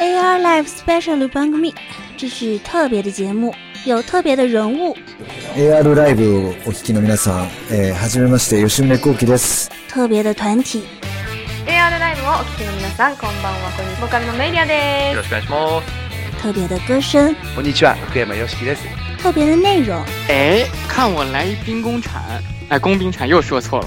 AR Live Special 番組这是特别的节目，有特别的人物。AR ライブをお聞きの皆さん、えー、はじめまして吉宗幸喜です。特别的团体， AR ライブをお聞きの皆さん、こんばんは。こんにちは。ボーカルのメイリアでよろしくお願いします。特别的歌声，こんにちは、福山よしきです。特别的内容，哎，看我来一兵工铲，哎，工兵铲又说错了。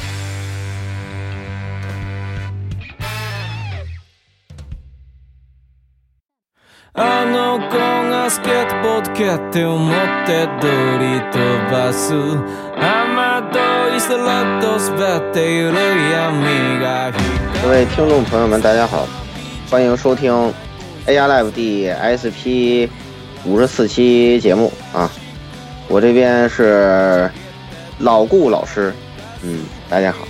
あの子がスケートボード蹴って思って通り飛ばす雨どいスラッと滑っている闇が各位听众朋友们，大家好，欢迎收听 AR Live 第 SP 五十四期节目啊！我这边是老顾老师，嗯，大家好，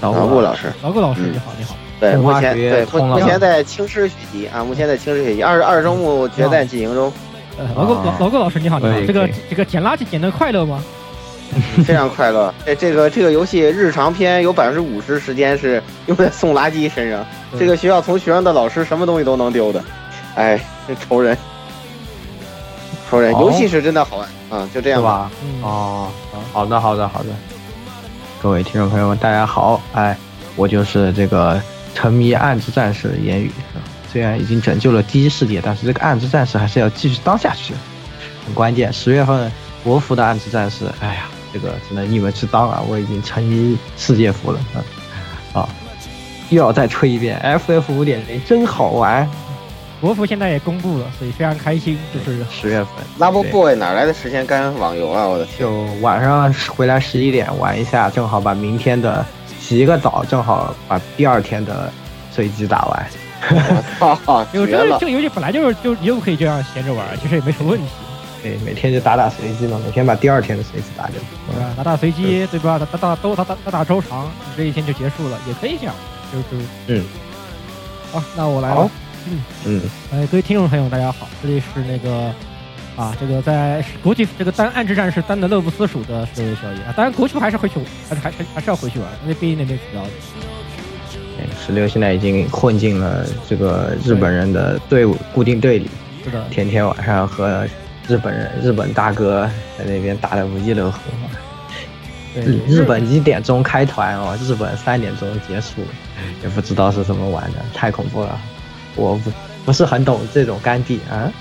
老顾老师，老顾老师你好，你好。 对，目前对目目前在青师学习啊，目前在青师学习，二二周目决赛进行中。呃，老顾老老顾老师你好，你好，这个这个捡垃圾捡的快乐吗？非常快乐。哎，这个这个游戏日常篇有百分之五十时间是用在送垃圾身上。这个学校从学生到老师什么东西都能丢的，哎，仇人，仇人。游戏是真的好玩啊，就这样吧。哦，好的，好的，好的。各位听众朋友们，大家好，哎，我就是这个沉迷暗之战士的言语。虽然已经拯救了第一世界，但是这个暗之战士还是要继续当下去，很关键。十月份国服的暗之战士，哎呀。这个只能你们去当了！我已经沉迷世界服了啊！啊，又要再吹一遍，FF 五点零真好玩。国服现在也公布了，所以非常开心。就是十月份，Love Boy 哪来的时间干网游啊？我的天！就晚上回来十一点玩一下，正好把明天的洗一个澡，正好把第二天的随机打完。我操！因为这个这个游戏本来就是就又可以这样闲着玩，其实也没什么问题。对，每天就打打随机嘛，每天把第二天的随机打掉，对吧？打打随机，对吧？打打打都打打打打周长，你这一天就结束了，也可以这样，就是嗯。好，那我来了。嗯嗯。哎，各位听众朋友，大家好，这里是那个啊，这个在国际这个单暗之战是单的乐不思蜀的这位小野啊，当然国区还是回去，还是还还还是要回去玩，因为毕竟那边主要的。哎，十六现在已经混进了这个日本人的队伍固定队里，是的，天天晚上和。日本人、日本大哥在那边打的不亦乐乎。日日本一点钟开团哦，日本三点钟结束，也不知道是怎么玩的，太恐怖了。我不不是很懂这种干地啊。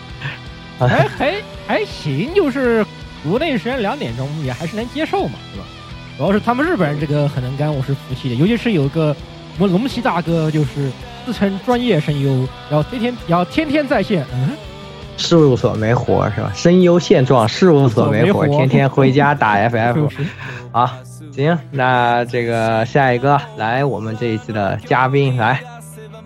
还还还行，就是国内时间两点钟也还是能接受嘛，是吧？主要是他们日本人这个很能干，我是服气的。尤其是有个我们龙骑大哥，就是自称专业声优，然后天天然后天天在线，嗯。事务所没活是吧？声优现状，事务所没活，天天回家打 FF。好，行，那这个下一个来，我们这一期的嘉宾来，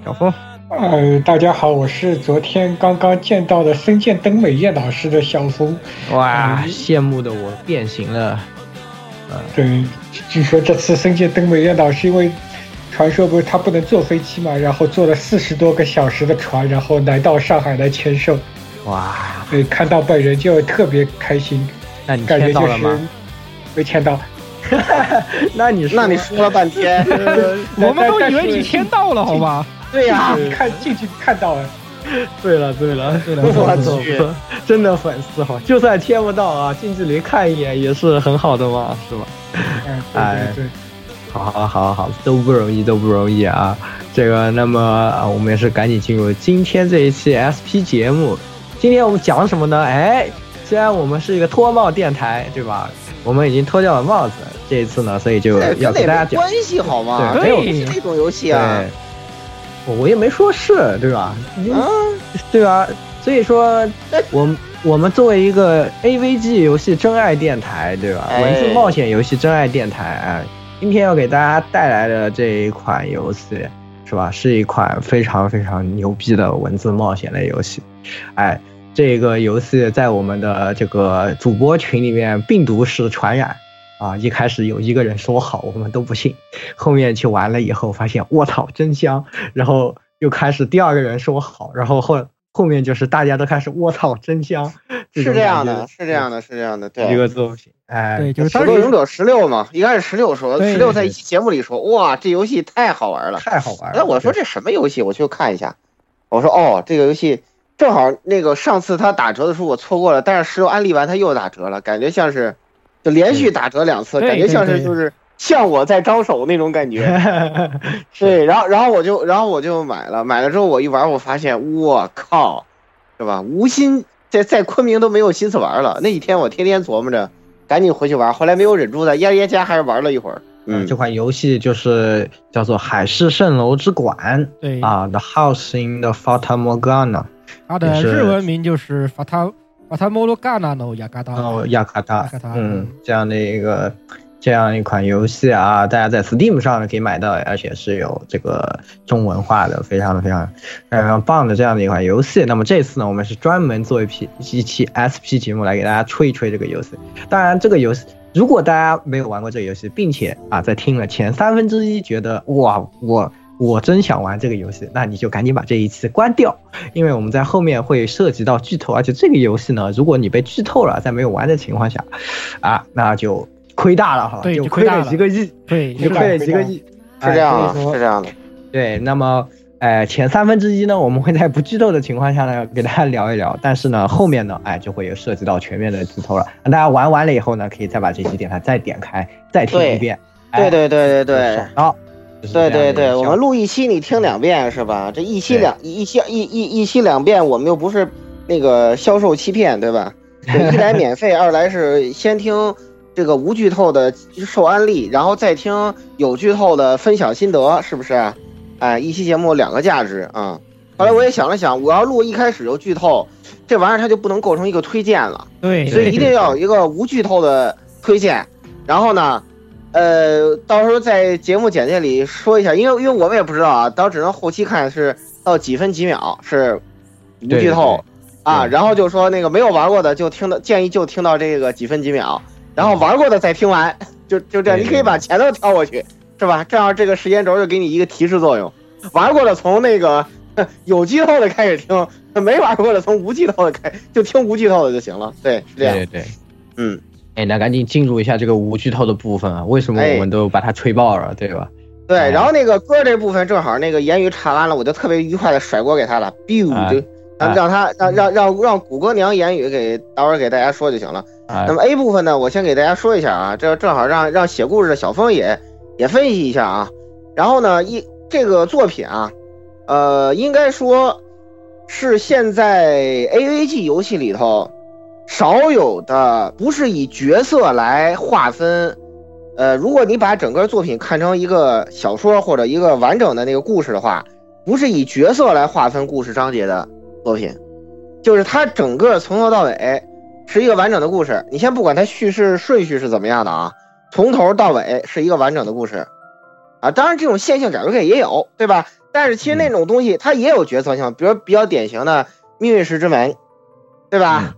小峰。呃，大家好，我是昨天刚刚见到的深见登美彦老师的小峰。哇，羡慕的我变形了。呃，对，据说这次深见登美彦老师因为传说不是他不能坐飞机嘛，然后坐了四十多个小时的船，然后来到上海来签售。哇，对，看到本人就特别开心。那你感觉就签到了吗是？没签到，那你那你说了半天，我们都以为你签到了，好吧？对呀、看进去看到了。对了对了对了，我去，真的粉丝哈，就算贴不到啊，近距离看一眼也是很好的嘛，是吧？嗯，哎对对对。好好好好，都不容易，都不容易啊！这个，那么啊，我们也是赶紧进入今天这一期 SP 节目。今天我们讲什么呢？哎，虽然我们是一个脱帽电台，对吧？我们已经脱掉了帽子，这一次呢，所以就要给大家讲关系好吗？对，没有这种游戏啊。对，我也没说是，对吧？啊，对吧？所以说，我我们作为一个 AVG 游戏真爱电台，对吧？哎文字冒险游戏真爱电台啊，今天要给大家带来的这一款游戏，是吧？是一款非常非常牛逼的文字冒险类游戏。哎，这个游戏在我们的这个主播群里面病毒式传染啊！一开始有一个人说好，我们都不信，后面去玩了以后发现我操真香，然后又开始第二个人说好，然后后后面就是大家都开始我操真香，是这样的，是这样的，是这样的，对一个作品，哎，对，就是《手动勇者十六》嘛，一开始十六说，对十六在一期节目里说，哇，这游戏太好玩了，太好玩了。哎，我说这什么游戏？我去看一下。我说哦，这个游戏正好那个上次他打折的时候我错过了，但是十六安利完他又打折了，感觉像是就连续打折两次，对感觉像是就是向我在招手那种感觉。对，然后然后我就然后我就买了，买了之后我一玩，我发现我靠，是吧？无心在在昆明都没有心思玩了。那几天我天天琢磨着赶紧回去玩，后来没有忍住的，压压家还是玩了一会儿。嗯，这款游戏就是叫做《海市蜃楼之馆》对啊，《The House in the Fata Morgana》。它的日文名就是法塔法塔摩罗嘎纳诺雅嘎达。哦，亚卡达亚卡达，嗯，这样的一个这样一款游戏啊，大家在 Steam 上可以买到，而且是有这个中文化的，非常的非常非常棒的这样的一款游戏。那么这次呢，我们是专门做一批一期 SP 节目来给大家吹一吹这个游戏。当然，这个游戏如果大家没有玩过这个游戏，并且啊在听了前三分之一觉得哇我。我真想玩这个游戏，那你就赶紧把这一期关掉，因为我们在后面会涉及到剧透，而且这个游戏呢，如果你被剧透了，在没有玩的情况下，啊，那就亏大了哈，对就亏了了几个亿，对，就亏了一个亿，是这样的，是这样的。对，那么，呃，前三分之一呢，我们会在不剧透的情况下呢，给大家聊一聊。但是呢，后面呢，哎，就会有涉及到全面的剧透了。那大家玩完了以后呢，可以再把这期电台再点开，再听一遍。对对对对对，好，对对对，我们录一期你听两遍是吧？这一期两一期一一一期两遍，我们又不是那个销售欺骗对吧？一来免费，二来是先听这个无剧透的受安利，然后再听有剧透的分享心得，是不是？哎，一期节目两个价值啊。后来我也想了想，我要录一开始就剧透，这玩意儿它就不能构成一个推荐了。对，所以一定要有一个无剧透的推荐。然后呢，呃，到时候在节目简介里说一下，因为因为我们也不知道啊，到只能后期看是到几分几秒是无剧透啊。然后就说那个没有玩过的就听到，建议就听到这个几分几秒，然后玩过的再听完，就就这样，你可以把前头跳过去，是吧？这样这个时间轴就给你一个提示作用。玩过的从那个 有剧透的开始听，没玩过的从无剧透的开，就听无剧透的就行了。对，是这样。对对对，嗯。哎，那赶紧进入一下这个无剧透的部分啊！为什么我们都把它吹爆了，对吧？对，然后那个歌这部分正好那个言语查完了，我就特别愉快的甩锅给他了，biu 就让让他让让让让谷歌娘言语给待会儿给大家说就行了。那么 A 部分呢，我先给大家说一下啊，这正好让让写故事的小峰也也分析一下啊。然后呢，一这个作品啊，呃，应该说是现在 AVG 游戏里头。少有的不是以角色来划分，呃，如果你把整个作品看成一个小说或者一个完整的那个故事的话，不是以角色来划分故事章节的作品，就是它整个从头到尾是一个完整的故事。你先不管它叙事顺序是怎么样的啊，从头到尾是一个完整的故事，啊，当然这种线性改编也有，对吧？但是其实那种东西它也有角色性，比如比较典型的《命运石之门》，对吧？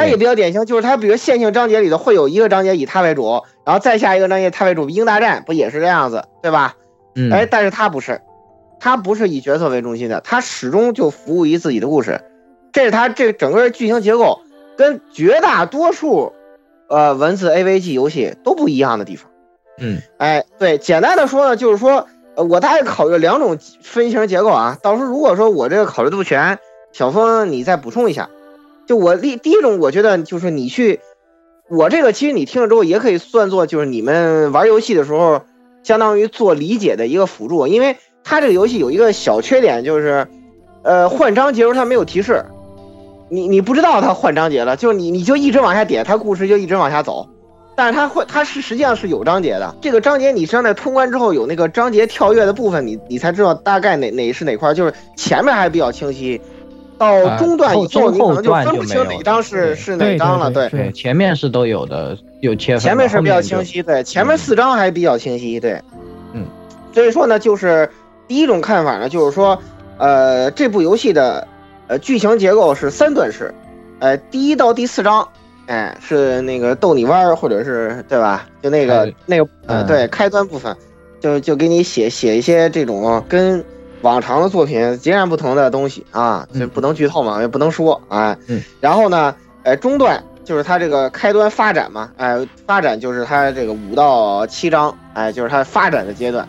嗯它也比较典型，就是它比如线性章节里头会有一个章节以它为主，然后再下一个章节它为主，鹰大战不也是这样子，对吧？嗯，哎，但是它不是，它不是以角色为中心的，它始终就服务于自己的故事，这是它这整个剧情结构跟绝大多数呃文字 AVG 游戏都不一样的地方。嗯，哎，对，简单的说呢，就是说，呃，我大概考虑两种分型结构啊，到时候如果说我这个考虑的不全，小峰你再补充一下。就我第第一种，我觉得就是你去，我这个其实你听了之后也可以算作就是你们玩游戏的时候，相当于做理解的一个辅助，因为它这个游戏有一个小缺点就是，呃，换章节时候它没有提示，你你不知道它换章节了，就是你你就一直往下点，它故事就一直往下走，但是它会它是实际上是有章节的，这个章节你实际上在通关之后有那个章节跳跃的部分，你你才知道大概哪哪是哪块，就是前面还比较清晰。到中段以后，你可能就分不清哪张是是哪张了。对对，前面是都有的，有切分。前面是比较清晰，对，前面四张还比较清晰，对，嗯。所以说呢，就是第一种看法呢，就是说，呃，这部游戏的呃剧情结构是三段式，呃，第一到第四章，哎，是那个逗你玩儿，或者是对吧？就那个哎那个呃，嗯对，开端部分，就就给你写写一些这种跟往常的作品截然不同的东西啊，这不能剧透嘛，也不能说啊。嗯。然后呢，呃，中段就是它这个开端发展嘛，哎，发展就是它这个五到七章，哎，就是它发展的阶段。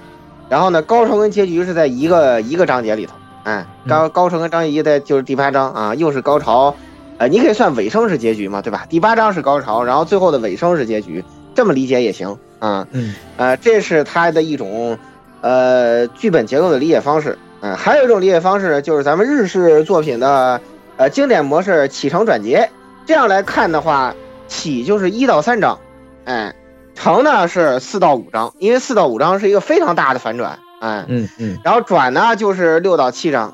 然后呢，高潮跟结局是在一个一个章节里头，哎，高高潮跟章节一在就是第八章啊，又是高潮，呃，你可以算尾声是结局嘛，对吧？第八章是高潮，然后最后的尾声是结局，这么理解也行啊。嗯，呃，这是它的一种呃剧本结构的理解方式。嗯、还有一种理解方式就是咱们日式作品的呃经典模式起承转结。这样来看的话，起就是一到三章，哎，承呢是四到五章，因为四到五章是一个非常大的反转，哎，嗯嗯，然后转呢就是六到七章，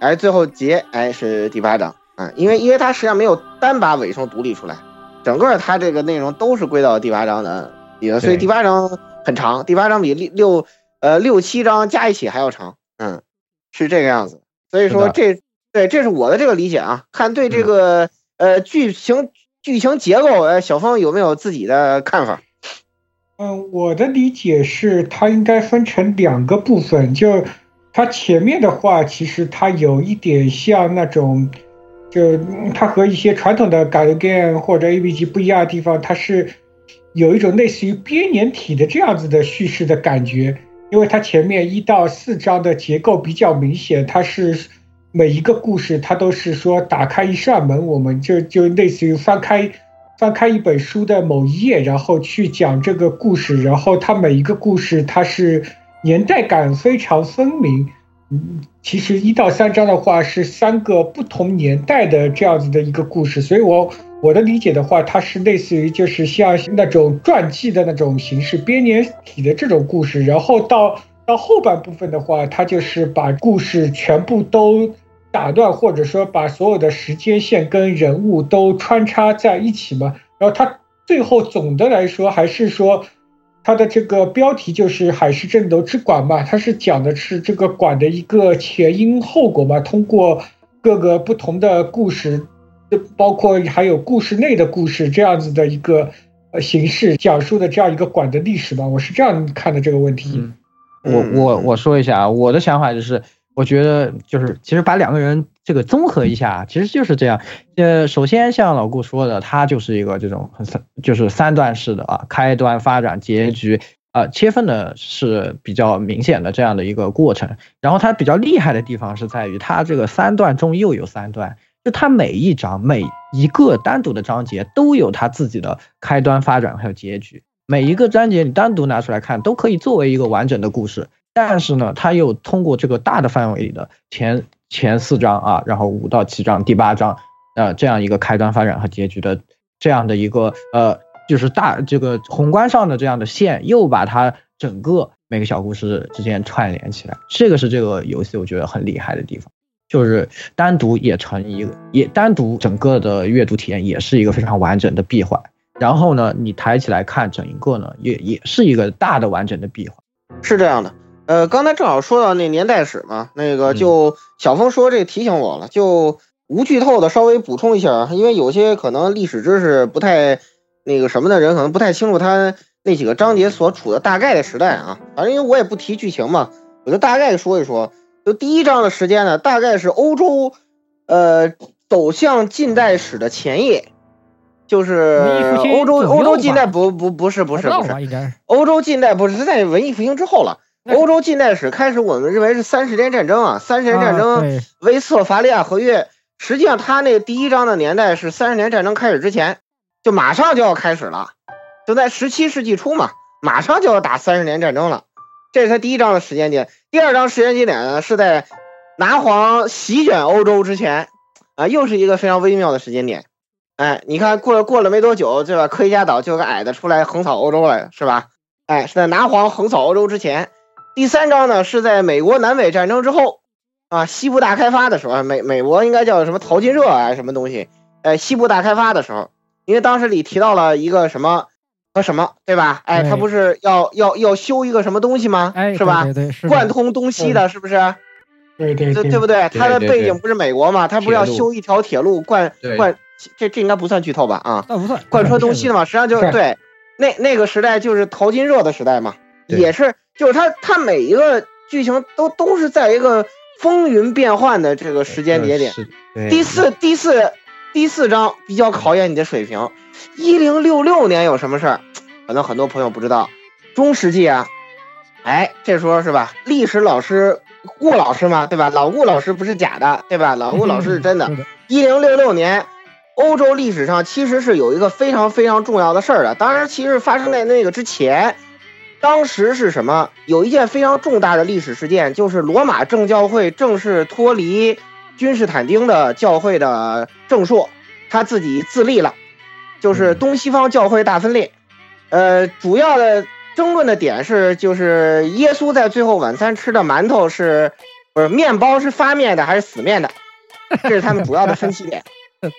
哎，最后结哎是第八章，嗯、因为因为它实际上没有单把尾声独立出来，整个它这个内容都是归到第八章的里头，所以第八章很长，第八章比六六呃六七章加一起还要长，嗯，是这个样子，所以说这对这是我的这个理解啊，看对这个、呃剧情剧情结构，呃小峰有没有自己的看法？嗯，我的理解是，它应该分成两个部分。就它前面的话，其实它有一点像那种，就嗯它和一些传统的 g a l game 或者 A B G 不一样的地方，它是有一种类似于编年体的这样子的叙事的感觉。因为它前面一到四章的结构比较明显，它是每一个故事它都是说打开一扇门，我们就就类似于翻开翻开一本书的某一页，然后去讲这个故事，然后它每一个故事它是年代感非常分明。嗯，其实一到三章的话是三个不同年代的这样子的一个故事，所以我我的理解的话，它是类似于就是像那种传记的那种形式，编年体的这种故事，然后到到后半部分的话，它就是把故事全部都打断，或者说把所有的时间线跟人物都穿插在一起嘛。然后它最后总的来说还是说，它的这个标题就是海市蜃楼之馆嘛，它是讲的是这个馆的一个前因后果嘛，通过各个不同的故事，包括还有故事内的故事这样子的一个呃形式讲述的这样一个馆的历史吧，我是这样看的这个问题。我我我说一下啊，我的想法就是，我觉得就是其实把两个人这个综合一下，其实就是这样。呃，首先像老顾说的，他就是一个这种很三就是三段式的啊，开端、发展、结局啊，切分的是比较明显的这样的一个过程。然后它比较厉害的地方是在于它这个三段中又有三段，就它每一章每一个单独的章节都有它自己的开端、发展还有结局。每一个章节你单独拿出来看，都可以作为一个完整的故事。但是呢，它又通过这个大的范围里的前前四章啊，然后五到七章、第八章，呃，这样一个开端、发展和结局的这样的一个呃，就是大这个宏观上的这样的线，又把它整个每个小故事之间串联起来。这个是这个游戏我觉得很厉害的地方，就是单独也成一个，也单独整个的阅读体验也是一个非常完整的闭环。然后呢，你抬起来看整一个呢，也也是一个大的完整的闭环。是这样的，呃，刚才正好说到那年代史嘛，那个就小峰说这个提醒我了，就无剧透的稍微补充一下啊，因为有些可能历史知识不太那个什么的人，可能不太清楚他那几个章节所处的大概的时代啊。反正因为我也不提剧情嘛，我就大概说一说。就第一章的时间呢，大概是欧洲，呃，走向近代史的前夜。就是欧洲欧洲近代不不不是不是不是欧洲近代不是是在文艺复兴之后了。欧洲近代史开始，我们认为是三十年战争啊，三十年战啊争对，威斯法利亚合约。实际上，他那第一章的年代是三十年战争开始之前，就马上就要开始了，就在十七世纪初嘛，马上就要打三十年战争了。这是他第一章的时间点。第二章时间节点呢，是在拿黄席卷欧洲之前，啊，又是一个非常微妙的时间点。哎，你看过过了没多久，对吧？科学家岛就个矮的出来横扫欧洲了，是吧？哎，是在拿黄横扫欧洲之前。第三章呢，是在美国南北战争之后，啊，西部大开发的时候，美美国应该叫什么淘金热啊，什么东西？哎，西部大开发的时候，因为当时里提到了一个什么和什么，对吧？哎，他不是要要要修一个什么东西吗？哎，是吧？对对对，是贯通东西的，是不是？对对对对不对？他的背景不是美国嘛？他不是要修一条铁路贯贯这这应该不算剧透吧？啊，那不算。贯穿东西的嘛，实际上就是对那那个时代就是淘金热的时代嘛，也是就是他他每一个剧情都都是在一个风云变幻的这个时间节点。第四第四第四章比较考验你的水平。一零六六年有什么事儿？可能很多朋友不知道，中世纪啊，哎，这时候是吧？历史老师顾老师嘛，对吧？老顾老师不是假的，对吧？老顾老师是真的。一零六六年，欧洲历史上其实是有一个非常非常重要的事儿的。当然，其实发生在那个之前，当时是什么？有一件非常重大的历史事件，就是罗马正教会正式脱离君士坦丁的教会的正朔，他自己自立了，就是东西方教会大分裂。呃，主要的争论的点是，就是耶稣在最后晚餐吃的馒头是，不是面包是发面的还是死面的？这是他们主要的分歧点。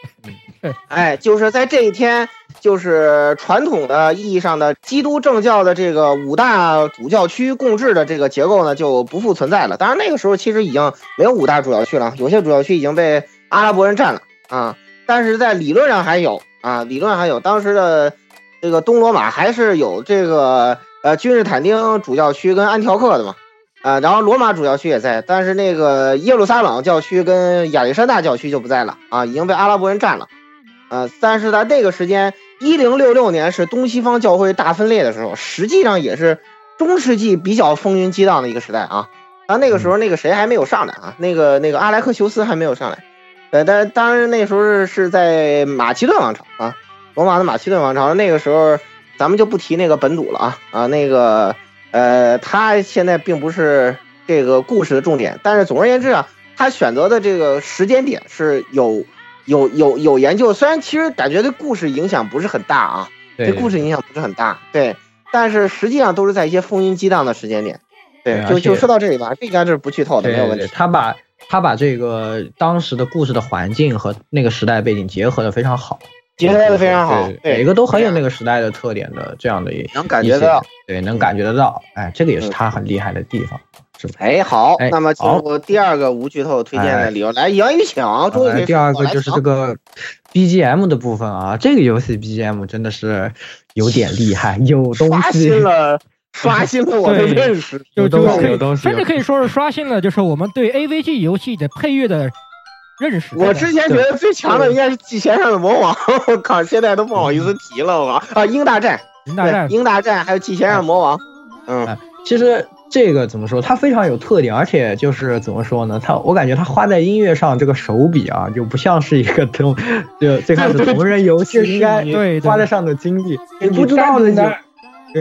哎，就是在这一天，就是传统的意义上的基督正教的这个五大主教区共治的这个结构呢，就不复存在了。当然，那个时候其实已经没有五大主教区了，有些主教区已经被阿拉伯人占了啊。但是在理论上还有啊，理论还有当时的。这个东罗马还是有这个呃君士坦丁主教区跟安条克的嘛，啊，然后罗马主教区也在，但是那个耶路撒冷教区跟亚历山大教区就不在了啊，已经被阿拉伯人占了，呃，但是在那个时间，一零六六年是东西方教会大分裂的时候，实际上也是中世纪比较风云激荡的一个时代啊，啊，那个时候那个谁还没有上来啊，那个那个阿莱克修斯还没有上来，呃，但当然那时候是是在马其顿王朝啊。罗马的马其顿王朝，那个时候咱们就不提那个本笃了啊啊，那个呃，他现在并不是这个故事的重点，但是总而言之啊，他选择的这个时间点是有有有有研究，虽然其实感觉对故事影响不是很大啊，对故事影响不是很大，对，但是实际上都是在一些风云激荡的时间点，对，就就说到这里吧，这应该是不剧透的，没有问题。他把他把这个当时的故事的环境和那个时代背景结合的非常好。结合的非常好，每个都很有那个时代的特点的这样的，能感觉到，对，能感觉得到，哎，这个也是他很厉害的地方，是吧？哎，好，那么进入第二个无剧透推荐的理由，来杨宇强，终于第二个就是这个 BGM 的部分啊，这个游戏 BGM 真的是有点厉害，有东西，刷新了，刷新了我的认识，有东西，有东西，甚至可以说是刷新了，就是我们对 AVG 游戏的配乐的。认识我之前觉得最强的应该是季弦上的魔王，我靠，现在都不好意思提了，我靠啊！鹰大战，鹰大战，鹰大战，还有季弦上的魔王，嗯，其实这个怎么说，它非常有特点，而且就是怎么说呢，它我感觉它花在音乐上这个手笔啊，就不像是一个同就最开始 同人游戏应该花在上的精力，你不知道的就。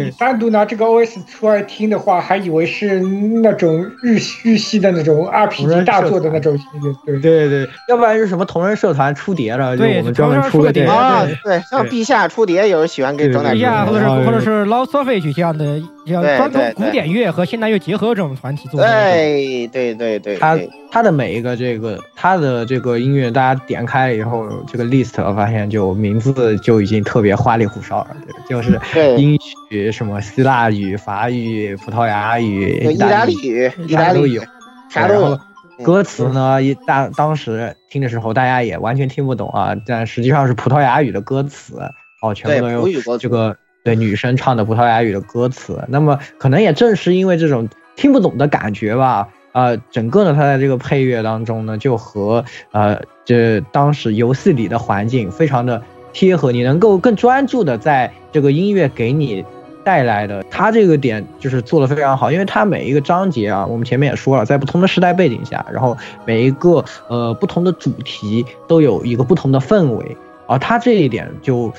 你单独拿这个 OS 出来听的话，还以为是那种日日系的那种 RPG 大作的那种音乐，对。对对，要不然是什么同人社团出碟了，对我们专门出个碟啊，对，像陛下出碟，有人喜欢给整点陛下或者是或者是 Lost Surface 这样的，像专从古典乐和现代乐结合这种团体做的，对对对对，他他的每一个这个他的这个音乐，大家点开了以后，这个 list 我发现就名字就已经特别花里胡哨了，对，就是音曲。什么希腊语、法语、葡萄牙语、意大利语，啥都有，啥都有。歌词呢，一大当时听的时候，大家也完全听不懂啊，但实际上是葡萄牙语的歌词哦，全部都有这个对女生唱的葡萄牙语的歌词。那么可能也正是因为这种听不懂的感觉吧，呃，整个呢，它在这个配乐当中呢，就和呃这当时游戏里的环境非常的贴合，你能够更专注的在这个音乐给你。带来的，它这个点就是做的非常好，因为它每一个章节啊，我们前面也说了，在不同的时代背景下，然后每一个呃不同的主题都有一个不同的氛围，而它这一点就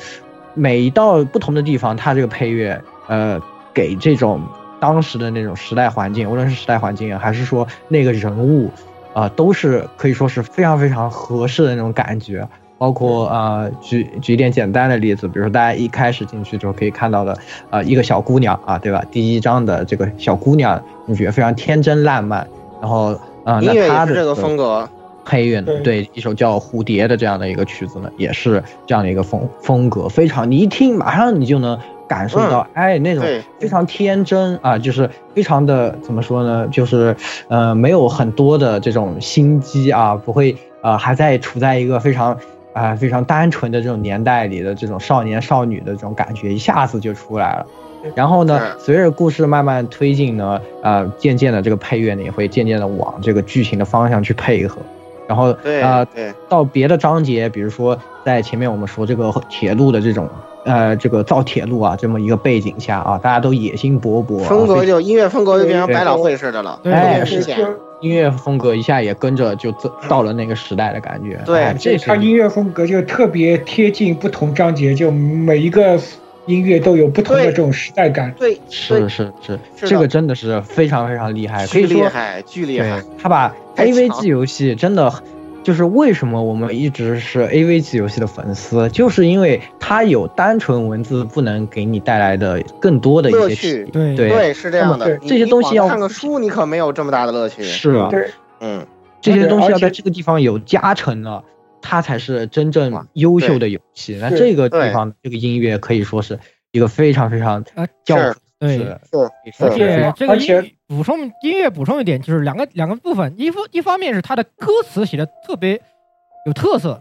每一到不同的地方，它这个配乐呃给这种当时的那种时代环境，无论是时代环境啊，还是说那个人物啊，都是可以说是非常非常合适的那种感觉。包括呃，举举一点简单的例子，比如说大家一开始进去之后可以看到的，呃，一个小姑娘啊，对吧？第一章的这个小姑娘，你觉得非常天真烂漫，然后呃，那她的这个风格配乐呢，对一首叫《蝴蝶》的这样的一个曲子呢，也是这样的一个风风格，非常你一听马上你就能感受到，哎，那种非常天真啊，就是非常的怎么说呢？就是呃，没有很多的这种心机啊，不会呃，还在处在一个非常。啊、非常单纯的这种年代里的这种少年少女的这种感觉，一下子就出来了。然后呢，随着故事慢慢推进呢，呃，渐渐的这个配乐呢也会渐渐的往这个剧情的方向去配合。然后对呃对，到别的章节，比如说在前面我们说这个铁路的这种呃这个造铁路啊这么一个背景下啊，大家都野心勃勃啊，风格非就音乐风格就变成百老汇似的了，对特别对明显。音乐风格一下也跟着就到了那个时代的感觉。对哎这是它音乐风格就特别贴近不同章节，就每一个音乐都有不同的这种时代感。对，是是是，是这个真的是非常非常厉害，可以巨说厉害，巨厉害。对。他把 AVG 游戏真的就是为什么我们一直是 A V G 游戏的粉丝，就是因为它有单纯文字不能给你带来的更多的一些乐趣，对。对，是这样的。这些东西要看个书，你可没有这么大的乐趣。是啊，嗯，这些东西要在这个地方有加成了，它才是真正优秀的游戏。那这个地方这个音乐可以说是一个非常非常啊教是对。是而且这个音补充音乐补充一点，就是两个两个部分，一方一方面是它的歌词写的特别有特色，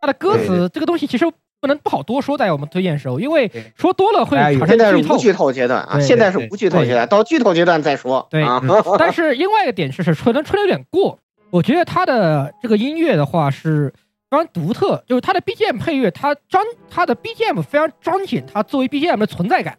它的歌词这个东西其实不能不好多说，在我们推荐的时候，因为说多了会哎产生剧透。是无剧透阶段啊，现在是无剧透阶段，到剧透阶段再说。对啊，但是另外一个点就是可能吹的有点过，我觉得它的这个音乐的话是非常独特，就是它的 BGM 配乐，它彰它的 BGM 非常彰显它作为 BGM 的存在感。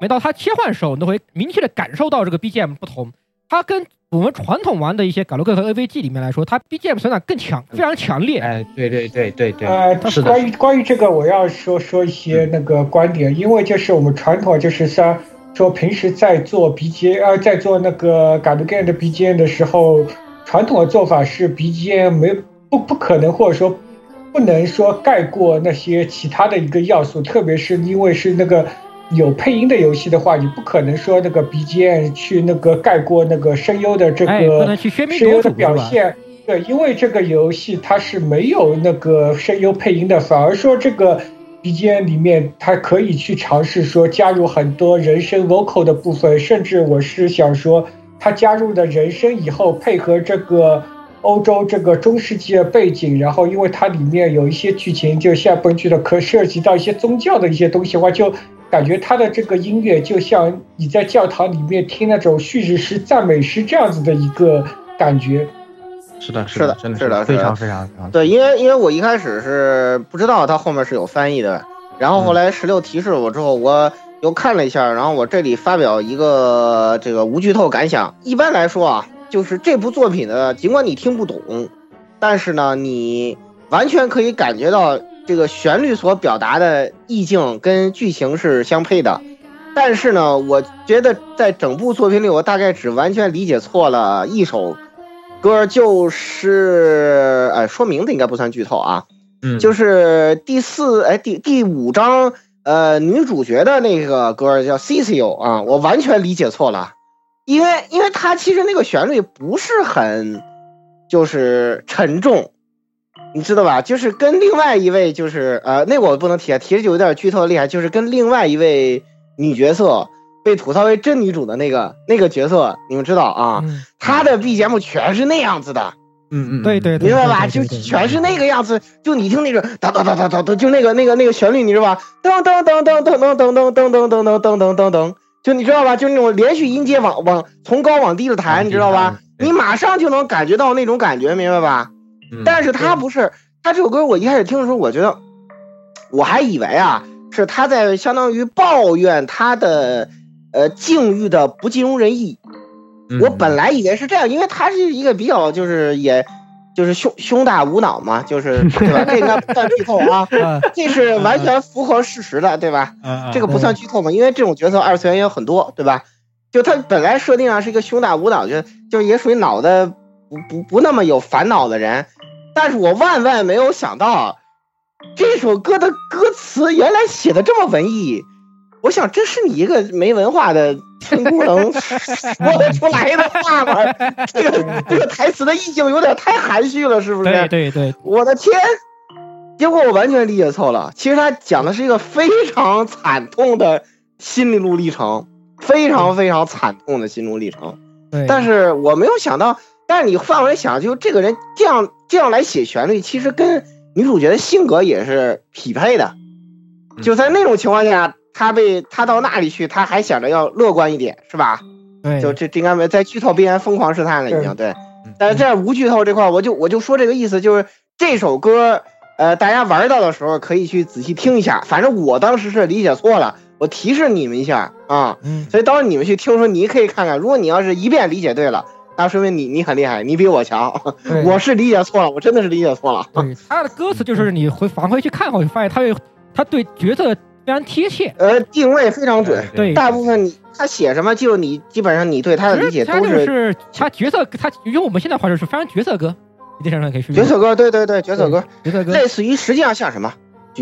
每到它切换的时候，你都会明确的感受到这个 BGM 不同。它跟我们传统玩的一些改洛克和 AVG 里面来说，它 BGM 存在感更强，非常强烈。哎，对对对对对，呃，是的，关于关于这个，我要说说一些那个观点，因为就是我们传统就是像说平时在做 BGM 呃，在做那个 g a m e 的 BGM 的时候，传统的做法是 BGM 没不不可能或者说不能说盖过那些其他的一个要素，特别是因为是那个有配音的游戏的话，你不可能说那个 BGM 去那个盖过那个声优的这个声优的表现。对，因为这个游戏它是没有那个声优配音的，反而说这个 BGM 里面它可以去尝试说加入很多人声 vocal 的部分，甚至我是想说，它加入的人声以后配合这个欧洲这个中世纪的背景，然后因为它里面有一些剧情，就像本剧的可涉及到一些宗教的一些东西的话，就感觉它的这个音乐就像你在教堂里面听那种叙事诗、赞美诗这样子的一个感觉。是的，是的真的是的非常非常非常对，因为因为我一开始是不知道它后面是有翻译的，然后后来十六提示我之后，我又看了一下，然后我这里发表一个这个无剧透感想。一般来说啊，就是这部作品呢，尽管你听不懂，但是呢，你完全可以感觉到这个旋律所表达的意境跟剧情是相配的。但是呢，我觉得在整部作品里，我大概只完全理解错了一首歌，就是哎，说名字应该不算剧透啊，嗯，就是第四哎第第五章呃女主角的那个歌叫《Cecil》啊，我完全理解错了，因为因为它其实那个旋律不是很就是沉重，你知道吧？就是跟另外一位就是呃那个我不能提啊，提了就有点剧透厉害，就是跟另外一位女角色被吐槽为真女主的那个那个角色，你们知道啊？她的 BGM 全是那样子的。嗯嗯，对对对，明白吧？就全是那个样子，就你听那个哒哒哒哒哒哒，就那个那个那个旋律，你知道吧？噔噔噔噔噔噔噔噔噔噔噔噔噔噔噔，就你知道吧？就那种连续音阶往往从高往低的弹，你知道吧？你马上就能感觉到那种感觉，明白吧？但是他不是，他这首歌我一开始听的时候，我觉得我还以为啊是他在相当于抱怨他的呃境遇的不尽如人意。我本来以为是这样，因为他是一个比较就是也，就是胸胸大无脑嘛，就是 对吧？这应该不算剧透啊，这是完全符合事实的，对吧？这个不算剧透嘛，因为这种角色二次元也有很多，对吧？就他本来设定上是一个胸大无脑，就就也属于脑袋不不不那么有烦恼的人，但是我万万没有想到，这首歌的歌词原来写的这么文艺。我想，这是你一个没文化的村姑能 说得出来的话吗？这个这个台词的意境有点太含蓄了，是不是？对对对，我的天！结果我完全理解错了。其实他讲的是一个非常惨痛的心理路历程，非常非常惨痛的心路历程。对，但是我没有想到，但是你换过来想，就这个人这样这样来写旋律，其实跟女主角的性格也是匹配的。就在那种情况下，他被他到那里去，他还想着要乐观一点，是吧？对，就这这应该没在剧透边缘疯狂试探了，已经对。但是在无剧透这块，我就我就说这个意思，就是这首歌，呃，大家玩到的时候可以去仔细听一下。反正我当时是理解错了，我提示你们一下啊。嗯。所以到时候你们去听的时候，你可以看看，如果你要是一遍理解对了，那说明你你很厉害，你比我强。我是理解错了，我真的是理解错了。对，他的歌词就是你回返回去看后，就发现他会他对角色非常贴切，呃，定位非常准。对，大部分你他写什么，就你基本上你对他的理解都是。是他角色，他用我们现在话说是非常角色歌，一定程度可以说。角色歌，对对对，角色歌，角色歌，类似于实际上像什么？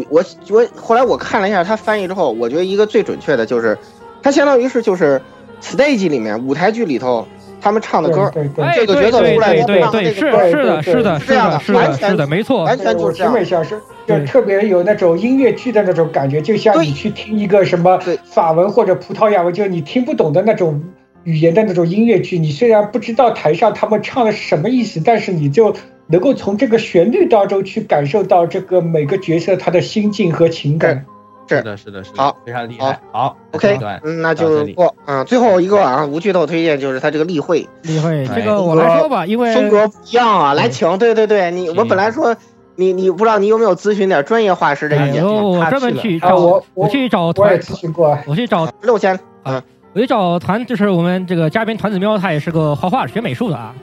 我我后来我看了一下他翻译之后，我觉得一个最准确的就是，他相当于是就是 stage 里面舞台剧里头。他们唱的歌，这个角色出来，对对对，是是的，是的，是这样的，完全是的，没错，完全就是这样，像是就特别有那种音乐剧的那种感觉，就像你去听一个什么法文或者葡萄牙文，就是你听不懂的那种语言的那种音乐剧，你虽然不知道台上他们唱的是什么意思，但是你就能够从这个旋律当中去感受到这个每个角色他的心境和情感。是的，是的，是的，好，非常厉害。好，OK，嗯，那就过嗯。最后一个啊，无剧透推荐就是他这个例会。例会，这个我来说吧，因为风格不一样啊。来，请，对对对，你我本来说你你不知道你有没有咨询点专业画师的意见？我专门去找我我去找团咨询过，我去找六千嗯，我去找团，就是我们这个嘉宾团子喵，他也是个画画学美术的啊。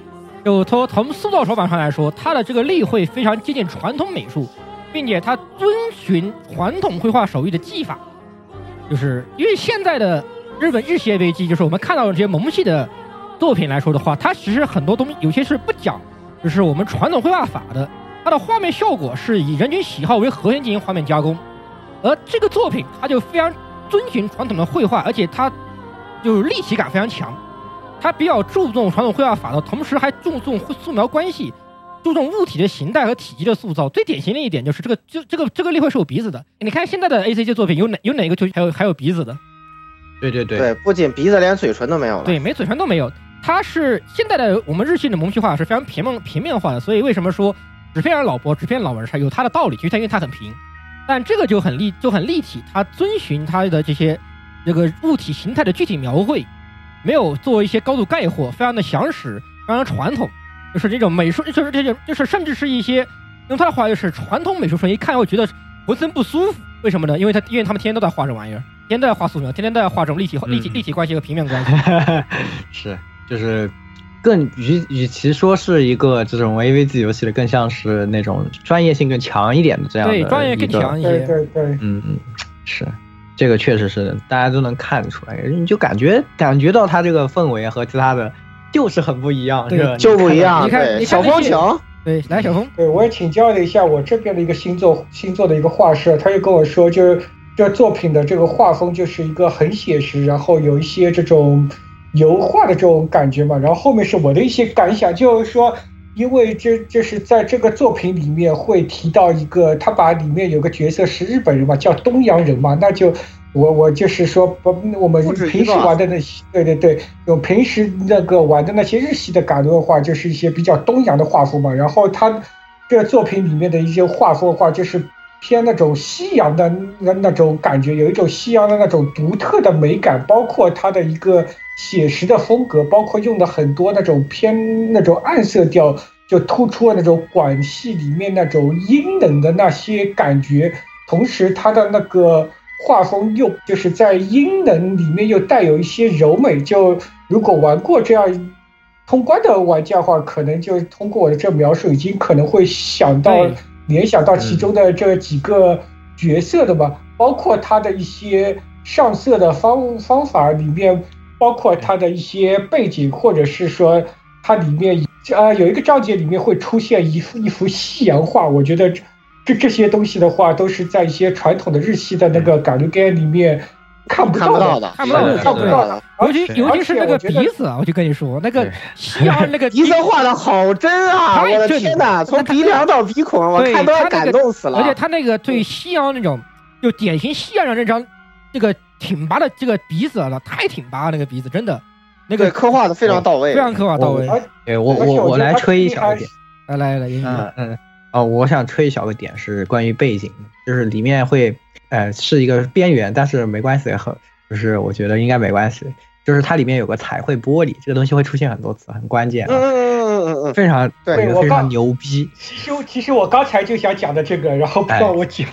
就从从塑造手法上来说，他的这个例会非常接近传统美术，并且他遵循传统绘画手艺的技法。就是因为现在的日本日系 AV G，就是我们看到的这些萌系的作品来说的话，它其实很多东西有些是不讲，就是我们传统绘画法的，它的画面效果是以人群喜好为核心进行画面加工，而这个作品它就非常遵循传统的绘画，而且它就是立体感非常强，它比较注重传统绘画法的同时还注重素描关系。注重物体的形态和体积的塑造，最典型的一点就是这个，就这个这个例会是有鼻子的。你看现在的 A C G 作品有哪有哪个就还有还有鼻子的？对对对对，不仅鼻子，连嘴唇都没有了。对，没嘴唇都没有。它是现在的我们日系的萌系画是非常平面平面化的，所以为什么说纸片人老婆、纸片老文是有它的道理，就是它因为它很平。但这个就很立就很立体，它遵循它的这些这个物体形态的具体描绘，没有做一些高度概括，非常的详实，非常传统。就是这种美术，就是这种，就是甚至是一些用他的话，就是传统美术生一看会觉得浑身不舒服。为什么呢？因为他因为他们天天都在画这玩意儿，天天都在画素描，天天都在画这种立体立体立体关系和平面关系。是，就是更与与其说是一个这种 AVG 游戏的，更像是那种专业性更强一点的这样的。对，专业更强一些。对对对。嗯嗯，是，这个确实是大家都能看出来，你就感觉感觉到他这个氛围和其他的。就是很不一样，对，就不一样。你看，小风情，对，来小风，对我也请教了一下我这边的一个星座星座的一个画师，他就跟我说，就是这作品的这个画风就是一个很写实，然后有一些这种油画的这种感觉嘛。然后后面是我的一些感想，就是说，因为这这是在这个作品里面会提到一个，他把里面有个角色是日本人嘛，叫东洋人嘛，那就。我我就是说不，我们平时玩的那些，对对对，有平时那个玩的那些日系的感动画，就是一些比较东洋的画风嘛。然后他这个作品里面的一些画风的话，就是偏那种西洋的那那种感觉，有一种西洋的那种独特的美感，包括他的一个写实的风格，包括用的很多那种偏那种暗色调，就突出了那种管系里面那种阴冷的那些感觉，同时他的那个。画风又就是在阴冷里面又带有一些柔美，就如果玩过这样通关的玩家的话，可能就通过我的这描述，已经可能会想到联想到其中的这几个角色的吧，包括他的一些上色的方方法里面，包括他的一些背景，或者是说它里面啊有一个章节里面会出现一幅一幅西洋画，我觉得。这这些东西的话，都是在一些传统的日系的那个感觉 game 里面看不到的，看不到的，看不到的。尤其尤其是那个鼻子啊，我就跟你说，那个西洋那个 鼻子画的好真啊！我的天哪，从鼻梁到鼻孔，我看都要感动死了。而且他那个对西洋那种，就典型西洋人那张这个挺拔的这个鼻子了，太挺拔那个鼻子，真的，那个刻画的非常到位，非常刻画到位。哎，我我我来吹一小一点，来来来，嗯嗯。哦，我想吹一小个点是关于背景，就是里面会，呃，是一个边缘，但是没关系，很，就是我觉得应该没关系。就是它里面有个彩绘玻璃，这个东西会出现很多次，很关键，嗯嗯嗯嗯嗯，非常对非常牛逼。其实其实我刚才就想讲的这个，然后不让我讲。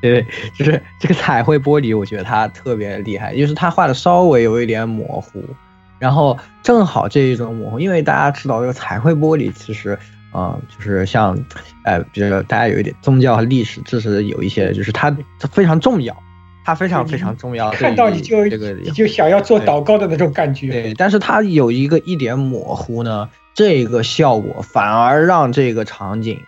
对，就是这个彩绘玻璃，我觉得它特别厉害，就是它画的稍微有一点模糊，然后正好这一种模糊，因为大家知道这个彩绘玻璃其实，嗯，就是像，呃，比如大家有一点宗教和历史知识有一些，就是它它非常重要。它非常非常重要，看到你就这个你就想要做祷告的那种感觉。对，但是它有一个一点模糊呢，这个效果反而让这个场景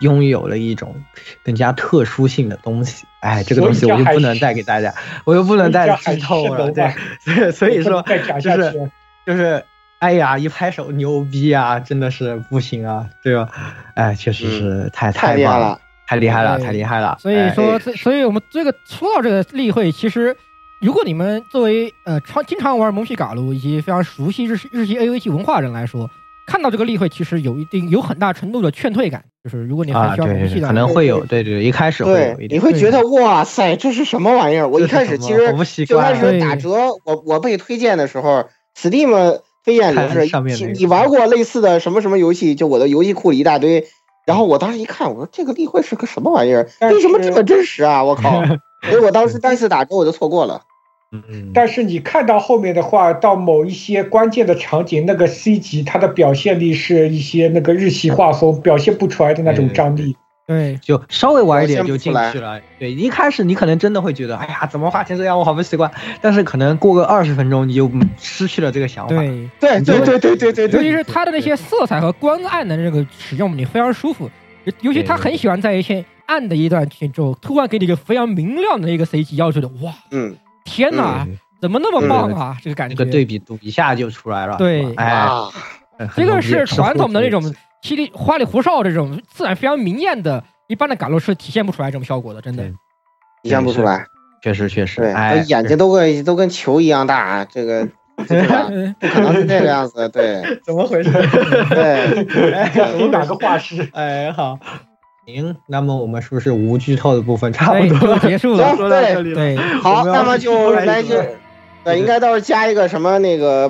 拥有了一种更加特殊性的东西。哎，这个东西我就不能再给大家，我又不能再剧透了。对，所以所以说就是就是哎呀，一拍手牛逼啊，真的是不行啊，对吧？哎，确实是太太厉害了。太厉害了，太厉害了！所以说，所以我们这个说到这个例会，其实如果你们作为呃常经常玩蒙皮嘎鲁以及非常熟悉日日系 A V G 文化人来说，看到这个例会，其实有一定有很大程度的劝退感。就是如果你很喜欢蒙皮的，可能会有，对对，一开始会有一点，你会觉得哇塞，这是什么玩意儿？我一开始其实就开始打折，我我被推荐的时候，Steam 推荐里是，你玩过类似的什么什么游戏？就我的游戏库里一大堆。然后我当时一看，我说这个例会是个什么玩意儿？为什么这么真实啊？我靠！所以我当时单次打折我就错过了。嗯，但是你看到后面的话，到某一些关键的场景，那个 C 级它的表现力是一些那个日系画风表现不出来的那种张力。对，就稍微晚一点就进去了。对，一开始你可能真的会觉得，哎呀，怎么画成这样，我好不习惯。但是可能过个二十分钟，你就失去了这个想法。对，对，对，对，对，对，对。尤其是它的那些色彩和光暗的这个使用，你非常舒服。尤其他很喜欢在一些暗的一段剧之后，突然给你一个非常明亮的一个 CG，要求的哇，嗯，天哪，怎么那么棒啊？这个感觉，这个对比度一下就出来了。对，哎，这个是传统的那种稀里花里胡哨这种自然非常明艳的。一般的赶路是体现不出来这种效果的，真的体现不出来。确实确实，对，眼睛都跟都跟球一样大，这个不可能是这个样子。对，怎么回事？对，你哪个画师？哎，好，行，那么我们是不是无剧透的部分差不多结束了？说到这里了。对，好，那么就来就。对，应该到时候加一个什么那个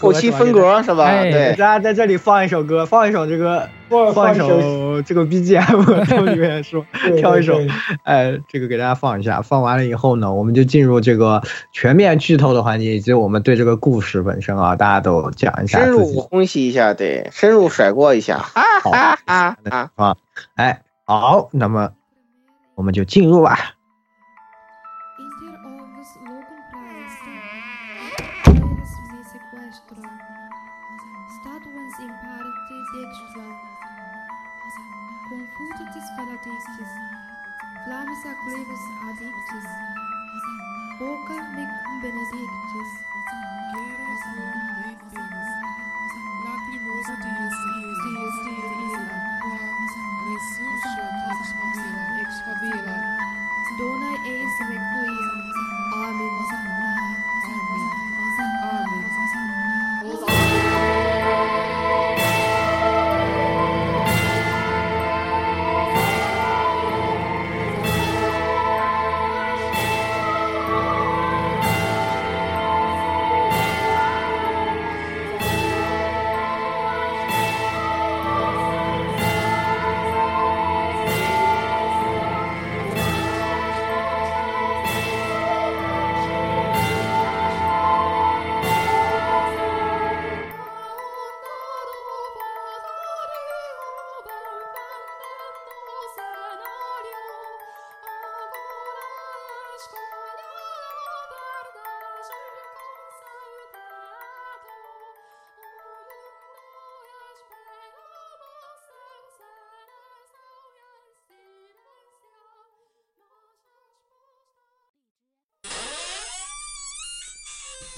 后期风格是吧？对，大家在这里放一首歌，放一首这个，放一首这个 BGM 从里面说挑一首，哎，这个给大家放一下。放完了以后呢，我们就进入这个全面剧透的环节，以及我们对这个故事本身啊，大家都讲一下，深入分析一下，对，深入甩锅一下。好啊啊啊！哎，好，那么我们就进入吧。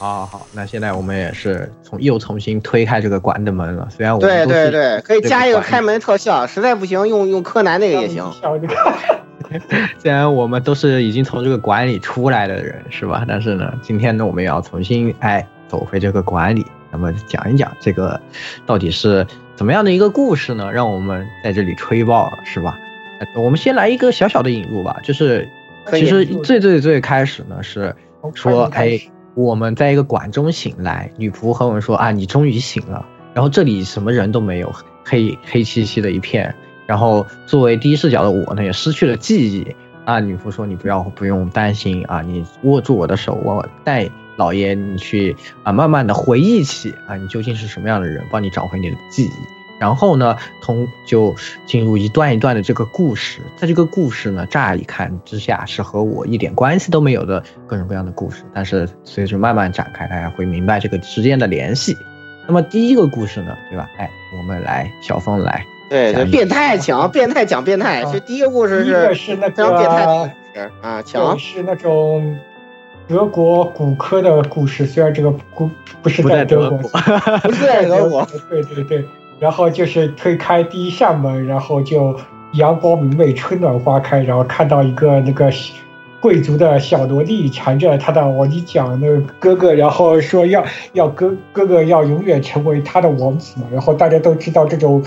好好，那现在我们也是从又重新推开这个馆的门了。虽然我对对对，可以加一个开门特效，实在不行用用柯南那个也行。虽然我们都是已经从这个馆里出来的人，是吧？但是呢，今天呢，我们也要重新哎走回这个馆里，那么讲一讲这个到底是怎么样的一个故事呢？让我们在这里吹爆了，是吧？呃我们先来一个小小的引入吧，就是其实最最最开始呢是说，哎我们在一个馆中醒来，女仆和我们说啊，你终于醒了。然后这里什么人都没有，黑黑漆漆的一片。然后作为第一视角的我呢，也失去了记忆啊。女仆说你不要不用担心啊，你握住我的手，我带老爷你去啊，慢慢的回忆起啊，你究竟是什么样的人，帮你找回你的记忆。然后呢，通就进入一段一段的这个故事，在这个故事呢，乍一看之下是和我一点关系都没有的各种各样的故事，但是随着慢慢展开，大家会明白这个之间的联系。那么第一个故事呢，对吧？哎，我们来小峰来，对对，变态强变态讲变态，啊。这第一个故事第一个是是那非常变态啊，强是。那种德国骨科的故事，虽然这个骨不是不在德德国 不是在德国，对对对，然后就是推开第一扇门，然后就阳光明媚，春暖花开，然后看到一个那个贵族的小萝莉缠着他的王尼讲那个哥哥，然后说要要哥哥哥要永远成为他的王子嘛，然后大家都知道这种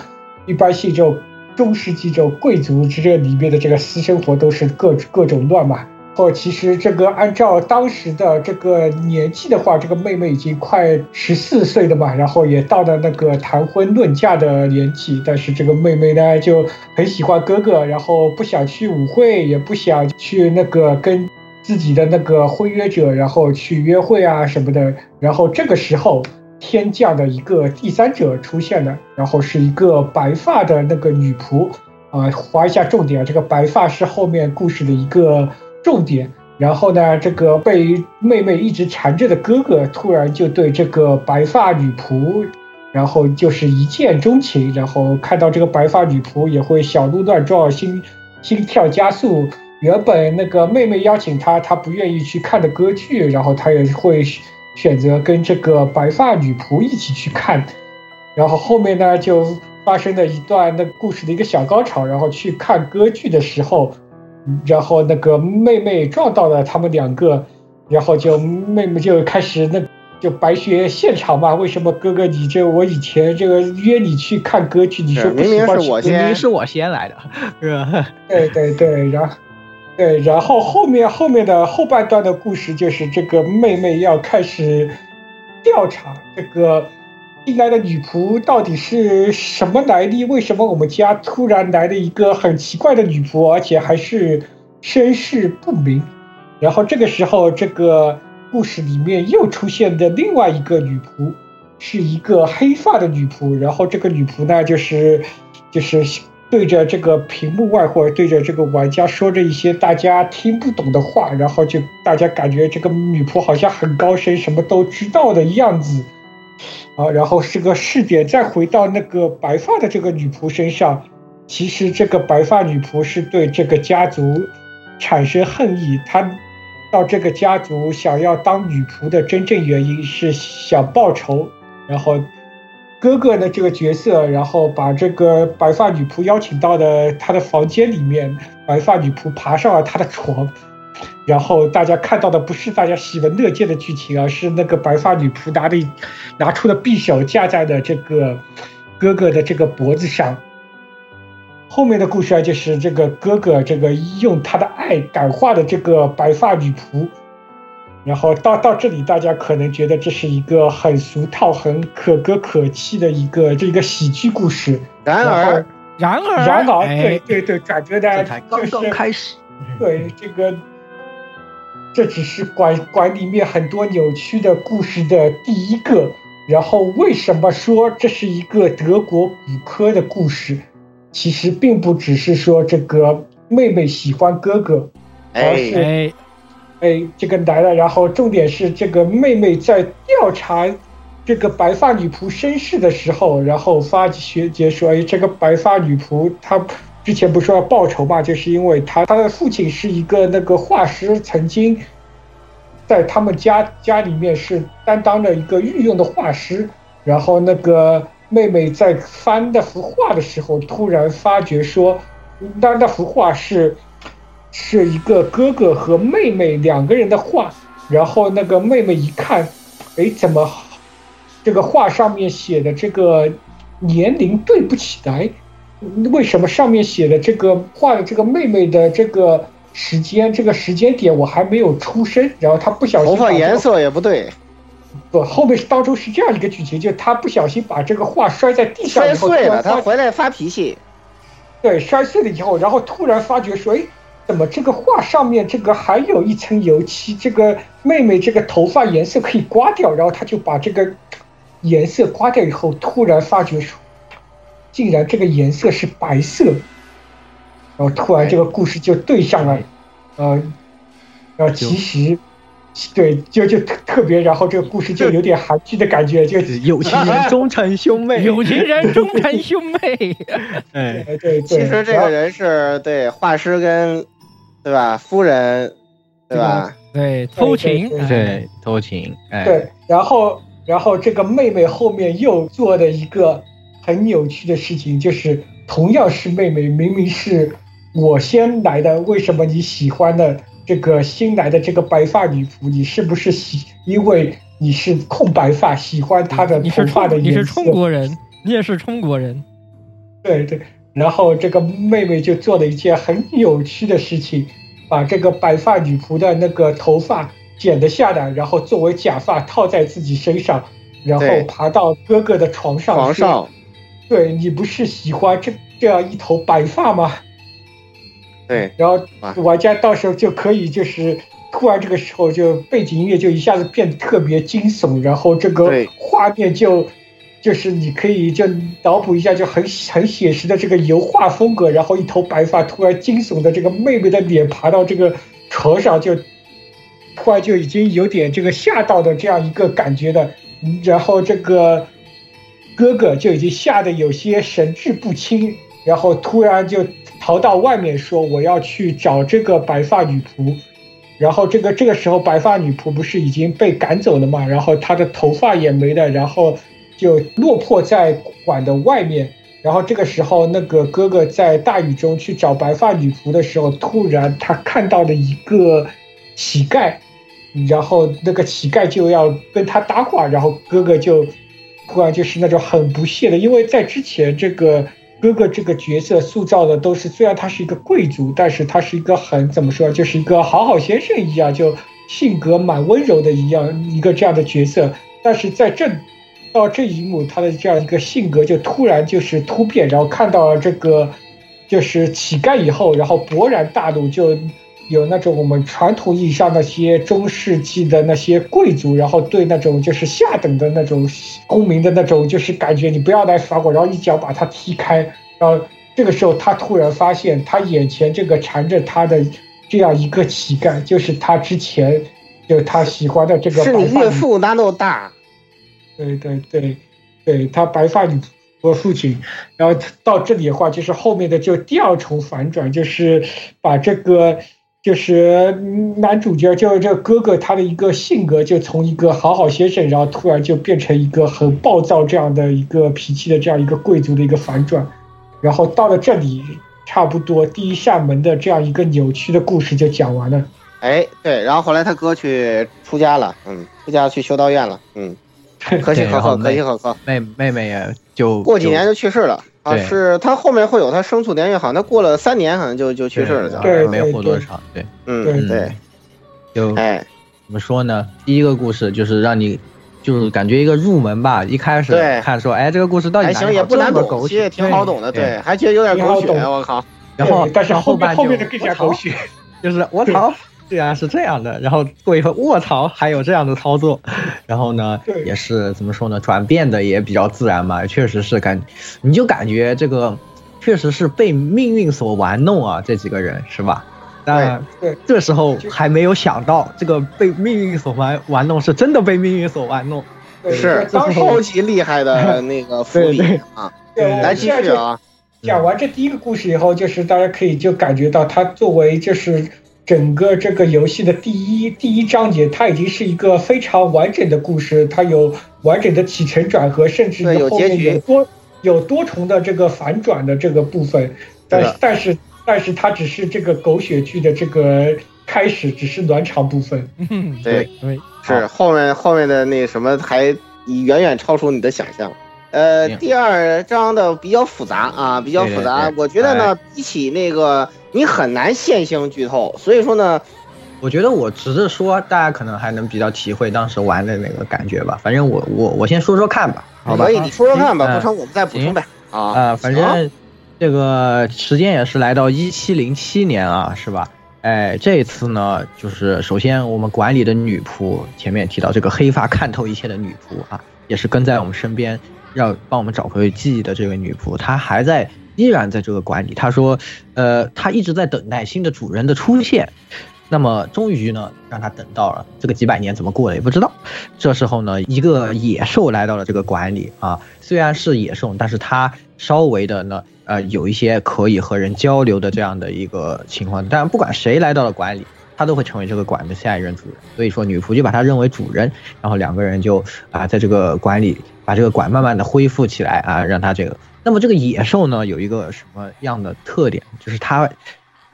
一般性这种中世纪这种贵族之这里面的这个私生活都是各各种乱嘛。或其实这个按照当时的这个年纪的话，这个妹妹已经快十四岁了嘛，然后也到了那个谈婚论嫁的年纪，但是这个妹妹呢就很喜欢哥哥，然后不想去舞会，也不想去那个跟自己的那个婚约者，然后去约会啊什么的。然后这个时候，天降的一个第三者出现了，然后是一个白发的那个女仆啊，划一下重点，这个白发是后面故事的一个。重点，然后呢，这个被妹妹一直缠着的哥哥突然就对这个白发女仆，然后就是一见钟情，然后看到这个白发女仆也会小鹿乱撞，心心跳加速。原本那个妹妹邀请他，他不愿意去看的歌剧，然后他也会选择跟这个白发女仆一起去看。然后后面呢，就发生了一段那故事的一个小高潮。然后去看歌剧的时候。然后那个妹妹撞到了他们两个，然后就妹妹就开始那就白雪现场嘛。为什么哥哥你这我以前这个约你去看歌剧，你说明明是我先，明明是我先来的，是吧？对对对，然后对，然后后面后面的后半段的故事就是这个妹妹要开始调查这个。进来的女仆到底是什么来历？为什么我们家突然来了一个很奇怪的女仆，而且还是身世不明？然后这个时候，这个故事里面又出现的另外一个女仆，是一个黑发的女仆。然后这个女仆呢，就是就是对着这个屏幕外或者对着这个玩家说着一些大家听不懂的话，然后就大家感觉这个女仆好像很高深，什么都知道的样子。啊，然后是个试点，再回到那个白发的这个女仆身上，其实这个白发女仆是对这个家族产生恨意，她到这个家族想要当女仆的真正原因是想报仇。然后哥哥的这个角色，然后把这个白发女仆邀请到了他的房间里面，白发女仆爬上了他的床。然后大家看到的不是大家喜闻乐见的剧情，而是那个白发女仆拿的拿出的匕首架在了这个哥哥的这个脖子上。后面的故事啊，就是这个哥哥这个用他的爱感化的这个白发女仆。然后到到这里，大家可能觉得这是一个很俗套、很可歌可泣的一个这一个喜剧故事。然而，然而，然而，哎对对对，转折的才刚刚开始。对这个。这只是馆馆里面很多扭曲的故事的第一个。然后为什么说这是一个德国骨科的故事？其实并不只是说这个妹妹喜欢哥哥，而是哎哎这个来了。然后重点是这个妹妹在调查这个白发女仆身世的时候，然后发学姐说：“哎，这个白发女仆她。”之前不是说要报仇嘛？就是因为他他的父亲是一个那个画师，曾经在他们家家里面是担当了一个御用的画师。然后那个妹妹在翻那幅画的时候，突然发觉说，那那幅画是是一个哥哥和妹妹两个人的画。然后那个妹妹一看，哎，怎么这个画上面写的这个年龄对不起来？为什么上面写的这个画的这个妹妹的这个时间这个时间点我还没有出生，然后他不小心头发颜色也不对，不，后面是当初是这样一个剧情，就他不小心把这个画摔在地上，摔碎了，突然发他回来发脾气。对，摔碎了以后，然后突然发觉说，哎，怎么这个画上面这个还有一层油漆？这个妹妹这个头发颜色可以刮掉，然后他就把这个颜色刮掉以后，突然发觉说，竟然这个颜色是白色，然后突然这个故事就对上了，呃，然后其实。对，就就特特别，然后这个故事就有点韩剧的感觉，就有情人 终成兄妹，有情人终成兄妹。哎，对对，其实这个人是对画师跟对吧夫人对吧？对，偷情，对偷情，哎，对，然后然后这个妹妹后面又做的一个很扭曲的事情，就是同样是妹妹，明明是我先来的，为什么你喜欢的？这个新来的这个白发女仆，你是不是喜？因为你是空白发，喜欢她的头发的颜色。你是中国人，你也是中国人。对对，然后这个妹妹就做了一件很扭曲的事情，把这个白发女仆的那个头发剪了下来，然后作为假发套在自己身上，然后爬到哥哥的床上。床上。对你不是喜欢这这样一头白发吗？对，然后玩家到时候就可以，就是突然这个时候就背景音乐就一下子变得特别惊悚，然后这个画面就就是你可以就脑补一下，就很很写实的这个油画风格，然后一头白发突然惊悚的这个妹妹的脸爬到这个床上，就突然就已经有点这个吓到的这样一个感觉的，然后这个哥哥就已经吓得有些神志不清，然后突然就。逃到外面说我要去找这个白发女仆，然后这个这个时候白发女仆不是已经被赶走了嘛？然后她的头发也没了，然后就落魄在馆的外面。然后这个时候那个哥哥在大雨中去找白发女仆的时候，突然他看到了一个乞丐，然后那个乞丐就要跟他搭话，然后哥哥就突然就是那种很不屑的，因为在之前这个。哥哥这个角色塑造的都是，虽然他是一个贵族，但是他是一个很怎么说，就是一个好好先生一样，就性格蛮温柔的一样一个这样的角色。但是在这到这一幕，他的这样一个性格就突然就是突变，然后看到了这个就是乞丐以后，然后勃然大怒，就有那种我们传统意义上那些中世纪的那些贵族，然后对那种就是下等的那种公民的那种就是感觉，你不要来耍我，然后一脚把他踢开。然后这个时候，他突然发现，他眼前这个缠着他的这样一个乞丐，就是他之前就他喜欢的这个。是你岳父那么大。对对对，对他白发女和父亲。然后到这里的话，就是后面的就第二重反转，就是把这个就是男主角就是这个哥哥他的一个性格，就从一个好好先生，然后突然就变成一个很暴躁这样的一个脾气的这样一个贵族的一个反转。然后到了这里，差不多第一扇门的这样一个扭曲的故事就讲完了。哎，对，然后后来他哥去出家了，嗯，出家去修道院了，嗯，可喜可贺，可喜可贺。妹妹妹也就过几年就去世了啊，是他后面会有他生卒年月，好像他过了三年，好像就就去世了，对，没活多长，对，嗯，对，就哎，怎么说呢？第一个故事就是让你。就是感觉一个入门吧，一开始看说，哎，这个故事到底还行，也不难懂，其实也挺好懂的，对，还觉得有点狗血，我靠。然后，但是后半后面的更加狗血，就是我操，居然是这样的。然后过一会儿，卧槽，还有这样的操作。然后呢，也是怎么说呢？转变的也比较自然嘛，确实是感，你就感觉这个确实是被命运所玩弄啊，这几个人是吧？但这时候还没有想到，这个被命运所玩玩弄，是真的被命运所玩弄，是当超级厉害的 那个福利啊！来继续啊！讲完这第一个故事以后，就是大家可以就感觉到，他作为就是整个这个游戏的第一第一章节，它已经是一个非常完整的故事，它有完整的起承转合，甚至有后面有多有多重的这个反转的这个部分，但但是。但是它只是这个狗血剧的这个开始，只是暖场部分。对对，是后面后面的那什么还远远超出你的想象。呃，第二章的比较复杂啊，比较复杂。对对对我觉得呢，比起那个你很难线性剧透，所以说呢，我觉得我只是说，大家可能还能比较体会当时玩的那个感觉吧。反正我我我先说说看吧，好吧？可以，你说说看吧，嗯不成我们再补充呗。啊啊，反正这个时间也是来到一七零七年啊，是吧？哎，这一次呢，就是首先我们管理的女仆，前面提到这个黑发看透一切的女仆啊，也是跟在我们身边，要帮我们找回记忆的这位女仆，她还在依然在这个馆里。他说，呃，他一直在等待新的主人的出现。那么终于呢，让他等到了。这个几百年怎么过的也不知道。这时候呢，一个野兽来到了这个馆里啊，虽然是野兽，但是它稍微的呢，呃，有一些可以和人交流的这样的一个情况。但不管谁来到了馆里，他都会成为这个馆的下一任主人。所以说，女仆就把他认为主人，然后两个人就啊，在这个馆里把这个馆慢慢的恢复起来啊，让他这个。那么这个野兽呢，有一个什么样的特点？就是它，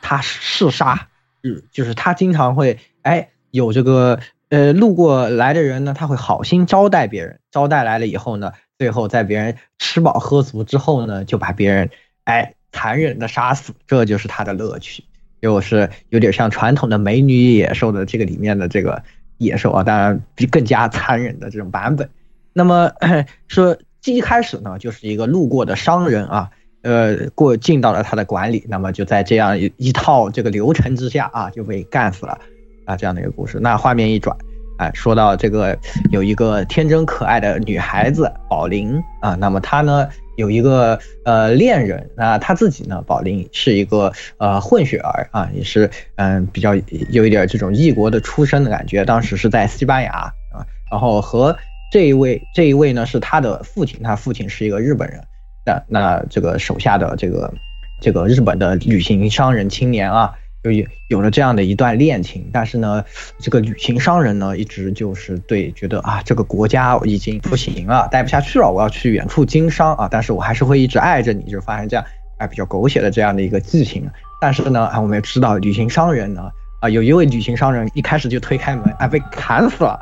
它嗜杀，嗯，就是它经常会哎有这个呃路过来的人呢，他会好心招待别人，招待来了以后呢，最后在别人吃饱喝足之后呢，就把别人哎残忍的杀死，这就是它的乐趣。就是有点像传统的美女野兽的这个里面的这个野兽啊，当然比更加残忍的这种版本。那么 说一开始呢，就是一个路过的商人啊，呃，过进到了他的馆里，那么就在这样一一套这个流程之下啊，就被干死了啊，这样的一个故事。那画面一转，哎，说到这个有一个天真可爱的女孩子宝琳啊，那么她呢有一个呃恋人，那她自己呢，宝琳是一个呃混血儿啊，也是嗯比较有一点这种异国的出身的感觉，当时是在西班牙啊，然后和这一位这一位呢是他的父亲，他父亲是一个日本人，那那这个手下的这个这个日本的旅行商人青年啊。就有有了这样的一段恋情，但是呢，这个旅行商人呢，一直就是对觉得啊，这个国家已经不行了，待不下去了，我要去远处经商啊，但是我还是会一直爱着你，就发生这样啊比较狗血的这样的一个剧情。但是呢，啊，我们也知道旅行商人呢，啊，有一位旅行商人一开始就推开门，啊，被砍死了，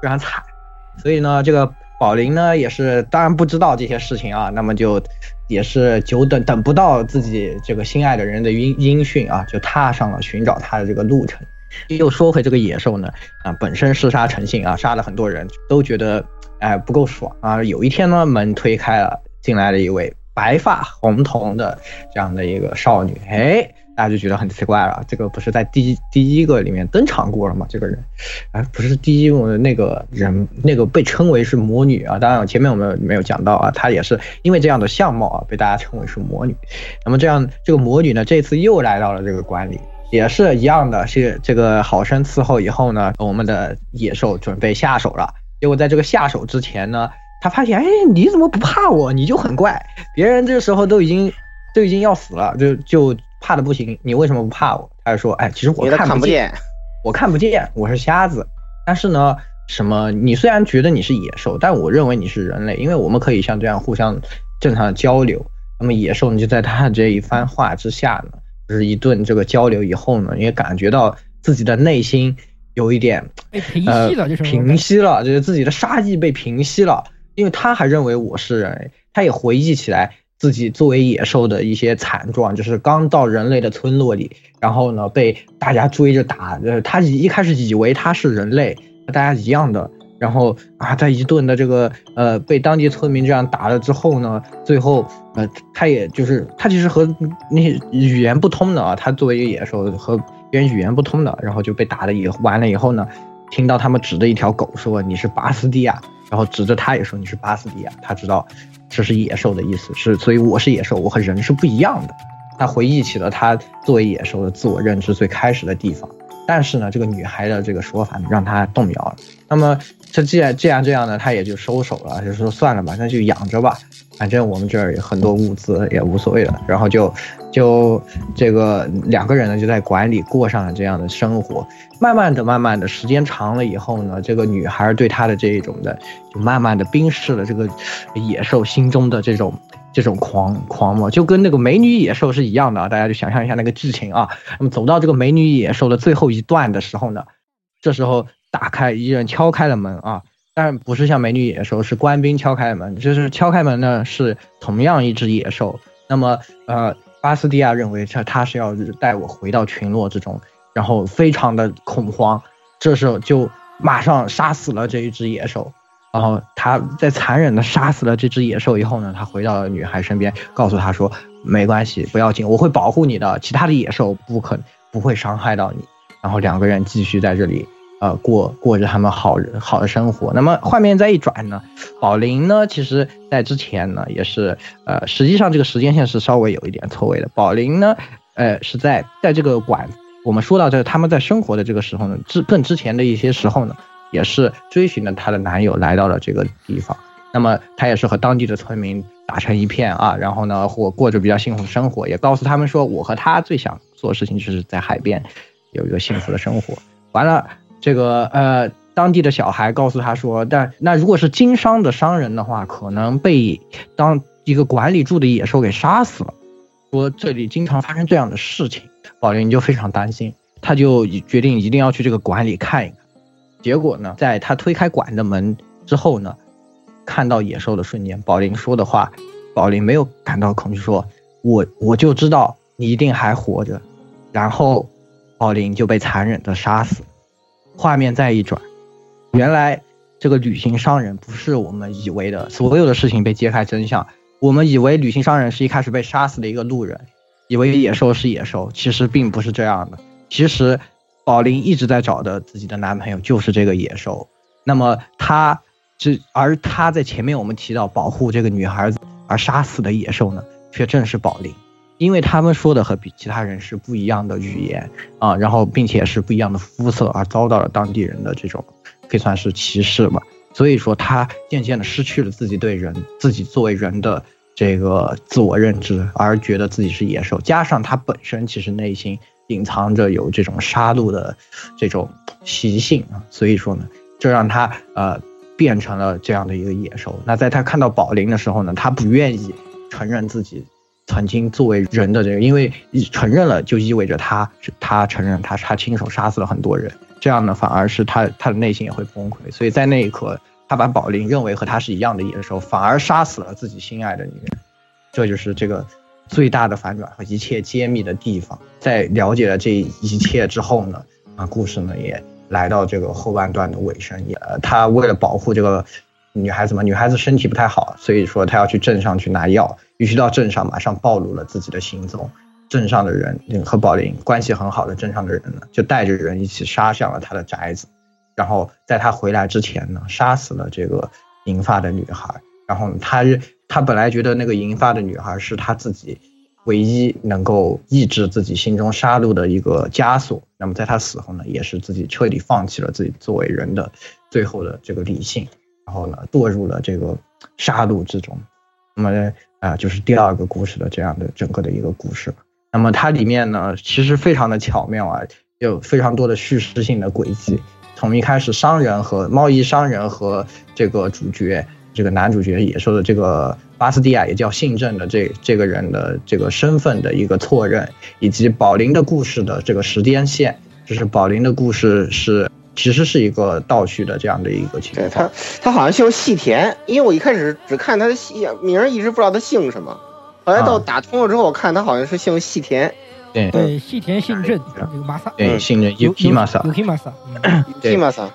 非常惨。所以呢，这个宝林呢，也是当然不知道这些事情啊，那么就。也是久等等不到自己这个心爱的人的音音讯啊，就踏上了寻找他的这个路程。又说回这个野兽呢，啊，本身嗜杀成性啊，杀了很多人，都觉得哎不够爽啊。有一天呢，门推开了，进来了一位白发红瞳的这样的一个少女，哎。大家就觉得很奇怪了，这个不是在第一第一个里面登场过了吗？这个人，哎，不是第一个那个人，那个被称为是魔女啊。当然前面我们没有讲到啊，她也是因为这样的相貌啊，被大家称为是魔女。那么这样这个魔女呢，这次又来到了这个馆里，也是一样的，是这个好生伺候以后呢，我们的野兽准备下手了。结果在这个下手之前呢，他发现，哎，你怎么不怕我？你就很怪，别人这时候都已经都已经要死了，就就。怕的不行，你为什么不怕我？他就说，哎，其实我看不见，我看不见，我是瞎子。但是呢，什么？你虽然觉得你是野兽，但我认为你是人类，因为我们可以像这样互相正常的交流。那么野兽呢，就在他这一番话之下呢，就是一顿这个交流以后呢，也感觉到自己的内心有一点被平息了，就是平息了，就是自己的杀意被平息了，因为他还认为我是人类，他也回忆起来。自己作为野兽的一些惨状，就是刚到人类的村落里，然后呢被大家追着打，呃，他一开始以为他是人类，和大家一样的，然后啊，在一顿的这个呃被当地村民这样打了之后呢，最后呃他也就是他其实和那些语言不通的啊，他作为一个野兽和别人语言不通的，然后就被打了以完了以后呢，听到他们指着一条狗说你是巴斯蒂亚，然后指着他也说你是巴斯蒂亚，他知道。这是野兽的意思，是所以我是野兽，我和人是不一样的。他回忆起了他作为野兽的自我认知最开始的地方，但是呢，这个女孩的这个说法让他动摇了。那么，他既然既然这样呢，他也就收手了，就说算了吧，那就养着吧，反正我们这儿有很多物资，也无所谓了。然后就就这个两个人呢，就在馆里过上了这样的生活。慢慢的，慢慢的时间长了以后呢，这个女孩对他的这一种的，就慢慢的冰释了这个野兽心中的这种这种狂狂魔，就跟那个美女野兽是一样的啊！大家就想象一下那个剧情啊。那么走到这个美女野兽的最后一段的时候呢，这时候打开一人敲开了门啊，但不是像美女野兽，是官兵敲开门，就是敲开门呢是同样一只野兽。那么呃，巴斯蒂亚认为他他是要带我回到群落之中，然后非常的恐慌，这时候就马上杀死了这一只野兽。然后他在残忍的杀死了这只野兽以后呢，他回到了女孩身边，告诉她说：“没关系，不要紧，我会保护你的。其他的野兽不可不会伤害到你。”然后两个人继续在这里，呃，过过着他们好人好的生活。那么画面再一转呢，宝林呢，其实在之前呢也是，呃，实际上这个时间线是稍微有一点错位的。宝林呢，呃，是在在这个馆，我们说到这他们在生活的这个时候呢，之更之前的一些时候呢。也是追寻着她的男友来到了这个地方，那么她也是和当地的村民打成一片啊，然后呢，或过着比较幸福的生活，也告诉他们说，我和他最想做的事情就是在海边有一个幸福的生活。完了，这个呃，当地的小孩告诉他说，但那如果是经商的商人的话，可能被当一个管理住的野兽给杀死了，说这里经常发生这样的事情，宝林就非常担心，他就决定一定要去这个馆里看一看。结果呢，在他推开馆的门之后呢，看到野兽的瞬间，宝林说的话，宝林没有感到恐惧，说：“我我就知道你一定还活着。”然后，宝林就被残忍的杀死。画面再一转，原来这个旅行商人不是我们以为的，所有的事情被揭开真相。我们以为旅行商人是一开始被杀死的一个路人，以为野兽是野兽，其实并不是这样的。其实。宝林一直在找的自己的男朋友就是这个野兽，那么他这而他在前面我们提到保护这个女孩子而杀死的野兽呢，却正是宝林，因为他们说的和比其他人是不一样的语言啊，然后并且是不一样的肤色而遭到了当地人的这种可以算是歧视吧，所以说他渐渐的失去了自己对人自己作为人的这个自我认知，而觉得自己是野兽，加上他本身其实内心。隐藏着有这种杀戮的这种习性啊，所以说呢，这让他呃变成了这样的一个野兽。那在他看到宝林的时候呢，他不愿意承认自己曾经作为人的这个，因为承认了就意味着他他承认他他亲手杀死了很多人，这样呢反而是他他的内心也会崩溃。所以在那一刻，他把宝林认为和他是一样的野兽，反而杀死了自己心爱的女人。这就是这个。最大的反转和一切揭秘的地方，在了解了这一切之后呢，啊，故事呢也来到这个后半段的尾声。也，他为了保护这个女孩子嘛，女孩子身体不太好，所以说他要去镇上去拿药。于是到镇上，马上暴露了自己的行踪。镇上的人和宝林关系很好的镇上的人呢，就带着人一起杀向了他的宅子，然后在他回来之前呢，杀死了这个银发的女孩。然后他他本来觉得那个银发的女孩是他自己唯一能够抑制自己心中杀戮的一个枷锁。那么在他死后呢，也是自己彻底放弃了自己作为人的最后的这个理性，然后呢堕入了这个杀戮之中。那么啊，就是第二个故事的这样的整个的一个故事。那么它里面呢，其实非常的巧妙啊，有非常多的叙事性的轨迹。从一开始商人和贸易商人和这个主角。这个男主角也说的这个巴斯蒂亚也叫信正的这这个人的这个身份的一个错认，以及宝林的故事的这个时间线，就是宝林的故事是其实是一个倒叙的这样的一个情况。对他他好像姓细田，因为我一开始只看他的姓名，一直不知道他姓什么，后来到打通了之后，我看他好像是姓细田。对对，细田信正，这个马萨。对，信正有皮马萨。有皮马萨。皮马萨。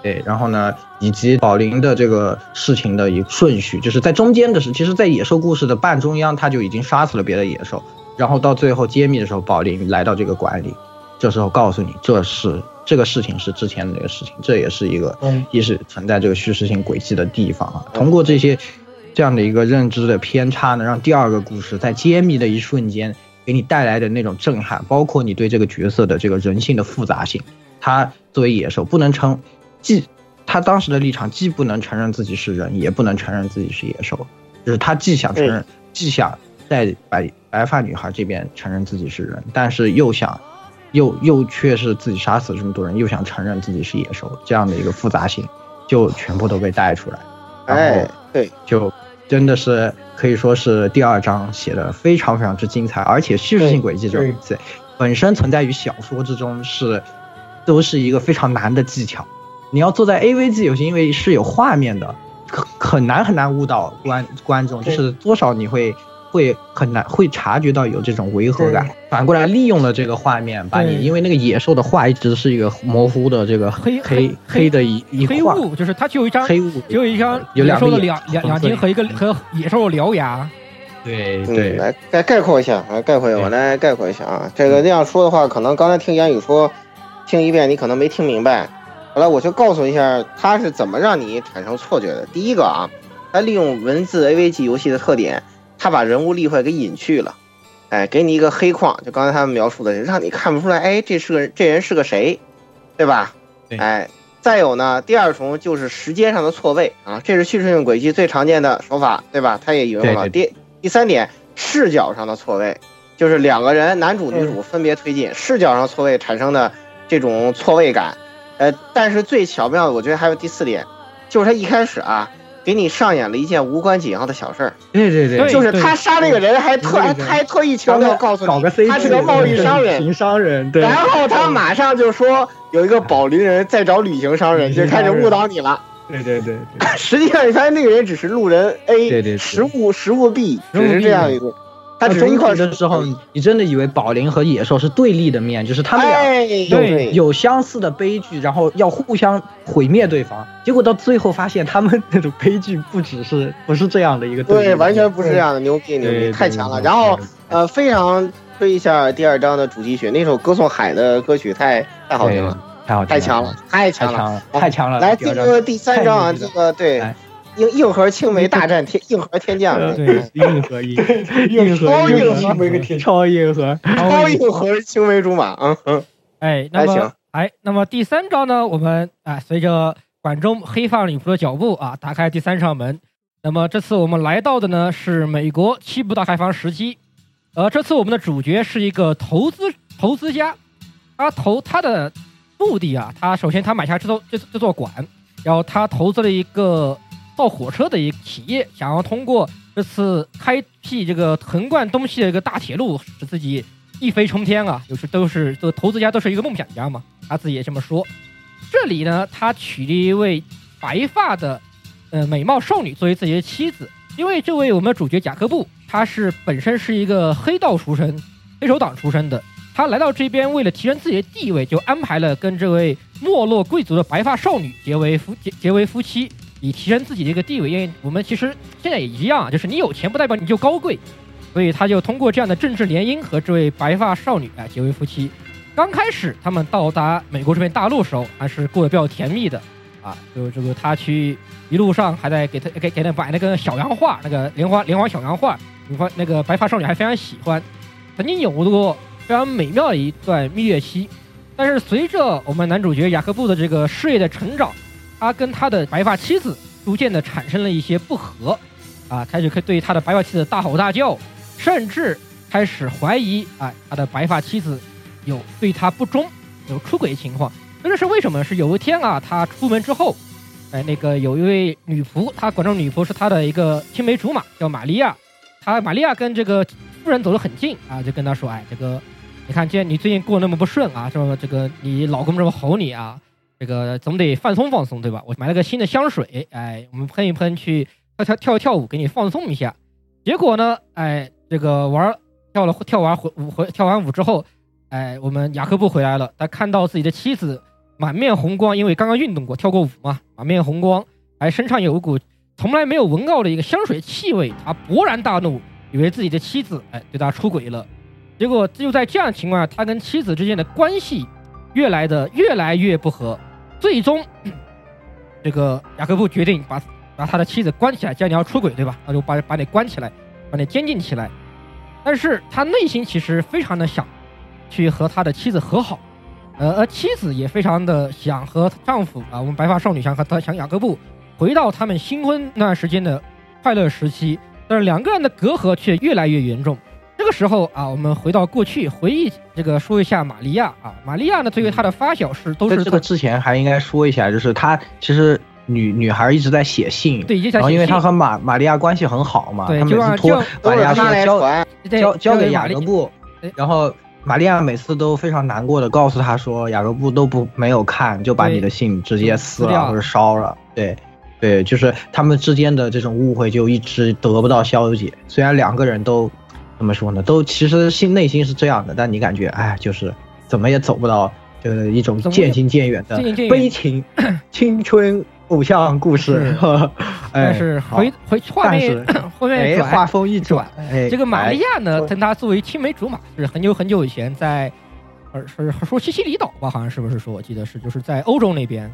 对，然后呢，以及宝林的这个事情的一个顺序，就是在中间的是，其实，在野兽故事的半中央，他就已经杀死了别的野兽，然后到最后揭秘的时候，宝林来到这个馆里，这时候告诉你，这是这个事情是之前的那个事情，这也是一个，也是存在这个叙事性轨迹的地方啊。通过这些这样的一个认知的偏差呢，让第二个故事在揭秘的一瞬间给你带来的那种震撼，包括你对这个角色的这个人性的复杂性，他作为野兽不能称。既他当时的立场既不能承认自己是人，也不能承认自己是野兽，就是他既想承认，既想在白白发女孩这边承认自己是人，但是又想，又又却是自己杀死这么多人，又想承认自己是野兽，这样的一个复杂性，就全部都被带出来。然后，对，就真的是可以说是第二章写的非常非常之精彩，而且叙事性轨迹这种本身存在于小说之中是，都是一个非常难的技巧。你要坐在 AVG 游戏，因为是有画面的，很很难很难误导观观众，就是多少你会会很难会察觉到有这种违和感。反过来利用了这个画面，把你因为那个野兽的画一直是一个模糊的这个黑黑黑的一一黑块雾就是它只有一张黑雾，只有一张有两个眼野兽的两两两睛和一个和野兽的獠牙。对对，来概概括一下，来概括一下，我来概括一下啊。这个那样说的话，可能刚才听言语说，听一遍你可能没听明白。好了，我就告诉一下他是怎么让你产生错觉的。第一个啊，他利用文字 AVG 游戏的特点，他把人物立绘给隐去了，哎，给你一个黑框，就刚才他们描述的，让你看不出来，哎，这是个这人是个谁，对吧？哎，再有呢，第二重就是时间上的错位啊，这是叙事性轨迹最常见的手法，对吧？他也引用了。第第三点，视角上的错位，就是两个人男主女主分别推进，视角上错位产生的这种错位感。呃，但是最巧妙的，我觉得还有第四点，就是他一开始啊，给你上演了一件无关紧要的小事儿。对对对，就是他杀那个人还特还还特意强调告诉搞个你，他是个贸易商人，旅行商人，对。然后他马上就说有一个保龄人在找旅行商人，就开始误导你了。对对对，实际上你发现那个人只是路人 A，对对，实物实物 B，只是这样一个。他只是一块的时候，你真的以为宝林和野兽是对立的面，就是他们俩有、哎、有相似的悲剧，然后要互相毁灭对方。结果到最后发现，他们那种悲剧不只是不是这样的一个对，对，完全不是这样的，牛逼牛逼，太强了。然后呃，非常推一下第二章的主题曲，那首歌颂海的歌曲太太好听了，太好太强了，太强了，太强了。来进入第三章啊，这个对。硬硬核青梅大战天硬核天降，对硬核硬 硬核超硬核超硬核超硬核青梅竹马，嗯嗯，哎，那么哎，那么第三招呢，我们啊随着管中黑发女仆的脚步啊，打开第三扇门。那么这次我们来到的呢是美国西部大开发时期，呃，这次我们的主角是一个投资投资家，他投他的目的啊，他首先他买下这座这这座馆，然后他投资了一个。造火车的一个企业，想要通过这次开辟这个横贯东西的一个大铁路，使自己一飞冲天啊！就是都是这个投资家都是一个梦想家嘛，他自己也这么说。这里呢，他娶了一位白发的呃美貌少女作为自己的妻子，因为这位我们的主角贾克布，他是本身是一个黑道出身、黑手党出身的，他来到这边为了提升自己的地位，就安排了跟这位没落贵族的白发少女结为夫结结为夫妻。以提升自己的一个地位，因为我们其实现在也一样，就是你有钱不代表你就高贵，所以他就通过这样的政治联姻和这位白发少女啊结为夫妻。刚开始他们到达美国这片大陆时候，还是过得比较甜蜜的啊，就这个他去一路上还在给他给给他摆那个小洋画，那个莲花莲花小洋画，你发那个白发少女还非常喜欢，曾经有过非常美妙的一段蜜月期。但是随着我们男主角雅各布的这个事业的成长，他跟他的白发妻子逐渐的产生了一些不和，啊，开始对他的白发妻子大吼大叫，甚至开始怀疑啊，他的白发妻子有对他不忠，有出轨情况。那这是为什么？是有一天啊，他出门之后，哎，那个有一位女仆，他管这女仆是他的一个青梅竹马，叫玛利亚。他玛利亚跟这个夫人走得很近啊，就跟他说，哎，这个你看，既然你最近过那么不顺啊，这么这个你老公这么吼你啊。这个总得放松放松，对吧？我买了个新的香水，哎，我们喷一喷，去跳跳跳跳舞，给你放松一下。结果呢，哎，这个玩跳了跳完回舞回跳完舞之后，哎，我们雅克布回来了，他看到自己的妻子满面红光，因为刚刚运动过，跳过舞嘛，满面红光，还身上有一股从来没有闻到的一个香水气味，他勃然大怒，以为自己的妻子哎对他出轨了。结果就在这样的情况下，他跟妻子之间的关系越来的越来越不和。最终，这个雅各布决定把把他的妻子关起来，既然你要出轨，对吧？那就把把你关起来，把你监禁起来。但是他内心其实非常的想去和他的妻子和好，呃，而妻子也非常的想和丈夫啊，我们白发少女想和他想雅各布回到他们新婚那段时间的快乐时期，但是两个人的隔阂却越来越严重。这个时候啊，我们回到过去回忆这个说一下玛利亚啊，玛利亚呢，对于她的发小是都是这个之前还应该说一下，就是她其实女女孩一直在写信，对，然后因为她和玛玛利亚关系很好嘛，对，她每次托玛利亚说交交交给雅各布，然后玛利亚每次都非常难过的告诉他说，雅各布都不没有看，就把你的信直接撕撕了。或者烧了。对，对，就是他们之间的这种误会就一直得不到消解。虽然两个人都怎么说呢，都其实心内心是这样的，但你感觉哎，就是怎么也走不到就是一种渐行渐远的悲情 青春偶像故事。哎但是好回回画面后 面哎，转画风一转，哎，这个玛利亚呢，哎跟他作为青梅竹马，是很久很久以前在，呃，是说西西里岛吧，好像是不是说？我记得是，就是在欧洲那边，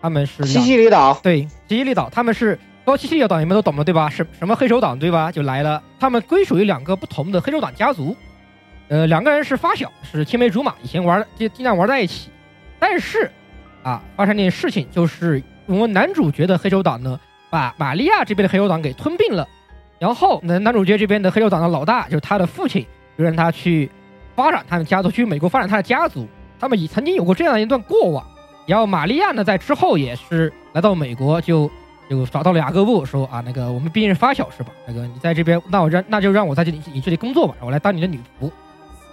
他们是西西里岛，对西西里岛，他们是包括西西里岛，你们都懂的对吧？是什么黑手党对吧？就来了，他们归属于两个不同的黑手党家族，呃，两个人是发小，是青梅竹马，以前玩就经常玩在一起，但是啊，发生一件事情，就是我们男主角的黑手党呢，把玛利亚这边的黑手党给吞并了。然后呢，男主角这边的黑手党的老大就是他的父亲，就让他去发展他的家族，去美国发展他的家族。他们已曾经有过这样一段过往。然后玛利亚呢，在之后也是来到美国，就就找到了雅各布，说啊，那个我们毕竟是发小是吧？那个你在这边，那我让那就让我在这里你这里工作吧，我来当你的女仆。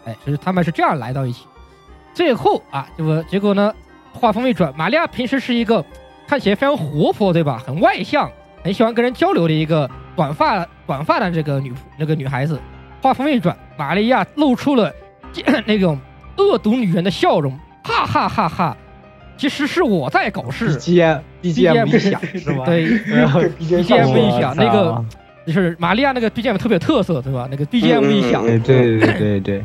哎，就是他们是这样来到一起。最后啊，这个结果呢，话锋一转，玛利亚平时是一个看起来非常活泼，对吧？很外向，很喜欢跟人交流的一个短发短发的这个女那个女孩子。话锋一转，玛利亚露出了 那种恶毒女人的笑容，哈哈哈哈！其实是我在搞事 BGM BGM 一响是吗？对然后，BGM 一响，那个就是玛利亚那个 BGM 特别有特色，对吧？那个 BGM 一响，对对对对对，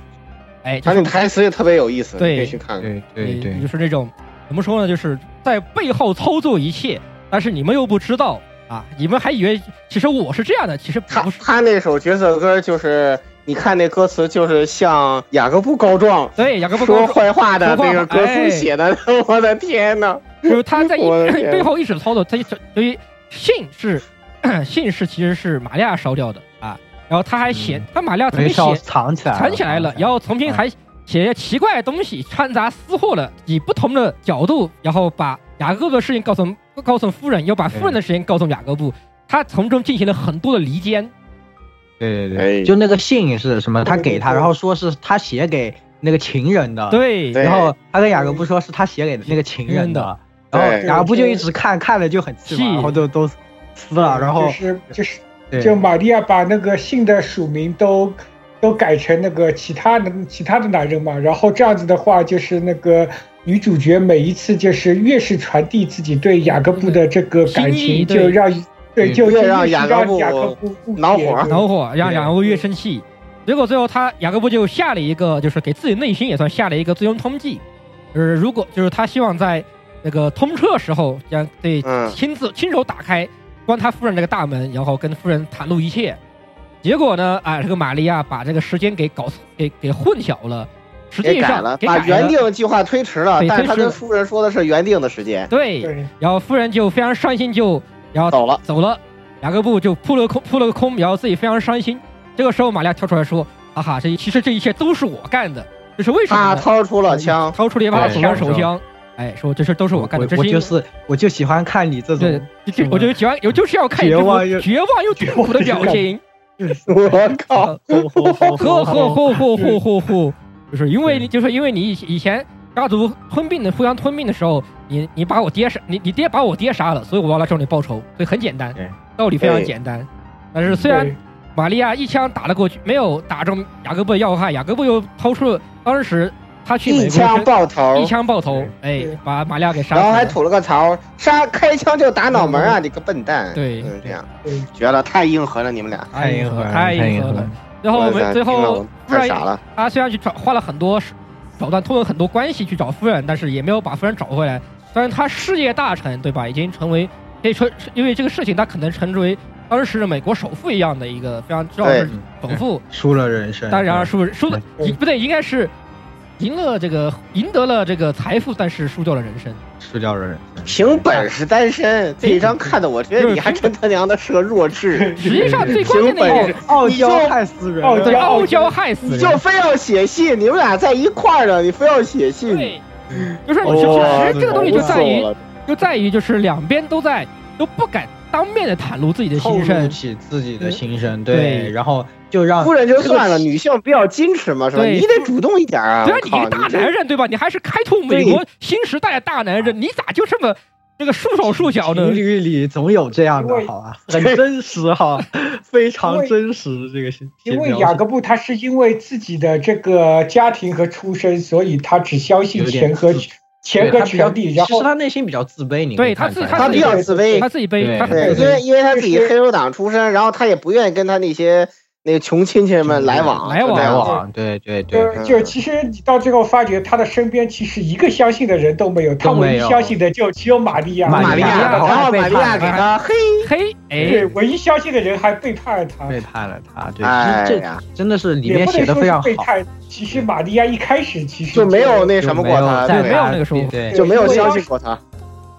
哎，他那台词也特别有意思，对可以去看看。对对对，就是那种怎么说呢？就是在背后操作一切，但是你们又不知道啊，你们还以为其实我是这样的，其实他他那首角色歌就是，你看那歌词就是向雅各布告状，对雅各布说坏话的那个歌哎词写的，我的天呐！就是他在一 背后一直操作，他就所以信是 信是其实是玛利亚烧掉的啊，然后他还写他玛利亚重新没烧写藏起来了藏起来了，然后重新还写些奇怪的东西，掺杂私货了，以不同的角度，然后把雅各布的事情告诉告诉夫人，又把夫人的事情告诉雅各布，他从中进行了很多的离间。对对哎。对，就那个信是什么？他给他，然后说是他写给那个情人的，对。然后他跟雅各布说是他写给那个情人的，然后雅各布就一直看看了就很气。嘛，然后就都撕了，然后就是就是就玛利亚把那个信的署名都都改成那个其他的其他的男人嘛，然后这样子的话，就是那个女主角每一次就是越是传递自己对雅各布的这个感情，就让对就越让雅各布雅各布恼火恼火，让雅各布越生气。结果最后他雅各布就下了一个，就是给自己内心也算下了一个最终通缉，就是如果就是他希望在那个通车的时候，将对嗯亲自亲手打开关他夫人这个大门，然后跟夫人袒露一切。结果呢，啊，这个玛利亚把这个时间给搞给给混淆了，实际上给改了，把原定计划推迟了，对但是他跟夫人说的是原定的时间。对，然后夫人就非常伤心，就然后走了，走了。雅各布就扑了个空，扑了个空，然后自己非常伤心。这个时候，玛利亚跳出来说：“哈哈，这其实这一切都是我干的，这是为什么他？掏出了枪，掏出了一把手枪，手枪，哎，说这事都是我干的，这我我就是我就喜欢看你这对种，，就我就喜欢，我就是要看你这种绝望又绝望又痛苦的表 情。我靠！呵呵呵呵呵呵呵呵，就是因为你，就是因为你以以前家族吞并的互相吞并的时候，你你把我爹杀，你你爹把我爹杀了，所以我要来找你报仇，所以很简单，道理非常简单。但是虽然玛利亚一枪打了过去，没有打中雅各布的要害，雅各布又掏出了当时他去一枪爆头一枪爆头，哎，把玛利亚给杀了。然后还吐了个槽，杀开枪就打脑门啊！你个笨蛋！对。嗯，这样，绝了，太硬核了，你们俩。太硬核了，太太硬核了。最后我们最后太傻了。他虽然去找花了很多手段，通过很多关系去找夫人，但是也没有把夫人找回来。虽然他事业大成，对吧？已经成为可以说，因为这个事情，他可能称之为当时的美国首富一样的一个非常重要的首富。输了人生，当然输输了不对，应该是赢了这个赢得了这个财富，但是输掉了人生。输掉了人生。凭本事单身，这一张看的我觉得你还真他娘的是个弱智。实际上最关键的一点，傲娇害死人，对傲娇害死人，你就非要写信，你们俩在一块儿的，你非要写信。对，就是其哇实这个东西就在于就在于就是两边都在都不敢当面的袒露自己的心声，起自己的心声，对对，然后就让夫人就算了，女性比较矜持嘛，是吧？你得主动一点啊！对啊，你一个大男人对吧？你还是开拓美国新时代的大男人，你咋就这么这个束手束脚呢情？侣里总有这样的，好啊，很真实哈，非常真实这个是。因为雅各布他是因为自己的这个家庭和出身，所以他只相信钱和自钱和对他比较权力，然后其实他内心比较自卑，你对他自他比较自卑，他自己卑，他对，因为因为他自己 黑手党出身，然后他也不愿意跟他那些那个穷亲戚们来往，来往对对对，就就其实你到最后发觉他的身边其实一个相信的人都没有，他唯一相信的就只有玛利亚。玛利亚，玛利亚给他嘿嘿，对，唯一相信的人还背叛了他。背叛了他，对，哎这呀真的是里也面写的不能说是非常好，背叛，其实玛利亚一开始其实就没有那什么过他，对，对没有那个时候，对就没有相信过他。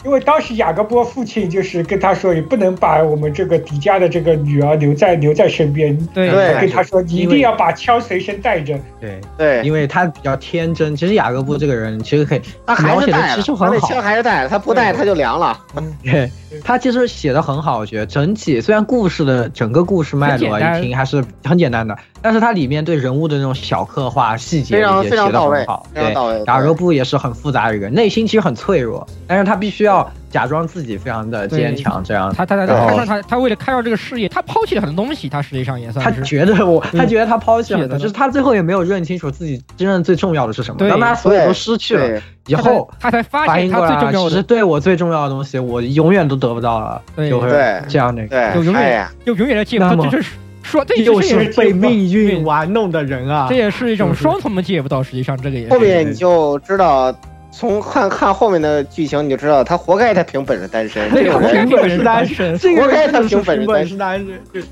因为当时雅各波父亲就是跟他说，也不能把我们这个迪迦的这个女儿留在留在身边，对对跟他说你一定要把枪随身带着。对对，因为他比较天真。其实雅各布这个人其实可以他还描写的是带了，其实很好他那枪，还是带了，他不带他就凉了。对他其实写的很好，我觉得整体虽然故事的整个故事脉络一听还是很简单的，但是它里面对人物的那种小刻画细节非常也写的非常到位很好。对，雅各布也是很复杂的一个人，内心其实很脆弱，但是他必须要假装自己非常的坚强，这样。他他他他他他为了开创这个事业，他抛弃了很多东西，他实际上也算是。他觉得我，嗯。他觉得他抛弃了很多，就是他最后也没有认清楚自己真正最重要的是什么。当他所有都失去了以后，他才发现他最重要的，其实对我最重要的东西，我永远都得不到了，对。就会这样的。对，就永远就永远的戒不到，那么这是说这又这也是被命运玩弄的人啊。这！也是一种双重的借不到，实际上这个也是。后面你就知道，从看看后面的剧情你就知道，他活该他凭本事单身。这个人凭本事单身这个活该他凭本事单身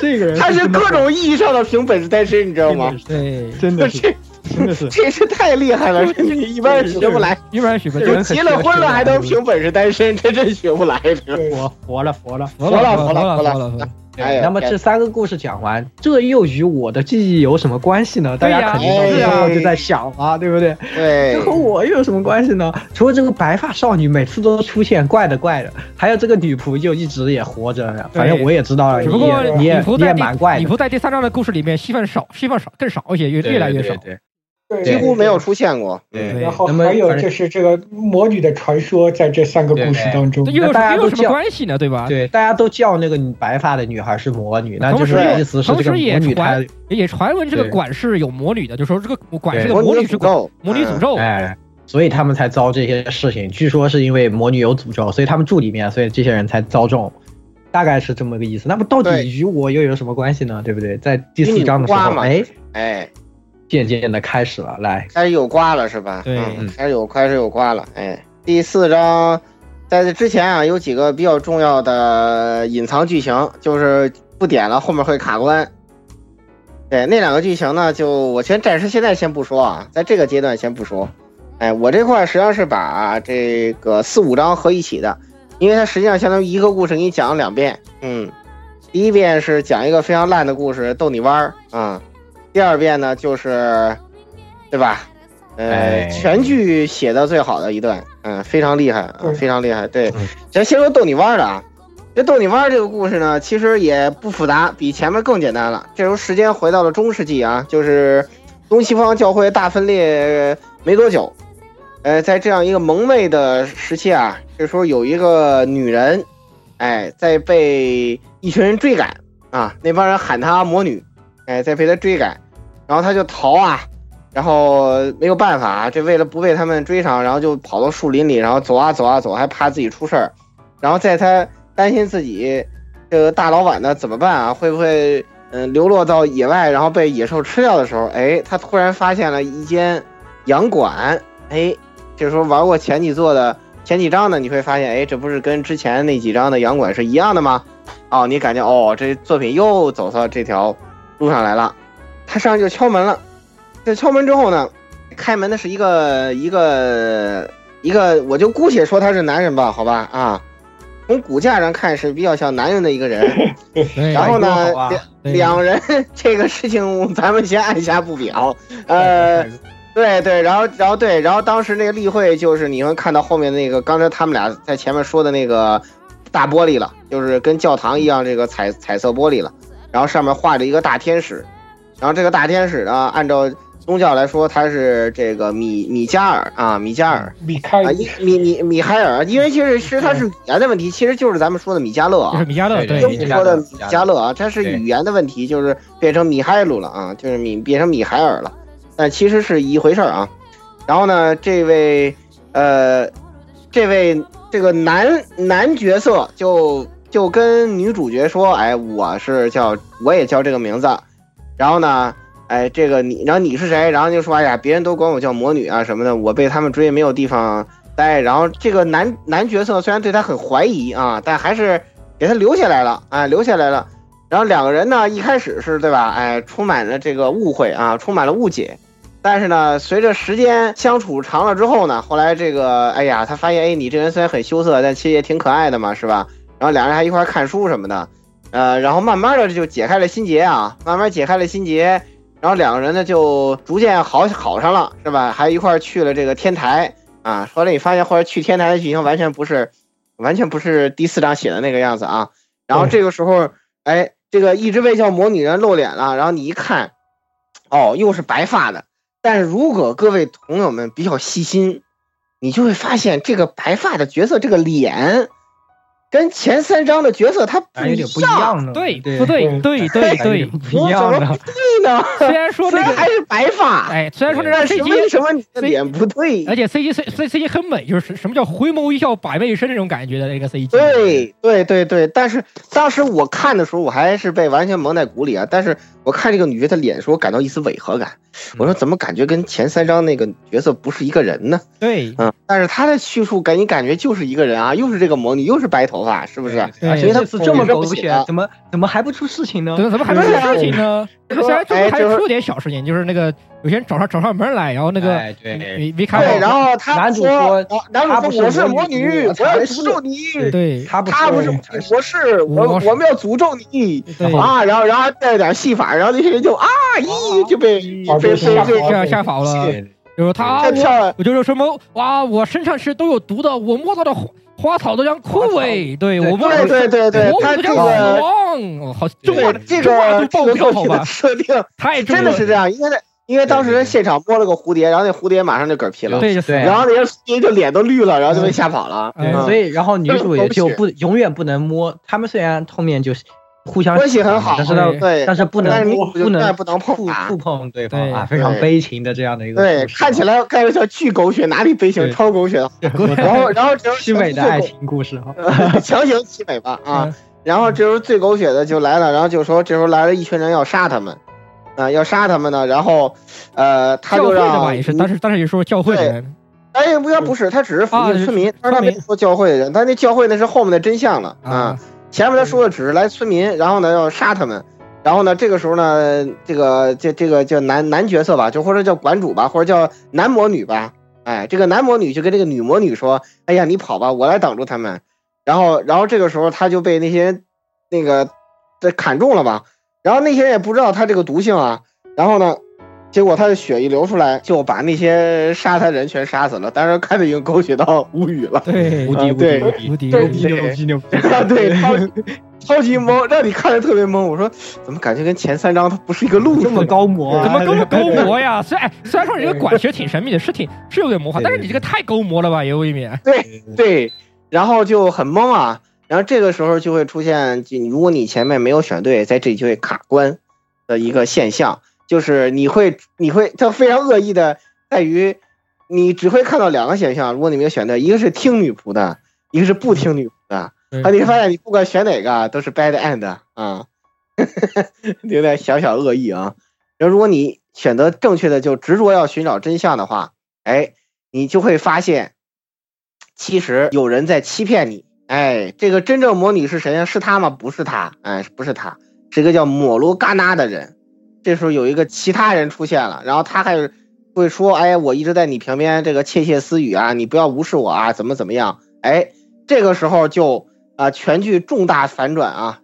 这个人 他是各种意义上的凭本事单身，你知道吗？对，真的是 这真的是这是太厉害了，这你一般人学不来。一般人学不就来，结了婚了还能凭本事单身，这真学不来。这个活活了活了。活了活了活了佛了，哎那么这三个故事讲完，这又与我的记忆有什么关系呢？大家肯定对呀最后就在想啊，对不对？对这和我又有什么关系呢？除了这个白发少女每次都出现，怪的怪的，还有这个女仆就一直也活着，反正我也知道了，你只不过女仆在第蛮怪的，女仆在第三章的故事里面戏份少，戏份少更少一些，越越来越少。对对，几乎没有出现过。对对然后还有就是这个魔女的传说，在这三个故事当中，又有大家又有什么都叫关系呢？对吧？对，大家都叫那个白发的女孩是魔女，那就是意思是这个魔女她传也传闻这个对管是有魔女的，就说这个管是对个魔女诅之管，咒，魔女诅咒。哎，所以他们才遭这些事情。据说是因为魔女有诅咒，所以他们住里面，所以这些人才遭中，大概是这么个意思。那么到底与我又有什么关系呢？对不对？在第四章的时候，哎，哎，渐渐的开始了，来，开始有瓜了是吧？对嗯，开始有开始有瓜了。哎，第四章在这之前啊，有几个比较重要的隐藏剧情，就是不点了，后面会卡关。对，那两个剧情呢，就我先暂时现在先不说啊，在这个阶段先不说。哎，我这块实际上是把这个四五章合一起的，因为它实际上相当于一个故事给你讲了两遍。嗯，第一遍是讲一个非常烂的故事，逗你玩儿啊。第二遍呢，就是，对吧？呃，哎全剧写的最好的一段，嗯，非常厉害啊，非常厉害。对嗯，咱先说逗你玩的啊，这逗你玩这个故事呢，其实也不复杂，比前面更简单了。这时候时间回到了中世纪啊，就是东西方教会大分裂没多久，呃，在这样一个蒙昧的时期啊，这时候有一个女人，哎，在被一群人追赶啊，那帮人喊她魔女，哎，在被他追赶，然后他就逃啊，然后没有办法啊，这为了不被他们追上，然后就跑到树林里，然后走啊走啊走，还怕自己出事儿，然后在他担心自己这个大老板呢怎么办啊，会不会嗯流落到野外，然后被野兽吃掉的时候，哎，他突然发现了一间洋馆，哎，这时候玩过前几座的前几章呢，你会发现，哎，这不是跟之前那几章的洋馆是一样的吗？哦，你感觉哦，这作品又走到这条路上来了。他上去就敲门了，这敲门之后呢，开门的是一个一个一个，我就姑且说他是男人吧，好吧啊，从骨架上看是比较像男人的一个人。对 然后呢，两两人这个事情咱们先按下不表，呃。对对，然后然后对，然后当时那个例会就是你们看到后面那个，刚才他们俩在前面说的那个大玻璃了，就是跟教堂一样这个彩彩色玻璃了，然后上面画着一个大天使，然后这个大天使呢，按照宗教来说，他是这个米米加尔啊，米加尔，米开啊，米米米海尔，因为其实其实它是语言的问题，其实就是咱们说的米迦勒啊，米迦勒，对，英语说的米迦勒啊，它是语言的问题，就是变成米海鲁了啊，就是米变成米海尔了，但其实是一回事儿啊。然后呢，这位呃，这位这个男男角色就就跟女主角说，哎，我是叫我也叫这个名字，然后呢。哎，这个你，然后你是谁？然后就说，哎呀，别人都管我叫魔女啊什么的，我被他们追，没有地方待。然后这个男男角色虽然对他很怀疑啊，但还是给他留下来了，哎，留下来了。然后两个人呢，一开始是对吧？哎，充满了这个误会啊，充满了误解。但是呢，随着时间相处长了之后呢，后来这个，哎呀，他发现，哎，你这人虽然很羞涩，但其实也挺可爱的嘛，是吧？然后两人还一块看书什么的，呃，然后慢慢的就解开了心结啊，慢慢解开了心结。然后两个人呢就逐渐好好上了，是吧？还一块去了这个天台啊。后来你发现，后来去天台的剧情完全不是，完全不是第四章写的那个样子啊。然后这个时候，哎，这个一直被叫魔女人露脸了。然后你一看，哦，又是白发的。但是如果各位朋友们比较细心，你就会发现这个白发的角色这个脸。跟前三章的角色他有点不一样呢，对，不对，对对对，不一样的，对呢。虽然说那个还是白发，哎，虽然说这个 CG 为什么你的脸不对？而且 CG C C CG 很美，就是什么叫回眸一笑百媚生那种感觉的那个 CG。对对对对，但是当时我看的时候，我还是被完全蒙在鼓里啊。但是我看这个女角的脸的时候，我感到一丝违和感。我说怎么感觉跟前三章那个角色不是一个人呢？对，嗯，但是他的叙述给你感觉就是一个人啊，又是这个魔女，又是白头发，是不是？所以他是这么狗血，怎么怎么还不出事情呢？怎么怎么还不出事情呢？虽然最后还出点小事情，就是那个有些人找上找上门来，然后那个没没看对，然后他男主说，男主说我是魔女，我要诅咒你。对，他不他不是我是我我们要诅咒你啊！然后然后带点戏法，然后那些人就啊咦就被被被吓吓跑了。就是他我我就是什么哇，我身上是都有毒的，我摸到的花花草都将枯萎。对我不对对对对，他这个好，这个这个爆个好吧？设定太真的是这样，因为因为当时现场摸了个蝴蝶，然后那蝴蝶马上就嗝屁了，对对，然后那些蝴蝶就脸都绿了，然后就被吓跑了。所以然后女主也就不永远不能摸，他们虽然后面就。互相关系很好，但是呢对，但是不能不能不能碰触碰对方啊，非常悲情的这样的一个对，看起来看着像巨狗血，哪里悲情，超狗血。然后然后只有凄美的爱情故事哈，强行凄美吧啊。然后这时候最狗血的就来了，然后就说这时候来了一群人要杀他们啊，要杀他们呢。然后呃，他就让也是，但是但是也说教会的人，哎，不要不是，他只是附近村民，他没说教会的人，他那教会那是后面的真相了啊。前面他说的只是来村民，然后呢要杀他们，然后呢这个时候呢，这个这这个叫男男角色吧，就或者叫馆主吧，或者叫男魔女吧，哎，这个男魔女就跟这个女魔女说，哎呀你跑吧，我来挡住他们，然后然后这个时候他就被那些那个这砍中了吧，然后那些人也不知道他这个毒性啊，然后呢。结果他的血一流出来，就把那些杀他人全杀死了。当时看的已经狗血到无语了，对，无敌无敌无敌无敌牛逼牛逼，对，超超级懵，让你看着特别懵。我说怎么感觉跟前三章它不是一个路子这么高模？怎么这么高模呀？虽然虽然说这个管学挺神秘的，是挺是有点魔幻，但是你这个太高模了吧，也未免。对对，然后就很懵啊。然后这个时候就会出现，如果你前面没有选对，在这里就会卡关的一个现象。就是你会，你会，它非常恶意的在于，你只会看到两个选项。如果你没有选择，一个是听女仆的，一个是不听女仆的。啊，你会发现你不管选哪个都是 bad end 啊，有点小小恶意啊。然后如果你选择正确的，就执着要寻找真相的话，哎，你就会发现，其实有人在欺骗你。哎，这个真正魔女是谁呀？是他吗？不是他，哎，不是他，是一个叫摩罗嘎纳的人。这时候有一个其他人出现了，然后他还会说：“哎，我一直在你旁边，这个窃窃私语啊，你不要无视我啊，怎么怎么样？”哎，这个时候就啊，全剧重大反转啊，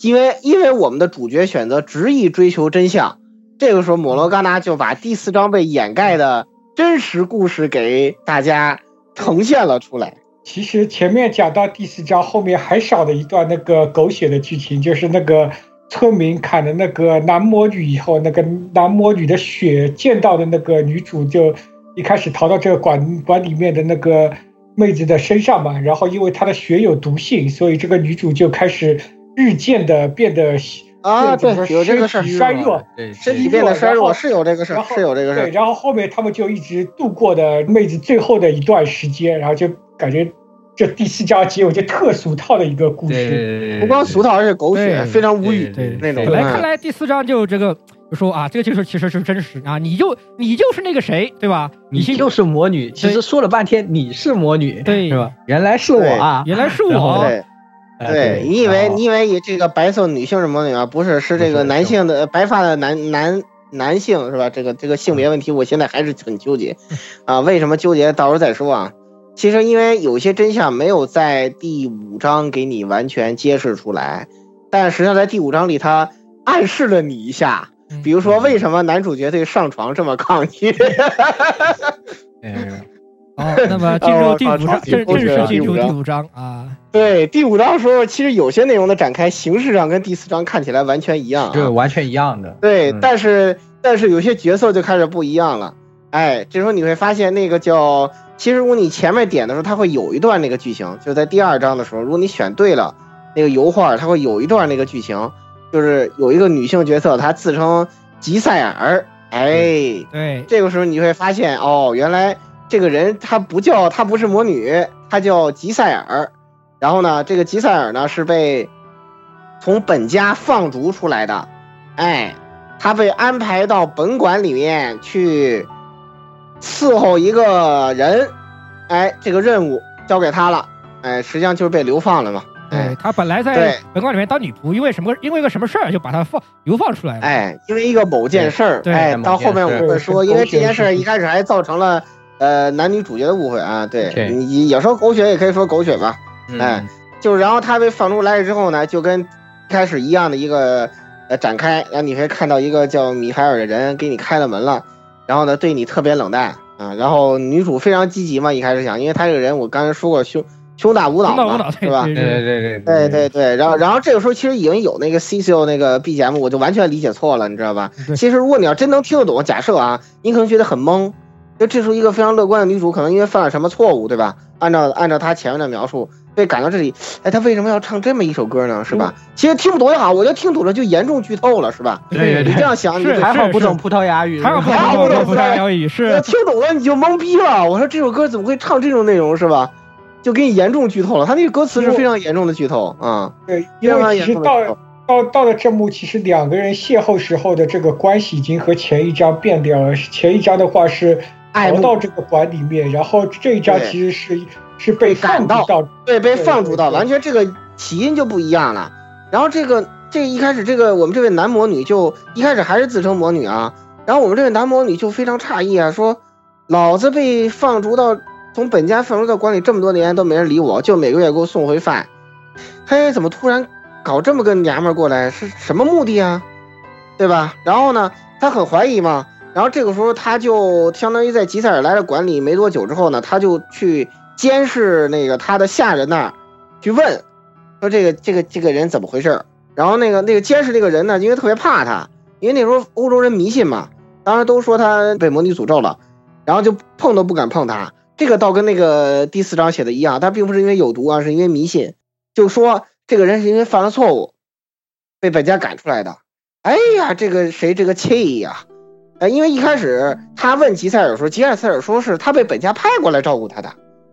因为因为我们的主角选择执意追求真相，这个时候摩罗嘎纳就把第四章被掩盖的真实故事给大家呈现了出来。其实前面讲到第四章，后面还少了一段那个狗血的剧情，就是那个村民砍了那个男魔女以后，那个男魔女的血溅到的那个女主就一开始逃到这个馆馆里面的那个妹子的身上嘛，然后因为她的血有毒性，所以这个女主就开始日渐的变得啊，对有这个事儿，身体衰弱，对，身体变得衰弱，是有这个事儿是有这个事对，然后后面他们就一直度过的妹子最后的一段时间，然后就感觉这第四章节，我就特俗套的一个故事。不光俗套，而且狗血，非常无语对那种。本来看嗯来第四章就这个就说啊，这个就是其实是真实啊，你就你就是那个谁，对吧？你就是魔女，其实说了半天你是魔女，对是吧？原来是我啊，原来是我，对。哎对，你以为你以为这个白色女性是魔女啊？不是，是这个男性的白发的男男男性是吧？这个这个性别问题，我现在还是很纠结 啊。为什么纠结？到时候再说啊。其实因为有些真相没有在第五章给你完全揭示出来，但实际上在第五章里，他暗示了你一下。比如说，为什么男主角对上床这么抗拒？哎好，那么进入第五章，哦正正式进入第五章啊。对，第五章的时候，其实有些内容的展开，形式上跟第四章看起来完全一样、啊，这完全一样的。对，嗯但是但是有些角色就开始不一样了。哎，这时候你会发现那个叫，其实如果你前面点的时候，它会有一段那个剧情，就在第二章的时候，如果你选对了那个油画，它会有一段那个剧情，就是有一个女性角色，她自称吉赛尔。哎，对，这个时候你会发现，哦，原来这个人她不叫，她不是魔女，她叫吉赛尔。然后呢，这个吉赛尔呢是被从本家放逐出来的，哎，她被安排到本馆里面去伺候一个人，哎，这个任务交给他了，哎，实际上就是被流放了嘛，哎他本来在对。本馆里面当女仆，因为什么？因为一个什么事儿就把他放流放出来了。哎，因为一个某件事儿，对哎，到后面我们会说，因为这件事儿一开始还造成了呃男女主角的误会啊，对有时候狗血也可以说狗血吧，嗯。哎，就是然后他被放出来之后呢，就跟一开始一样的一个呃展开，然后你会看到一个叫米海尔的人给你开了门了，然后呢对你特别冷淡啊，然后女主非常积极嘛，一开始想，因为她这个人我刚才说过胸胸大无脑嘛，胸大无脑，是吧？对对对对对对对，然后然后这个时候其实已经有那个 CCO 那个 BGM，我就完全理解错了，你知道吧？其实如果你要真能听得懂，假设啊，你可能觉得很懵，就这时候一个非常乐观的女主，可能因为犯了什么错误，对吧？按照按照她前面的描述，被赶到这里，哎，他为什么要唱这么一首歌呢？是吧？其实听不懂也好，我觉得听懂了就严重剧透了，是吧？对对对你这样想，你还好不懂葡萄牙语，还好不懂葡萄牙语我是听懂了你就懵逼了。我说这首歌怎么会唱这种内容，是吧？就给你严重剧透了，他那个歌词是非常严重的剧透啊。对，因为其实到到到了这幕，其实两个人邂逅时候的这个关系已经和前一章变掉了。前一章的话是逃到这个馆里面，然后这一章其实是是被放逐到，对，被放逐到，完全这个起因就不一样了。然后这个这一开始这个我们这位男魔女就一开始还是自称魔女啊，然后我们这位男魔女就非常诧异啊，说老子被放逐到从本家放逐到管理这么多年都没人理我，就每个月给我送回饭，嘿，怎么突然搞这么个娘们过来，是什么目的啊？对吧？然后呢，他很怀疑嘛。然后这个时候，他就相当于在吉塞尔来了管理没多久之后呢，他就去监视那个他的下人那儿，去问说这个这个这个人怎么回事然后那个那个监视这个人呢，因为特别怕他，因为那时候欧洲人迷信嘛，当时都说他被魔女诅咒了，然后就碰都不敢碰他。这个倒跟那个第四章写的一样，他并不是因为有毒啊，是因为迷信，就说这个人是因为犯了错误，被本家赶出来的。哎呀，这个谁这个气呀！呃，因为一开始他问吉塞尔说，吉塞尔说是他被本家派过来照顾他的，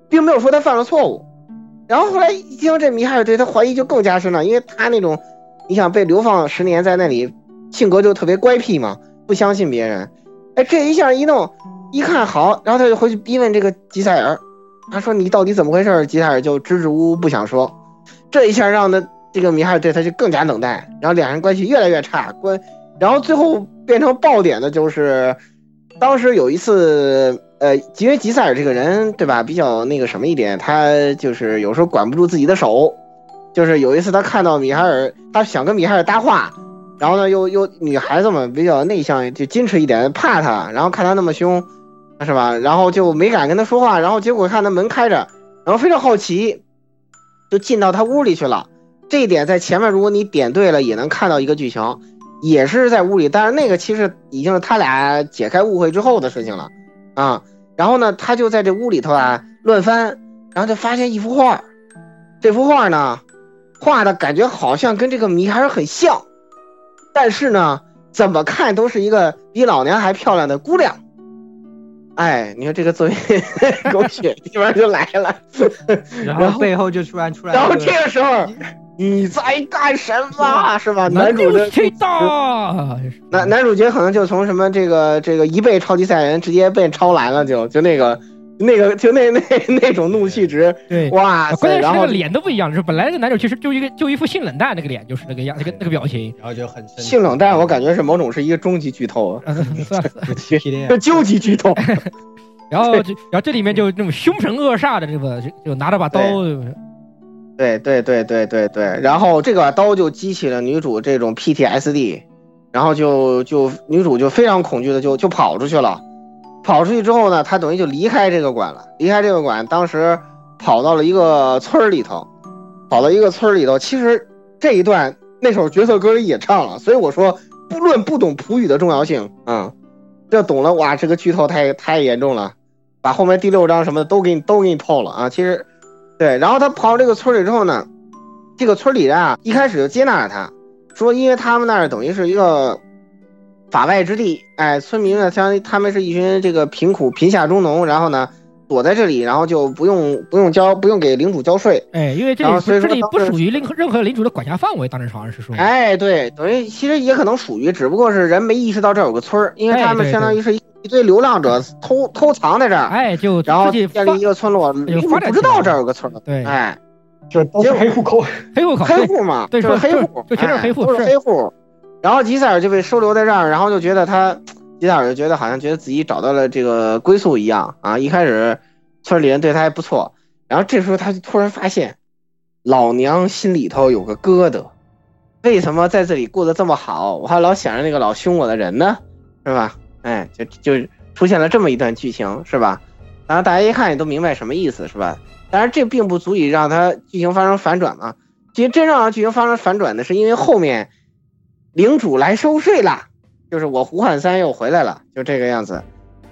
并没有说他犯了错误。然后后来一听这米海尔对他怀疑就更加深了，因为他那种，你想被流放十年在那里，性格就特别乖僻嘛，不相信别人。哎，这一下一弄，一看好，然后他就回去逼问这个吉塞尔，他说你到底怎么回事？吉塞尔就支支吾吾不想说。这一下让他这个米海尔对他就更加冷淡，然后两人关系越来越差，关，然后最后变成爆点的就是，当时有一次，呃，因为吉塞尔这个人对吧，比较那个什么一点，他就是有时候管不住自己的手，就是有一次他看到米海尔，他想跟米海尔搭话，然后呢又又女孩子嘛比较内向，就矜持一点，怕他，然后看他那么凶，是吧？然后就没敢跟他说话，然后结果看他门开着，然后非常好奇，就进到他屋里去了。这一点在前面如果你点对了，也能看到一个剧情，也是在屋里，但是那个其实已经是他俩解开误会之后的事情了啊。然后呢，他就在这屋里头啊乱翻，然后就发现一幅画，这幅画呢画的感觉好像跟这个米海尔很像，但是呢，怎么看都是一个比老娘还漂亮的姑娘。哎，你说这个作为 狗血地方就来了，然后背后就突然出来，然后这个时候 你在干什么？是吧？男主的最大，男男主角可能就从什么这个这个一倍超级赛亚人直接被超蓝了，就就那个那个就那那那种怒气值，对，哇关键是那个脸都不一样，就是本来那个男主其实就一个就一副性冷淡那个脸，就是那个样那个那个表情，然后就很性冷淡，我感觉是某种是一个终极剧透，这究 极剧透。然后就然后这里面就那种凶神恶煞的这个就就拿着把刀，对对对对对对，然后这把刀就激起了女主这种 PTSD，然后就就女主就非常恐惧的就就跑出去了，跑出去之后呢，她等于就离开这个馆了，离开这个馆，当时跑到了一个村里头，跑到一个村里头，其实这一段那首角色歌里也唱了，所以我说不论不懂普语的重要性啊、这懂了哇，这个剧透太太严重了，把后面第六章什么的都给你都给你透了啊，其实。对，然后他跑到这个村里之后呢，这个村里人啊一开始就接纳了他，说因为他们那儿等于是一个法外之地，哎，村民呢相当于他们是一群这个贫苦贫下中农，然后呢躲在这里，然后就不用不用交不用给领主交税，哎，因为这里这里不属于任何任何领主的管辖范围，当时好像是说，哎，对，等于其实也可能属于，只不过是人没意识到这儿有个村儿，因为他们相当于是一一堆流浪者偷偷藏在这儿，哎，就然后建立一个村落，不知道这儿有个村儿，对哎。就都是黑户口，黑户口，黑户嘛，对，就是黑户，就全是黑户是黑户。然后吉塞尔就被收留在这儿，然后就觉得他，吉塞尔就觉得好像觉得自己找到了这个归宿一样啊。一开始村里人对他还不错，然后这时候他就突然发现，老娘心里头有个疙瘩，为什么在这里过得这么好，我还老想着那个老凶我的人呢，是吧？哎，就就出现了这么一段剧情，是吧？然后大家一看也都明白什么意思，是吧？当然，这并不足以让他剧情发生反转嘛。其实真正让剧情发生反转的是因为后面领主来收税了，就是我胡汉三又回来了，就这个样子。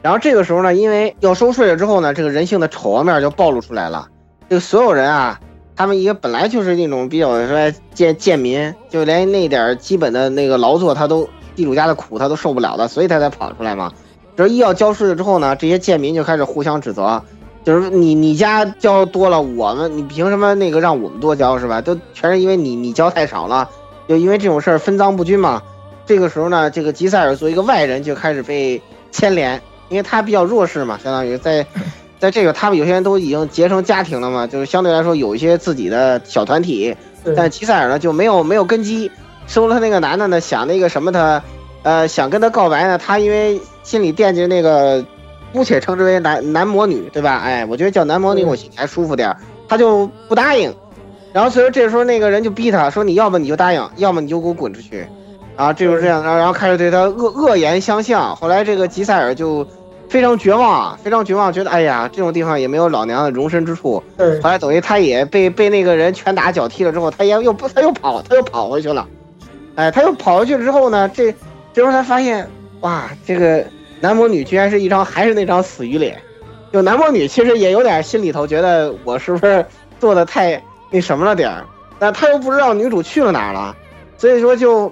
然后这个时候呢，因为要收税了之后呢，这个人性的丑恶面就暴露出来了。这个所有人啊，他们一个本来就是那种比较说贱贱民，就连那点基本的那个劳作他都地主家的苦他都受不了的，所以他才跑出来嘛。这一要交税了之后呢，这些贱民就开始互相指责，就是你你家交多了，我们你凭什么那个让我们多交是吧？都全是因为你你交太少了，就因为这种事儿分赃不均嘛。这个时候呢，这个吉塞尔作为一个外人就开始被牵连，因为他比较弱势嘛，相当于在 在这个他们有些人都已经结成家庭了嘛，就是相对来说有一些自己的小团体，但吉塞尔呢就没有没有根基，收了他那个男的呢，想那个什么他，呃，想跟他告白呢，他因为心里惦记那个，姑且称之为男男魔女，对吧？哎，我觉得叫男魔女我心里还舒服点儿，他就不答应。然后所以说这时候那个人就逼他说，你要么你就答应，要么你就给我滚出去。然后这就是这样，然后然后开始对他恶恶言相向。后来这个吉赛尔就非常绝望啊，非常绝望，觉得哎呀，这种地方也没有老娘的容身之处。对，后来等于他也被被那个人拳打脚踢了之后，他也又不他又跑他又跑回去了，哎，他又跑回去之后呢，这这时候他发现哇，这个男魔女居然是一张还是那张死鱼脸，就男魔女其实也有点心里头觉得我是不是做的太那什么了点儿，但他又不知道女主去了哪儿了，所以说就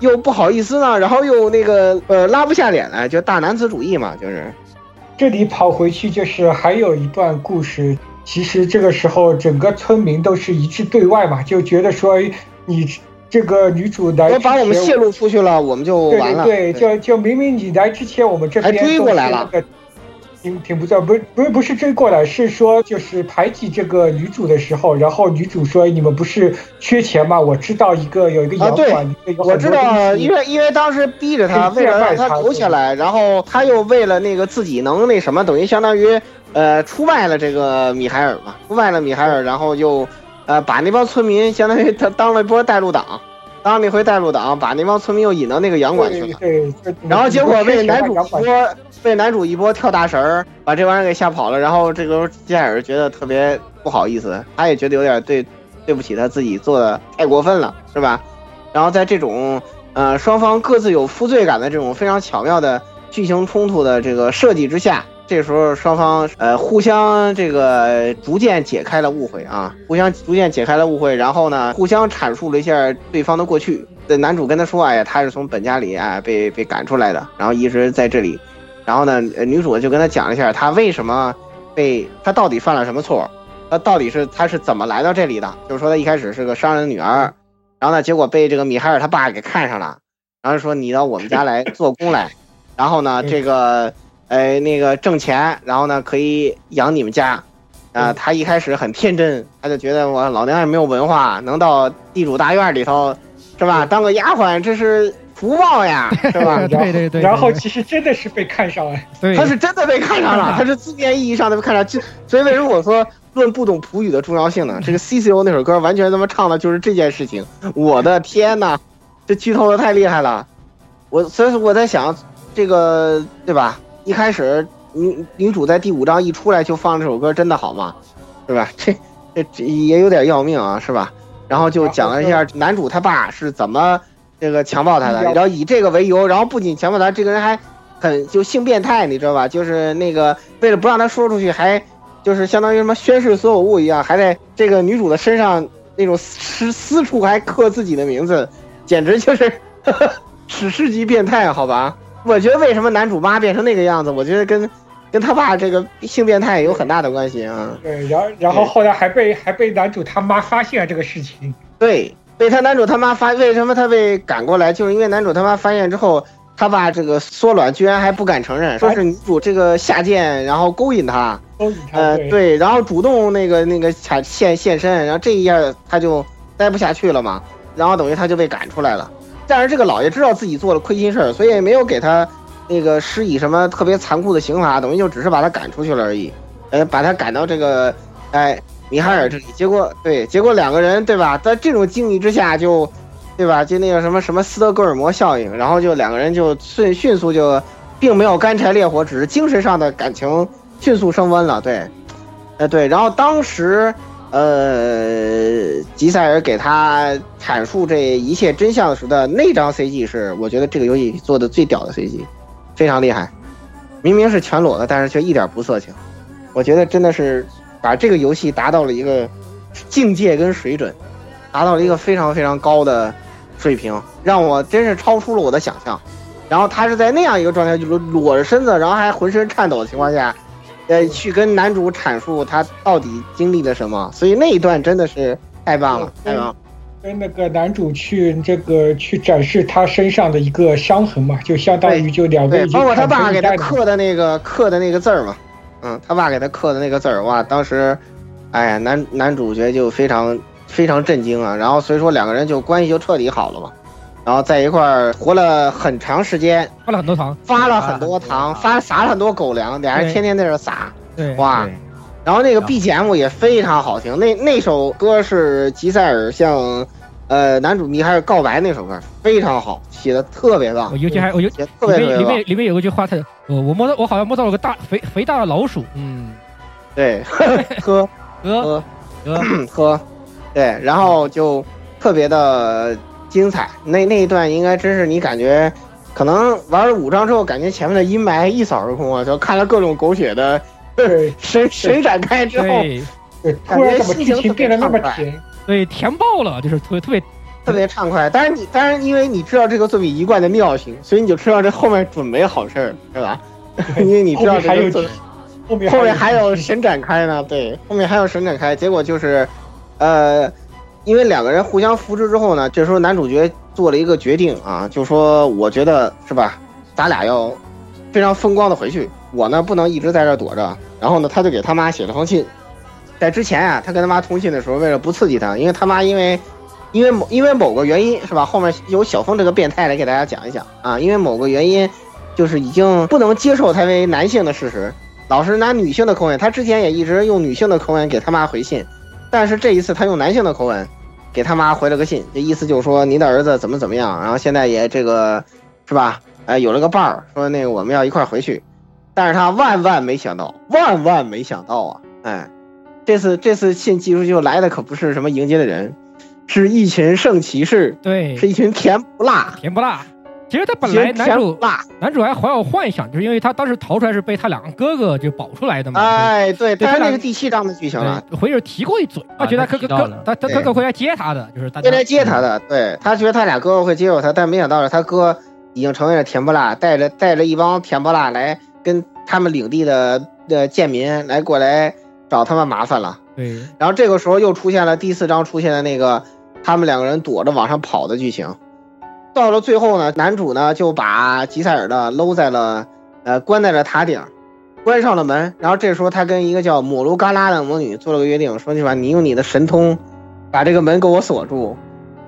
又不好意思呢，然后又那个呃拉不下脸来，就大男子主义嘛，就是。这里跑回去就是还有一段故事。其实这个时候，整个村民都是一致对外嘛，就觉得说哎你这个女主来要，把我们泄露出去了，我们就对完了。对对，就就明明你来之前，我们这边还追过来了挺挺不错，不是不是不是追过来，是说就是排挤这个女主的时候，然后女主说你们不是缺钱吗？我知道一个有一个啊，对洋馆，里面有，我知道，因为因为当时逼着他，为了让他贱卖他留下来，然后他又为了那个自己能那什么，等于相当于呃出卖了这个米海尔嘛，出卖了米海尔，然后又呃把那帮村民相当于他当了一波带路党，当当那回带路党，把那帮村民又引到那个洋馆去了。然后结果被男主一波被男主一波跳大神儿，把这帮人给吓跑了。然后这个吉赛尔觉得特别不好意思，他也觉得有点对对不起他自己做的太过分了，是吧？然后在这种呃双方各自有负罪感的这种非常巧妙的剧情冲突的这个设计之下，这时候双方呃互相这个逐渐解开了误会啊，互相逐渐解开了误会，然后呢互相阐述了一下对方的过去。这男主跟他说：“哎呀，他是从本家里哎被被赶出来的，然后一直在这里。然后呢，女主就跟他讲了一下他为什么被他到底犯了什么错，他到底是他是怎么来到这里的？就是说他一开始是个商人的女儿，然后呢，结果被这个米海尔他爸给看上了，然后说你到我们家来做工来，然后呢，这个呃那个挣钱，然后呢可以养你们家。”啊，他一开始很天真，他就觉得我老娘也没有文化，能到地主大院里头，是吧？当个丫鬟，这是福报呀，是吧？对对对。然后其实真的是被看上了，他是真的被看上了，他是字面意义上的被看上。就所以为什么我说论不懂普语的重要性呢？这个 C C O 那首歌完全他妈唱的就是这件事情。我的天呐，这剧透的太厉害了。我所以说我在想，这个对吧？一开始。女女主在第五章一出来就放这首歌，真的好吗？是吧？这这这也有点要命啊，是吧？然后就讲了一下男主他爸是怎么这个强暴他的，然后以这个为由，然后不仅强暴他，这个人还很就性变态，你知道吧？就是那个为了不让他说出去，还就是相当于什么宣誓所有物一样，还在这个女主的身上那种私私处还刻自己的名字，简直就是 史诗级变态，好吧？我觉得为什么男主妈变成那个样子，我觉得跟。跟他爸这个性变态有很大的关系啊。对，然后然后后来还被还被男主他妈发现了这个事情。对，被他男主他妈发，为什么他被赶过来？就是因为男主他妈发现之后，他爸这个缩卵居然还不敢承认，说是女主这个下贱，然后勾引他。勾引他。呃，对，然后主动那个那个现现现身，然后这一下他就待不下去了嘛，然后等于他就被赶出来了。但是这个老爷知道自己做了亏心事儿，所以没有给他。那个施以什么特别残酷的刑罚，等于就只是把他赶出去了而已，呃，把他赶到这个，哎，米哈尔这里，结果对，结果两个人对吧，在这种境遇之下就，对吧，就那个什么什么斯德哥尔摩效应，然后就两个人就迅迅速就，并没有干柴烈火，只是精神上的感情迅速升温了，对，呃对，然后当时，呃，吉赛尔给他阐述这一切真相时的那张 CG 是，我觉得这个游戏做的最屌的 CG。非常厉害，明明是全裸的，但是却一点不色情。我觉得真的是把这个游戏达到了一个境界跟水准，达到了一个非常非常高的水平，让我真是超出了我的想象。然后他是在那样一个状态，就是裸着身子，然后还浑身颤抖的情况下，呃，去跟男主阐述他到底经历了什么。所以那一段真的是太棒了，太棒。跟那个男主去这个去展示他身上的一个伤痕嘛，就相当于就两个包括他爸给他刻的那个刻的那个字儿嘛，嗯，他爸给他刻的那个字儿，哇，当时，哎呀，男男主角就非常非常震惊啊，然后所以说两个人就关系就彻底好了嘛，然后在一块儿活了很长时间，发了很多糖，发了很多糖，发撒了很多狗粮，俩人天天在这撒，对，哇。然后那个 BGM 也非常好听，那那首歌是吉赛尔向，呃，男主米海尔告白那首歌，非常好，写的特别棒。我尤其还我尤特别特别里面里面有一句话，他我我摸到我好像摸到了个大肥肥大的老鼠，嗯，对，喝喝喝喝。喝，对，然后就特别的精彩，那那一段应该真是你感觉，可能玩了五章之后，感觉前面的阴霾一扫而空啊，就看了各种狗血的。神神展开之后，对，突然怎么剧情变得那么甜？对，甜爆了，就是特别特别特别畅快。但是你，当然因为你知道这个作品一贯的妙性，所以你就知道这后面准没好事儿，是吧？因为你知道这个作后面后面还有神展开呢。对，后面还有神展开，结果就是，呃，因为两个人互相扶持之后呢，这时候男主角做了一个决定啊，就说我觉得是吧，咱俩要非常风光的回去。我呢不能一直在这躲着，然后呢，他就给他妈写了封信。在之前啊，他跟他妈通信的时候，为了不刺激他，因为他妈因为，因为某因为某个原因是吧？后面由小峰这个变态来给大家讲一讲啊，因为某个原因，就是已经不能接受他为男性的事实，老是拿女性的口吻。他之前也一直用女性的口吻给他妈回信，但是这一次他用男性的口吻，给他妈回了个信，这意思就是说您的儿子怎么怎么样，然后现在也这个是吧？哎，有了个伴儿，说那个我们要一块儿回去，但是他万万没想到，万万没想到啊！哎，这次这次信寄出去来的可不是什么迎接的人，是一群圣骑士，对，是一群甜不辣，甜不辣。其实他本来男主男主还怀有幻想，就是因为他当时逃出来是被他两个哥哥就保出来的嘛。哎，对，对但是那个第七章的剧情了，回去提过一嘴，他觉得他哥哥他他哥哥会来接他的，就是会来接他的，对他觉得他俩哥哥会接受他，但没想到是他哥已经成为了甜不辣，带着带着一帮甜不辣来跟他们领地的的贱民来过来找他们麻烦了。对，然后这个时候又出现了第四章出现的那个他们两个人躲着往上跑的剧情。到了最后呢，男主呢就把吉赛尔的搂在了，呃，关在了塔顶，关上了门。然后这时候他跟一个叫摩卢嘎拉的魔女做了个约定，说你把，你用你的神通把这个门给我锁住，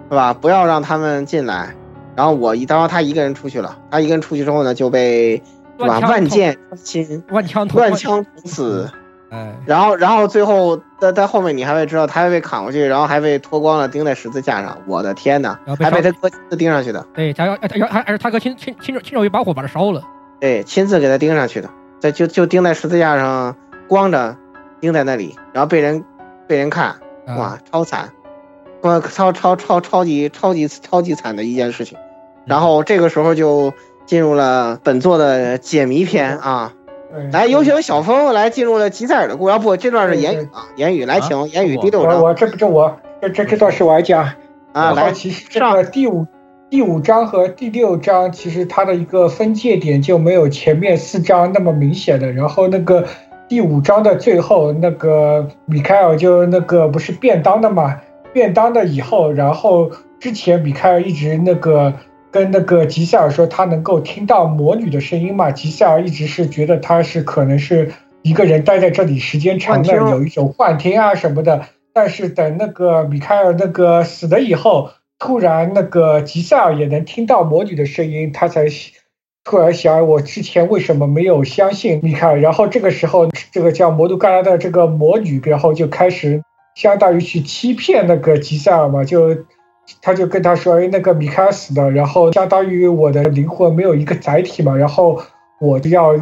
是吧？不要让他们进来。然后我一，当时他一个人出去了。他一个人出去之后呢，就被是吧万箭亲，万枪万枪捅死。哎，然后，然后最后在在后面，你还会知道他还被砍过去，然后还被脱光了钉在十字架上。我的天哪，还被他哥亲自钉上去的。对，他要要还还是他哥亲亲亲手亲手一把火把他烧了。对，亲自给他钉上去的，在就就钉在十字架上，光着钉在那里，然后被人被人看，哇，超惨，哇，超超超超级超级超级惨的一件事情。然后这个时候就进入了本作的解谜篇啊。来，有请小峰来进入了吉赛尔的故事。不，这段是言语啊，言语来，请言语第六章。我这不是我，这这这段是我来讲啊。来，其实这个第五第五章和第六章，其实它的一个分界点就没有前面四章那么明显的。然后那个第五章的最后，那个米开尔就那个不是便当的嘛？便当的以后，然后之前米开尔一直那个。跟那个吉塞尔说，他能够听到魔女的声音嘛？吉塞尔一直是觉得他是可能是一个人待在这里时间长了，有一种幻听啊什么的。但是等那个米开尔那个死了以后，突然那个吉塞尔也能听到魔女的声音，他才突然想，我之前为什么没有相信米开尔？然后这个时候，这个叫魔都嘎拉的这个魔女，然后就开始相当于去欺骗那个吉塞尔嘛，就。他就跟他说：“哎，那个米开尔死了，然后相当于我的灵魂没有一个载体嘛，然后我要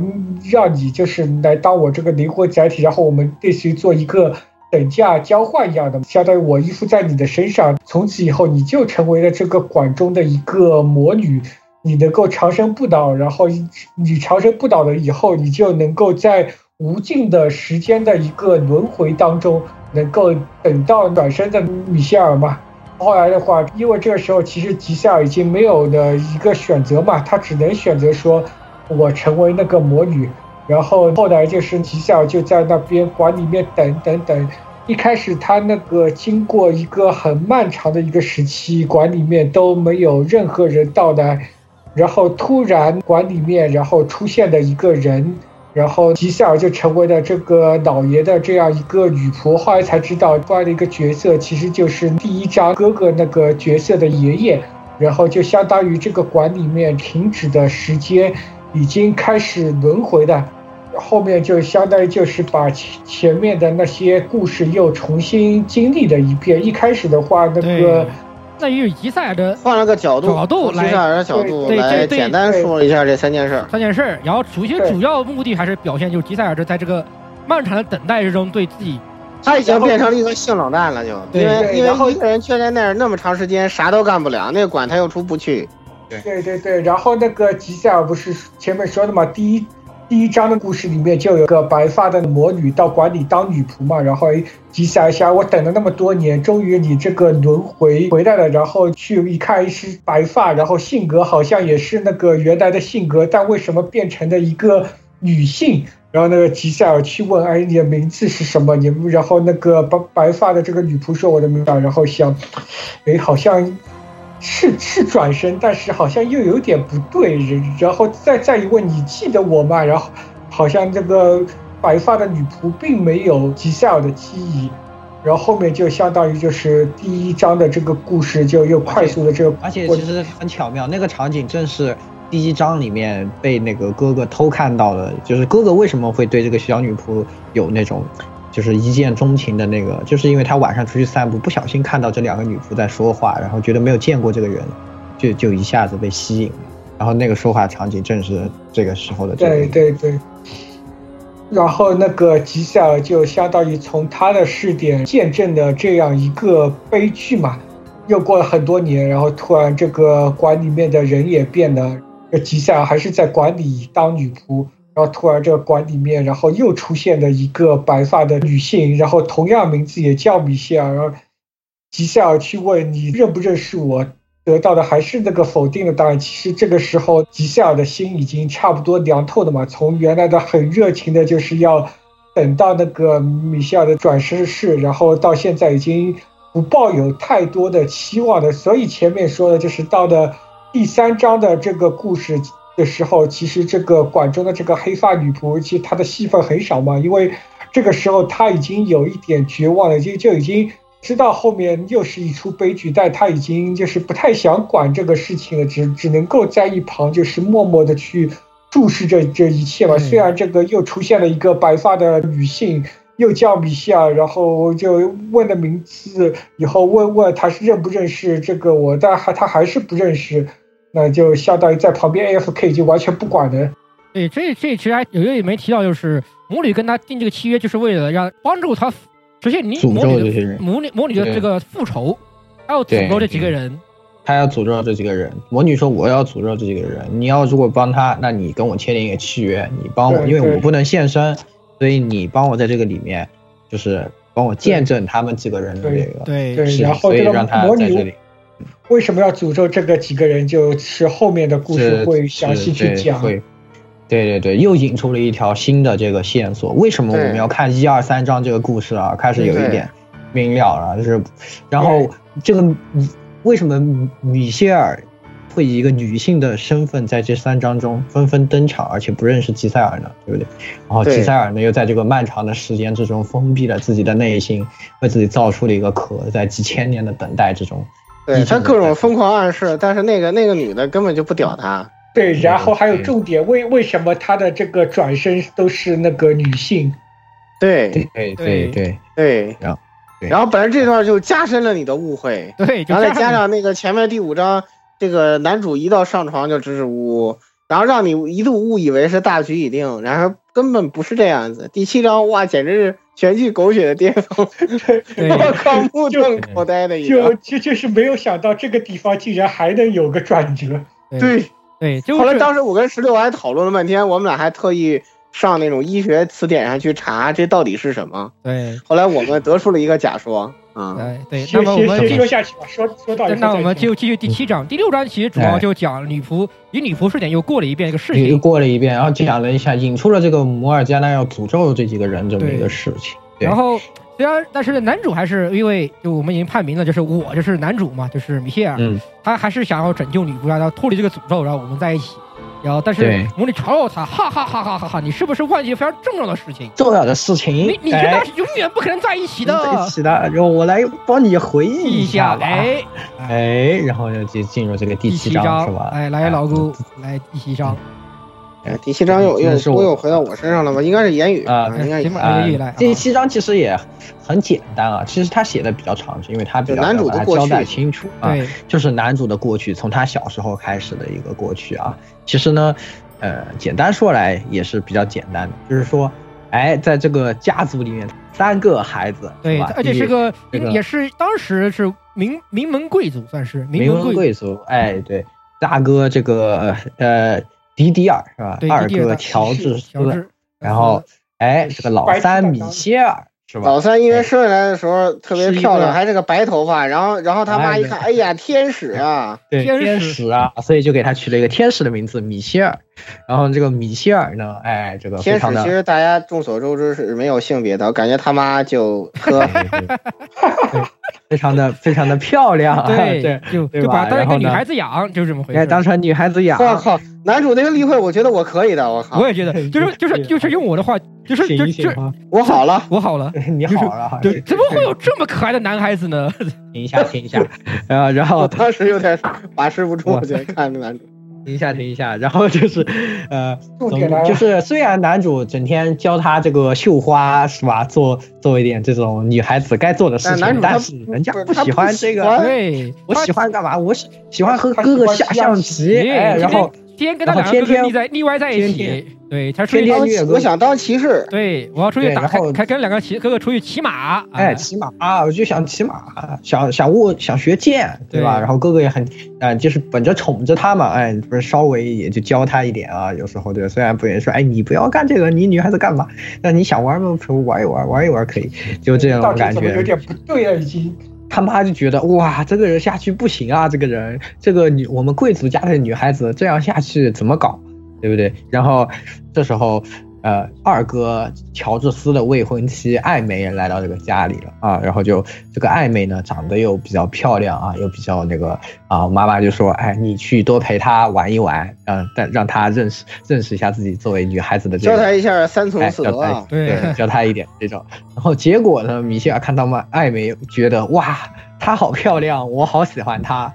让你就是来当我这个灵魂载体，然后我们类似于做一个等价交换一样的，相当于我依附在你的身上，从此以后你就成为了这个馆中的一个魔女，你能够长生不倒，然后你长生不倒了以后，你就能够在无尽的时间的一个轮回当中，能够等到转生的米歇尔嘛。”后来的话，因为这个时候其实吉赛尔已经没有的一个选择嘛，他只能选择说，我成为那个魔女。然后后来就是吉赛尔就在那边馆里面等等等。一开始他那个经过一个很漫长的一个时期，馆里面都没有任何人到来，然后突然馆里面然后出现了一个人。然后吉塞尔就成为了这个老爷的这样一个女仆，后来才知道，另外的一个角色其实就是第一章哥哥那个角色的爷爷。然后就相当于这个馆里面停止的时间已经开始轮回的，后面就相当于就是把前前面的那些故事又重新经历了一遍。一开始的话，那个。在于吉赛尔的换了个角度，角度来，吉赛尔的角度来简单说了一下这三件事，三件事。然后主其实主要目的还是表现，就是吉赛尔这在这个漫长的等待之中，对自己，他已经变成了一个性冷淡了，就因为因为一个人却在那儿那么长时间啥都干不了，那个馆他又出不去。对对对，然后那个吉赛尔不是前面说的嘛，第一。第一章的故事里面就有个白发的魔女到馆里当女仆嘛，然后吉赛尔想我等了那么多年，终于你这个轮回回来了，然后去一看是白发，然后性格好像也是那个原来的性格，但为什么变成了一个女性？然后那个吉赛尔去问，哎，你的名字是什么？你然后那个白白发的这个女仆说我的名字，然后想，哎，好像。是是转身，但是好像又有点不对。然后再再一问，你记得我吗？然后好像这个白发的女仆并没有吉赛尔的记忆。然后后面就相当于就是第一章的这个故事就又快速的这个，而且其实很巧妙，那个场景正是第一章里面被那个哥哥偷看到的，就是哥哥为什么会对这个小女仆有那种。就是一见钟情的那个，就是因为他晚上出去散步，不小心看到这两个女仆在说话，然后觉得没有见过这个人，就就一下子被吸引了。然后那个说话场景正是这个时候的这个。对对对。然后那个吉赛尔就相当于从他的视点见证了这样一个悲剧嘛。又过了很多年，然后突然这个馆里面的人也变了，吉赛尔还是在馆里当女仆。然后突然这个馆里面，然后又出现了一个白发的女性，然后同样名字也叫米歇尔。然后吉赛尔去问你认不认识我，得到的还是那个否定的答案。其实这个时候吉赛尔的心已经差不多凉透了嘛，从原来的很热情的，就是要等到那个米歇尔的转世式，然后到现在已经不抱有太多的期望的。所以前面说的就是到的第三章的这个故事。的时候，其实这个馆中的这个黑发女仆，其实她的戏份很少嘛，因为这个时候她已经有一点绝望了，就就已经知道后面又是一出悲剧，但她已经就是不太想管这个事情了，只只能够在一旁就是默默的去注视着这一切嘛。虽然这个又出现了一个白发的女性，又叫米歇尔，然后就问了名字，以后问问他是认不认识这个我，但还他还是不认识。那就相当于在旁边 A F K 就完全不管的。对，这这其实还有一个也没提到，就是魔女跟他订这个契约，就是为了让帮助他实现你魔女的魔女魔女的这个复仇，还要诅咒这几个人。他要诅咒这几个人。魔女说：“我要诅咒这几个人，你要如果帮他，那你跟我签订一个契约，你帮我，因为我不能现身，所以你帮我在这个里面，就是帮我见证他们几个人的这个对对，然后这个魔女。”为什么要诅咒这个几个人？就是后面的故事会详细去讲。对对对，又引出了一条新的这个线索。为什么我们要看一二三章这个故事啊？开始有一点明了了，就是，然后这个为什么米歇尔会以一个女性的身份在这三章中纷纷登场，而且不认识吉塞尔呢？对不对？然后吉塞尔呢，又在这个漫长的时间之中封闭了自己的内心，为自己造出了一个壳，在几千年的等待之中。对他各种疯狂暗示，但是那个那个女的根本就不屌他。对，然后还有重点，为为什么他的这个转身都是那个女性？对对对对对对。然后，然后本来这段就加深了你的误会。对，然后再加上那个前面第五章，这个男主一到上床就支支吾吾，然后让你一度误以为是大局已定，然后根本不是这样子。第七章哇，简直是。全剧狗血的巅峰，我靠，目瞪口呆的一个，就就就是没有想到这个地方竟然还能有个转折。对对，后来当时我跟石榴还讨论了半天，我们俩还特意上那种医学词典上去查这到底是什么。对，后来我们得出了一个假说。啊，对，那么我们继续下去吧。说说到，那我们就继续第七章、第六章，其实主要就讲女仆与女仆视点又过了一遍一个事情，又过了一遍，然后讲了一下，引出了这个摩尔加纳要诅咒这几个人这么一个事情。然后虽然，但是男主还是因为就我们已经判明了，就是我就是男主嘛，就是米歇尔，他还是想要拯救女仆，让他脱离这个诅咒，然后我们在一起。然后，但是母女嘲笑他，哈哈哈哈哈哈！你是不是忘记非常重要的事情？重要的事情，你你跟他是永远不可能在一起的。在一起的，然后我来帮你回忆一下吧。哎哎，然后就进进入这个第七章是吧？哎，来老顾，来第七章。哎，第七章又又又又回到我身上了吗？应该是言语啊，应该是第七章其实也很简单啊，其实他写的比较长，是因为他比较男主的交代清楚啊，就是男主的过去，从他小时候开始的一个过去啊。其实呢。呃，简单说来也是比较简单的，就是说，哎，在这个家族里面，三个孩子，对，而且是个，也是当时是名名门贵族，算是名门贵族。哎，对，大哥这个呃迪迪尔是吧？二哥乔治斯，然后哎，这个老三米歇尔是吧。老三因为生下来的时候特别漂亮，还是个白头发，然后然后他妈一看，哎呀，天使啊，天使啊，所以就给他取了一个天使的名字米歇尔。然后这个米歇尔呢，哎，这个天使其实大家众所周知是没有性别的，感觉他妈就 呵。非常的非常的漂亮，对，就就把当一个女孩子养，就这么回事。当成女孩子养。我靠，男主那个例会，我觉得我可以的，我靠。我也觉得，就是就是就是用我的话，就是就就我好了，我好了，你好了。对，怎么会有这么可爱的男孩子呢？停一下，停一下。然后然后当时有点把持不住，我觉得看着男主。停一下，停一下，然后就是，呃，就是虽然男主整天教她这个绣花是吧，做做一点这种女孩子该做的事情但是人家不喜欢这个，对，我喜欢干嘛？我喜喜欢和哥哥下象棋，哎，然后天天跟他然后两个天天哥哥腻在腻歪在一天起，对他出去天天我想当骑士，对，我要出去打，对然后还还跟两个骑哥哥出去骑马，哎，骑马啊，我就想骑马，想想握，想学剑，对吧？对然后哥哥也很，呃，就是本着宠着他嘛，哎，不是稍微也就教他一点啊，有时候对，虽然不愿意说，哎，你不要干这个，你女孩子干嘛？那你想玩吗？玩一玩，玩一玩可以，就这种感觉。有点不对了？已经他妈就觉得哇，这个人下去不行啊，这个人，这个女我们贵族家的女孩子这样下去怎么搞，对不对？然后这时候，呃，二哥乔治斯的未婚妻艾美也来到这个家里了啊，然后就这个艾美呢长得又比较漂亮啊，又比较那个啊，妈妈就说，哎，你去多陪她玩一玩，让但让她认识认识一下自己作为女孩子的这个教她一下三从四德啊。对教她一点这种。然后结果呢，米歇尔看到嘛，艾美觉得哇，她好漂亮，我好喜欢她，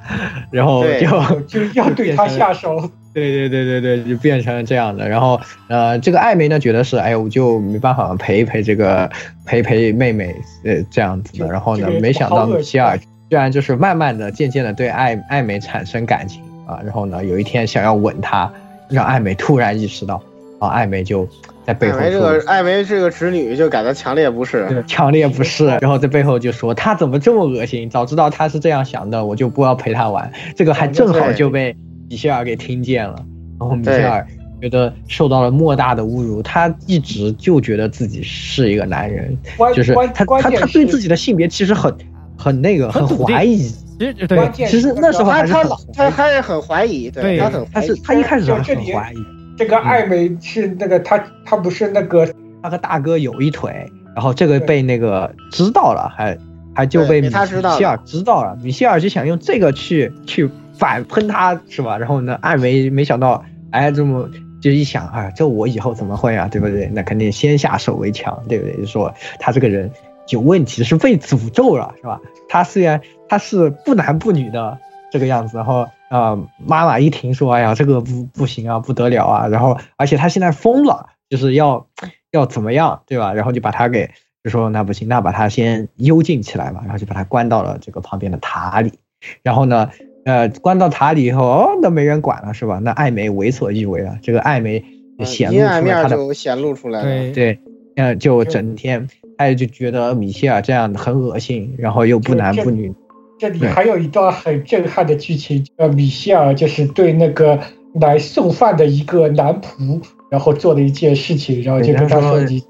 然后就 就要对她下手。对对对对对，就变成了这样的。然后呃，这个艾梅呢觉得是，哎，我就没办法陪一陪这个陪陪妹妹，呃，这样子的。然后呢这，个没想到米歇尔居然就是慢慢的、渐渐的对艾艾美产生感情啊。然后呢，有一天想要吻她，让艾美突然意识到，啊，艾美就在背后艾梅这说个艾梅这个侄女就感到强烈不适，对，强烈不适，然后在背后就说他怎么这么恶心？早知道他是这样想的，我就不要陪他玩。这个还正好就被米歇尔给听见了，然后米歇尔觉得受到了莫大的侮辱，他一直就觉得自己是一个男人，就是关他他关键是他对自己的性别其实很很那个很怀疑，其实对。其实那时候他他还是很他还是很怀疑，对对他很他是。他一开始很怀疑，这个艾美是那个他他不是那个他和大哥有一腿，然后这个被那个知道了，还还就被米歇尔知道了，米歇尔就想用这个去去反喷他，是吧？然后呢，艾梅没想到，哎，这么就一想啊，这我以后怎么会啊，对不对？那肯定先下手为强，对不对？就说他这个人有问题，是被诅咒了，是吧？他虽然他是不男不女的这个样子，然后呃，妈妈一听说，哎呀，这个不不行啊，不得了啊，然后而且他现在疯了，就是要要怎么样，对吧？然后就把他给就说那不行，那把他先幽禁起来吧，然后就把他关到了这个旁边的塔里，然后呢，呃，关到塔里以后，哦，那没人管了，是吧？那艾美为所欲为了，这个艾美显露出了他的面就显露出来了。对对，呃，就整天艾就觉得米歇尔这样很恶心，然后又不男不女，这里还有一段很震撼的剧情，呃，米歇尔就是对那个来送饭的一个男仆，然后做了一件事情，然后就跟他说：“你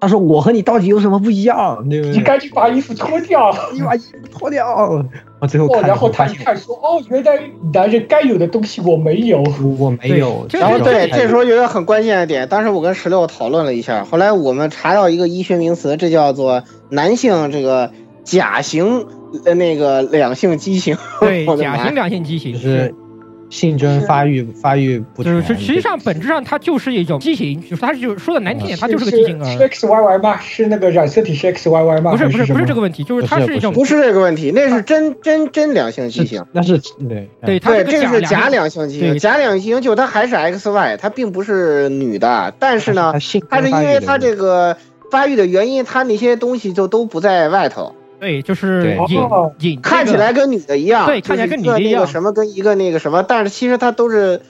他说我和你到底有什么不一样？对不对？你赶紧把衣服脱掉，你把衣服脱掉。我最后哦，看然后他一看说：哦，原来男人该有的东西我没有，我没有。然后对，这时候候有一个很关键的点，当时我跟石榴讨论了一下，后来我们查到一个医学名词，这叫做男性这个甲型呃那个两性畸形。对假性两性畸形就是性征发育发育不全，就是实际上本质上它就是一种畸形，就是它是就说的难听点，它就是个畸形是儿。X Y Y 吗？是那个染色体是 X Y Y 吗？不是不是不是这个问题，就是它是一种不是这个问题，那是真真真两性畸形。那是对对它对，这个是假两两性畸形，对假两性畸形就它还是 XY，它并不是女的，但是呢，它是因为它这个发育的原因，它那些东西就都不在外头，对，就是对引哦引看起来跟女的一样，对看起来跟女的一一样什么跟一个那个什么，但是其实他都是。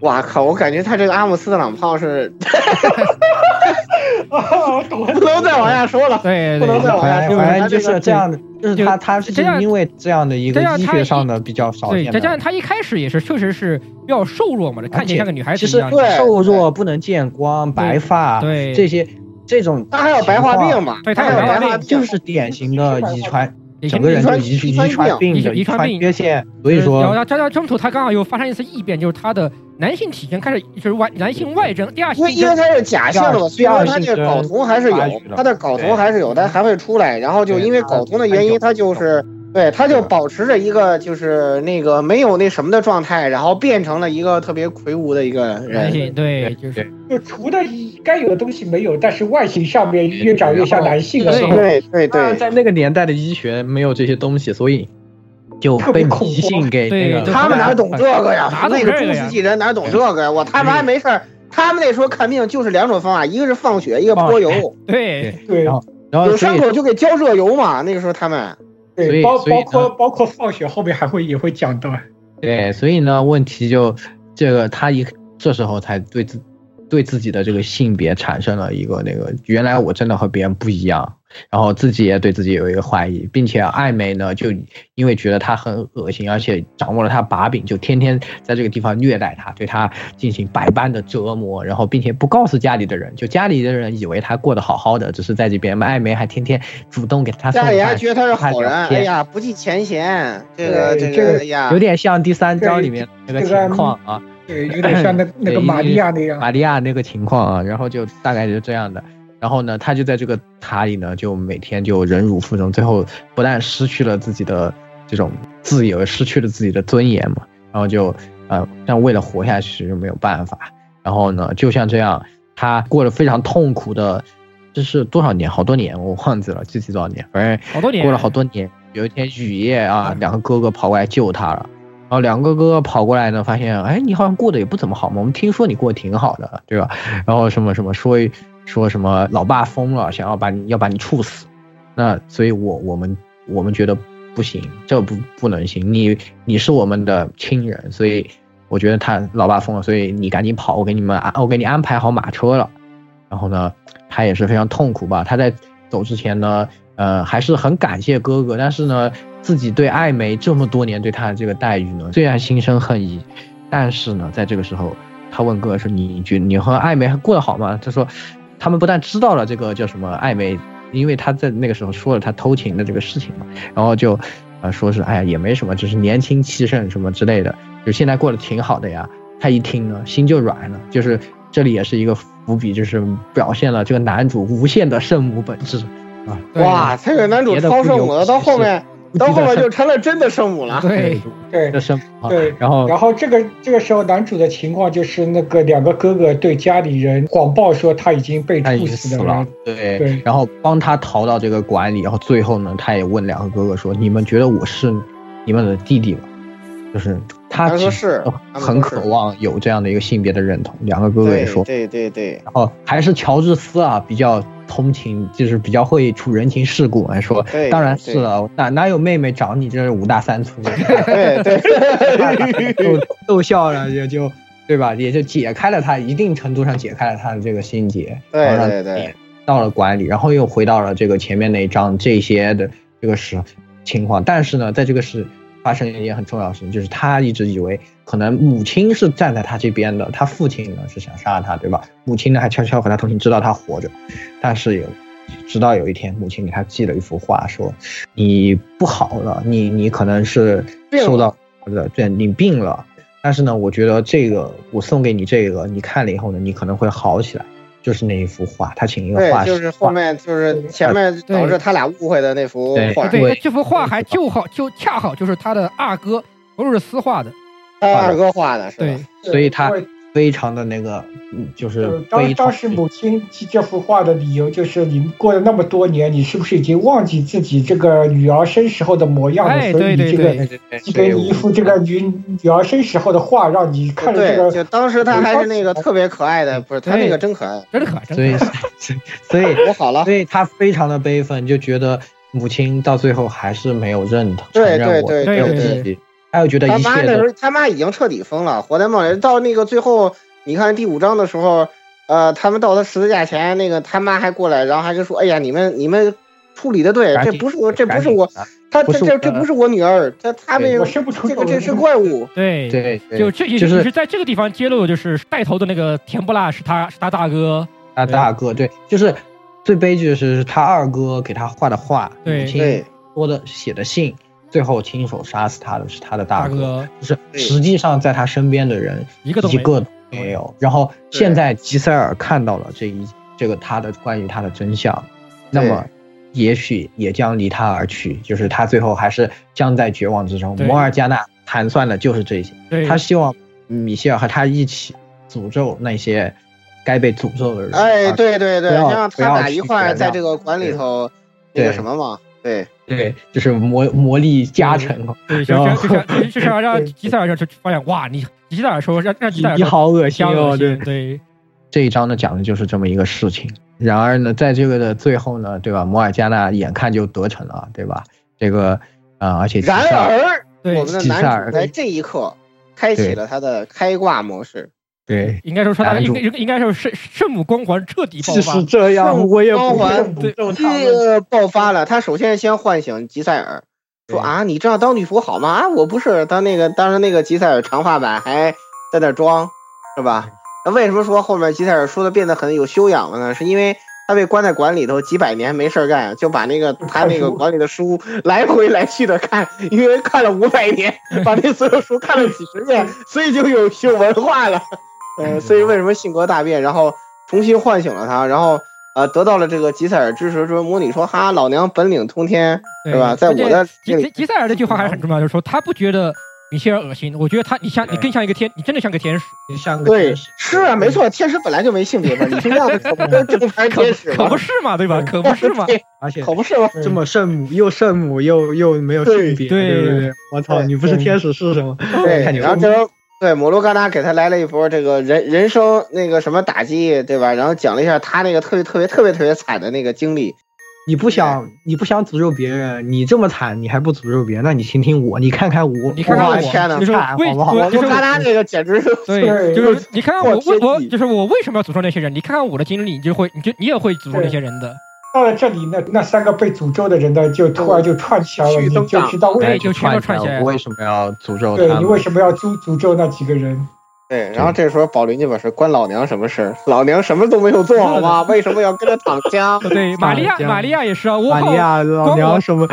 哇靠！我感觉他这个阿姆斯特朗炮是 哦，懂了不能再往下说了，对不能再往下说了。反正就是这样的，就是他他是这样因为这样的一个医学上的比较少对，见再加上的。她一开始也是确实是比较瘦弱嘛，看起来像个女孩子一样。对瘦弱不能见光，白发对这些这种，他还有白化病嘛？对他他有白化还有白化病，就是典型的遗传，整个人就遗遗传遗传病的遗传病缺陷，所以说然后说他他中途他刚好又发生一次异变，就是他的男性体征开始就是外男性外征，第二性因为因为他是假性的嘛，所以说它这个睾酮还是有，他的睾酮还是有，但还会出来。然后就因为睾酮的原因，他就是对，他就保持着一个就是那个没有那什么的状态，然后变成了一个特别魁梧的一个男人。性，对，就是就除了该有的东西没有，但是外形上面越长越像男性的时候，对对对，在那个年代的医学没有这些东西，所以就被迷信给那个，他们 哪懂这个呀？哪那个中世纪人哪懂这个呀？我他们还没事儿，他们那时候看病就是两种方法，一个是放血，一个泼油，对对然后有伤口就给浇热油嘛。那个时候他们对，包包括包括放学，后面还会也会讲到。对，所以呢，问题就这个他一这时候才对自对自己的这个性别产生了一个那个，原来我真的和别人不一样，然后自己也对自己有一个怀疑，并且艾美呢，就因为觉得他很恶心，而且掌握了他把柄，就天天在这个地方虐待他，对他进行百般的折磨，然后并且不告诉家里的人，就家里的人以为他过得好好的，只是在这边，艾美还天天主动给他送家里还觉得他是好人，哎呀，不计前嫌，这个这个，哎呀，有点像第三章里面那个情况啊。对，有点像那 那个玛利亚那样。玛利亚那个情况啊，然后就大概就是这样的。然后呢，他就在这个塔里呢，就每天就忍辱负重，最后不但失去了自己的这种自由，失去了自己的尊严嘛。然后就呃，但为了活下去就没有办法。然后呢，就像这样，他过了非常痛苦的，这是多少年？好多年，我忘记了具体多少年，反正好多年过了好多年。有一天雨夜啊，两个哥哥跑过来救他了。然后两个哥哥跑过来呢，发现，哎，你好像过得也不怎么好嘛。我们听说你过得挺好的，对吧？然后什么什么说说什么老爸疯了，想要把你要把你处死。那所以我我们我们觉得不行，这不不能行。你你是我们的亲人，所以我觉得他老爸疯了，所以你赶紧跑，我给你们安我给你安排好马车了。然后呢，他也是非常痛苦吧。他在走之前呢，呃，还是很感谢哥哥，但是呢。自己对艾梅这么多年对她的这个待遇呢，虽然心生恨意，但是呢，在这个时候，他问哥哥说：“你觉你和艾梅还过得好吗？”他说：“他们不但知道了这个叫什么艾梅，因为他在那个时候说了他偷情的这个事情嘛，然后就，呃，说是哎呀也没什么，只是年轻气盛什么之类的，就现在过得挺好的呀。”他一听呢，心就软了。就是这里也是一个伏笔，就是表现了这个男主无限的圣母本质啊！哇，这个男主超圣母了，到后面。到后面就成了真的圣母了。对对，的圣母。对，然后然后这个这个时候男主的情况就是那个两个哥哥对家里人谎报说他已经被处死了，对对，然后帮他逃到这个馆里，然后最后呢，他也问两个哥哥说：“你们觉得我是你们的弟弟吗？”就是他其实很渴望有这样的一个性别的认同。两个哥哥也说：“对对对。”然后还是乔治斯啊，比较。通情就是比较会处人情世故来说，当然是了，哪哪有妹妹找你这五大三粗 的，对对，逗逗笑了也就对吧？也就解开了他一定程度上解开了他的这个心结，对对对，到了馆里，然后又回到了这个前面那一章这些的这个是情况，但是呢，在这个是。发生一件很重要的事情，就是他一直以为可能母亲是站在他这边的，他父亲呢是想杀他，对吧？母亲呢还悄悄和他通信，知道他活着，但是有，直到有一天，母亲给他寄了一幅画，说你不好了，你你可能是受到的，对，你病了，但是呢，我觉得这个我送给你这个，你看了以后呢，你可能会好起来。就是那一幅画，他请一个画师，就是后面就是前面导致他俩误会的那幅画。对，这幅画还就好，就恰好就是他的二哥博尔斯画的，他二哥画的，对，所以他非常的那个，就是当当时母亲寄这幅画的理由就是，你过了那么多年，你是不是已经忘记自己这个女儿生时候的模样了？所以你这个寄给你一幅这个女女儿生时候的画，让你看着这个。就当时他还是那个特别可爱的，不是他那个真可爱，真可爱，所以所以我好了，所以他非常的悲愤，就觉得母亲到最后还是没有认同，对对对对对。他又觉得他妈那时候他妈已经彻底疯了，活在梦里。到那个最后，你看第五章的时候，呃，他们到他十字架前，那个他妈还过来，然后还就说：“哎呀，你们你们处理的对，这不是我，这不是我，他这这这不是我女儿，他他们这个这是怪物。”对对，就这也就是在这个地方揭露，就是带头的那个甜不辣是他是他大哥，他大哥对，就是最悲剧的是他二哥给他画的画，母亲说的写的信。最后亲手杀死他的是他的大哥，就是实际上在他身边的人一个一个都没有。然后现在吉塞尔看到了这一这个他的关于他的真相，那么也许也将离他而去，就是他最后还是将在绝望之中。摩尔加纳盘算的就是这些，他希望米歇尔和他一起诅咒那些该被诅咒的人。哎，对对对，让他俩一块在这个馆里头那个什么嘛。对对，就是魔魔力加成，对，就然后就像就像让吉赛尔就发现哇，你吉赛尔说让让吉赛尔你好恶心哦，对对，这一章呢讲的就是这么一个事情。然而呢，在这个的最后呢，对吧？摩尔加纳眼看就得逞了，对吧？这个啊、而且吉然而，对我们的男主在这一刻开启了他的开挂模式。对，应该说说他应该应该说圣圣母光环彻底爆发是，这样，我也光环会补这个爆发了。他首先先唤醒吉赛尔，说啊，你这样当女仆好吗？啊，我不是。他那个当时那个吉赛尔长发版还在那装，是吧？那为什么说后面吉赛尔说的变得很有修养了呢？是因为他被关在馆里头几百年没事干，就把那个他那个馆里的书来回来去的看，因为看了五百年，把那所有书看了几十遍，所以就有有文化了。呃，所以为什么性格大变，然后重新唤醒了他，然后呃得到了这个吉赛尔支持，说魔女说哈老娘本领通天，对是吧？在我的吉吉塞尔这句话还是很重要，就是说他不觉得米歇尔恶心，我觉得他你像你更像一个天，你真的像个天使，你像对，是啊，没错，天使本来就没性别嘛，你是那样的 可不是正牌可天使可不？是嘛，对吧？可不是嘛，对而且可不是嘛？这么圣母又圣母又又没有性别，对对不对？我操，你不是天使是什么？对 太，牛了然后这时候对摩洛嘎达给他来了一波这个人人生那个什么打击，对吧？然后讲了一下他那个特别特别特别特别惨的那个经历，你不想你不想诅咒别人，你这么惨，你还不诅咒别人？那你听听我，你看看我，你看看我，哇天哪就是为好不好？我摩洛嘎达那个简直是对，就是你看看我我就是我为什么要诅咒那些人？你看看我的经历，你就会你就你也会诅咒那些人的。到了这里，那那三个被诅咒的人呢，就突然就串起来了，你就知道为对，就全都串起来了。我为什么要诅咒？对你为什么要诅诅咒那几个人？对，然后这时候宝林就表示关老娘什么事儿？老娘什么都没有做好吗？为什么要跟着躺枪？对，玛利亚，玛利亚也是啊，我玛利亚老娘什么？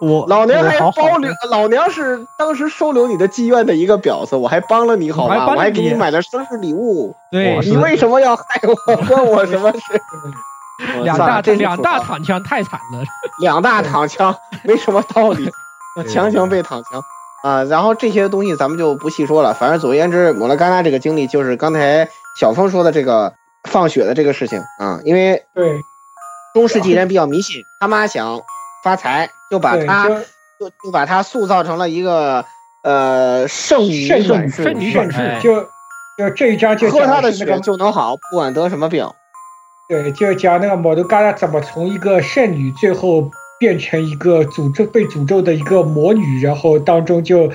我老娘还我好好包留，老娘是当时收留你的妓院的一个婊子，我还帮了你好吗？我还给你你买了生日礼物。对你为什么要害我？关我什么事？我两大操这两大躺枪太惨了。两大躺枪，没什么道理，强行被躺枪啊。然后这些东西咱们就不细说了，反正总而言之，摩拉嘎纳这个经历就是刚才小峰说的这个放血的这个事情啊，因为对中世纪人比较迷信，他妈想发财，就把，他就就就把他塑造成了一个呃圣女圣转世，圣女转世就就这一章就喝他的血就能好，不管得什么病。对，就讲那个摩多嘎拉怎么从一个圣女最后变成一个诅咒被诅咒的一个魔女，然后当中就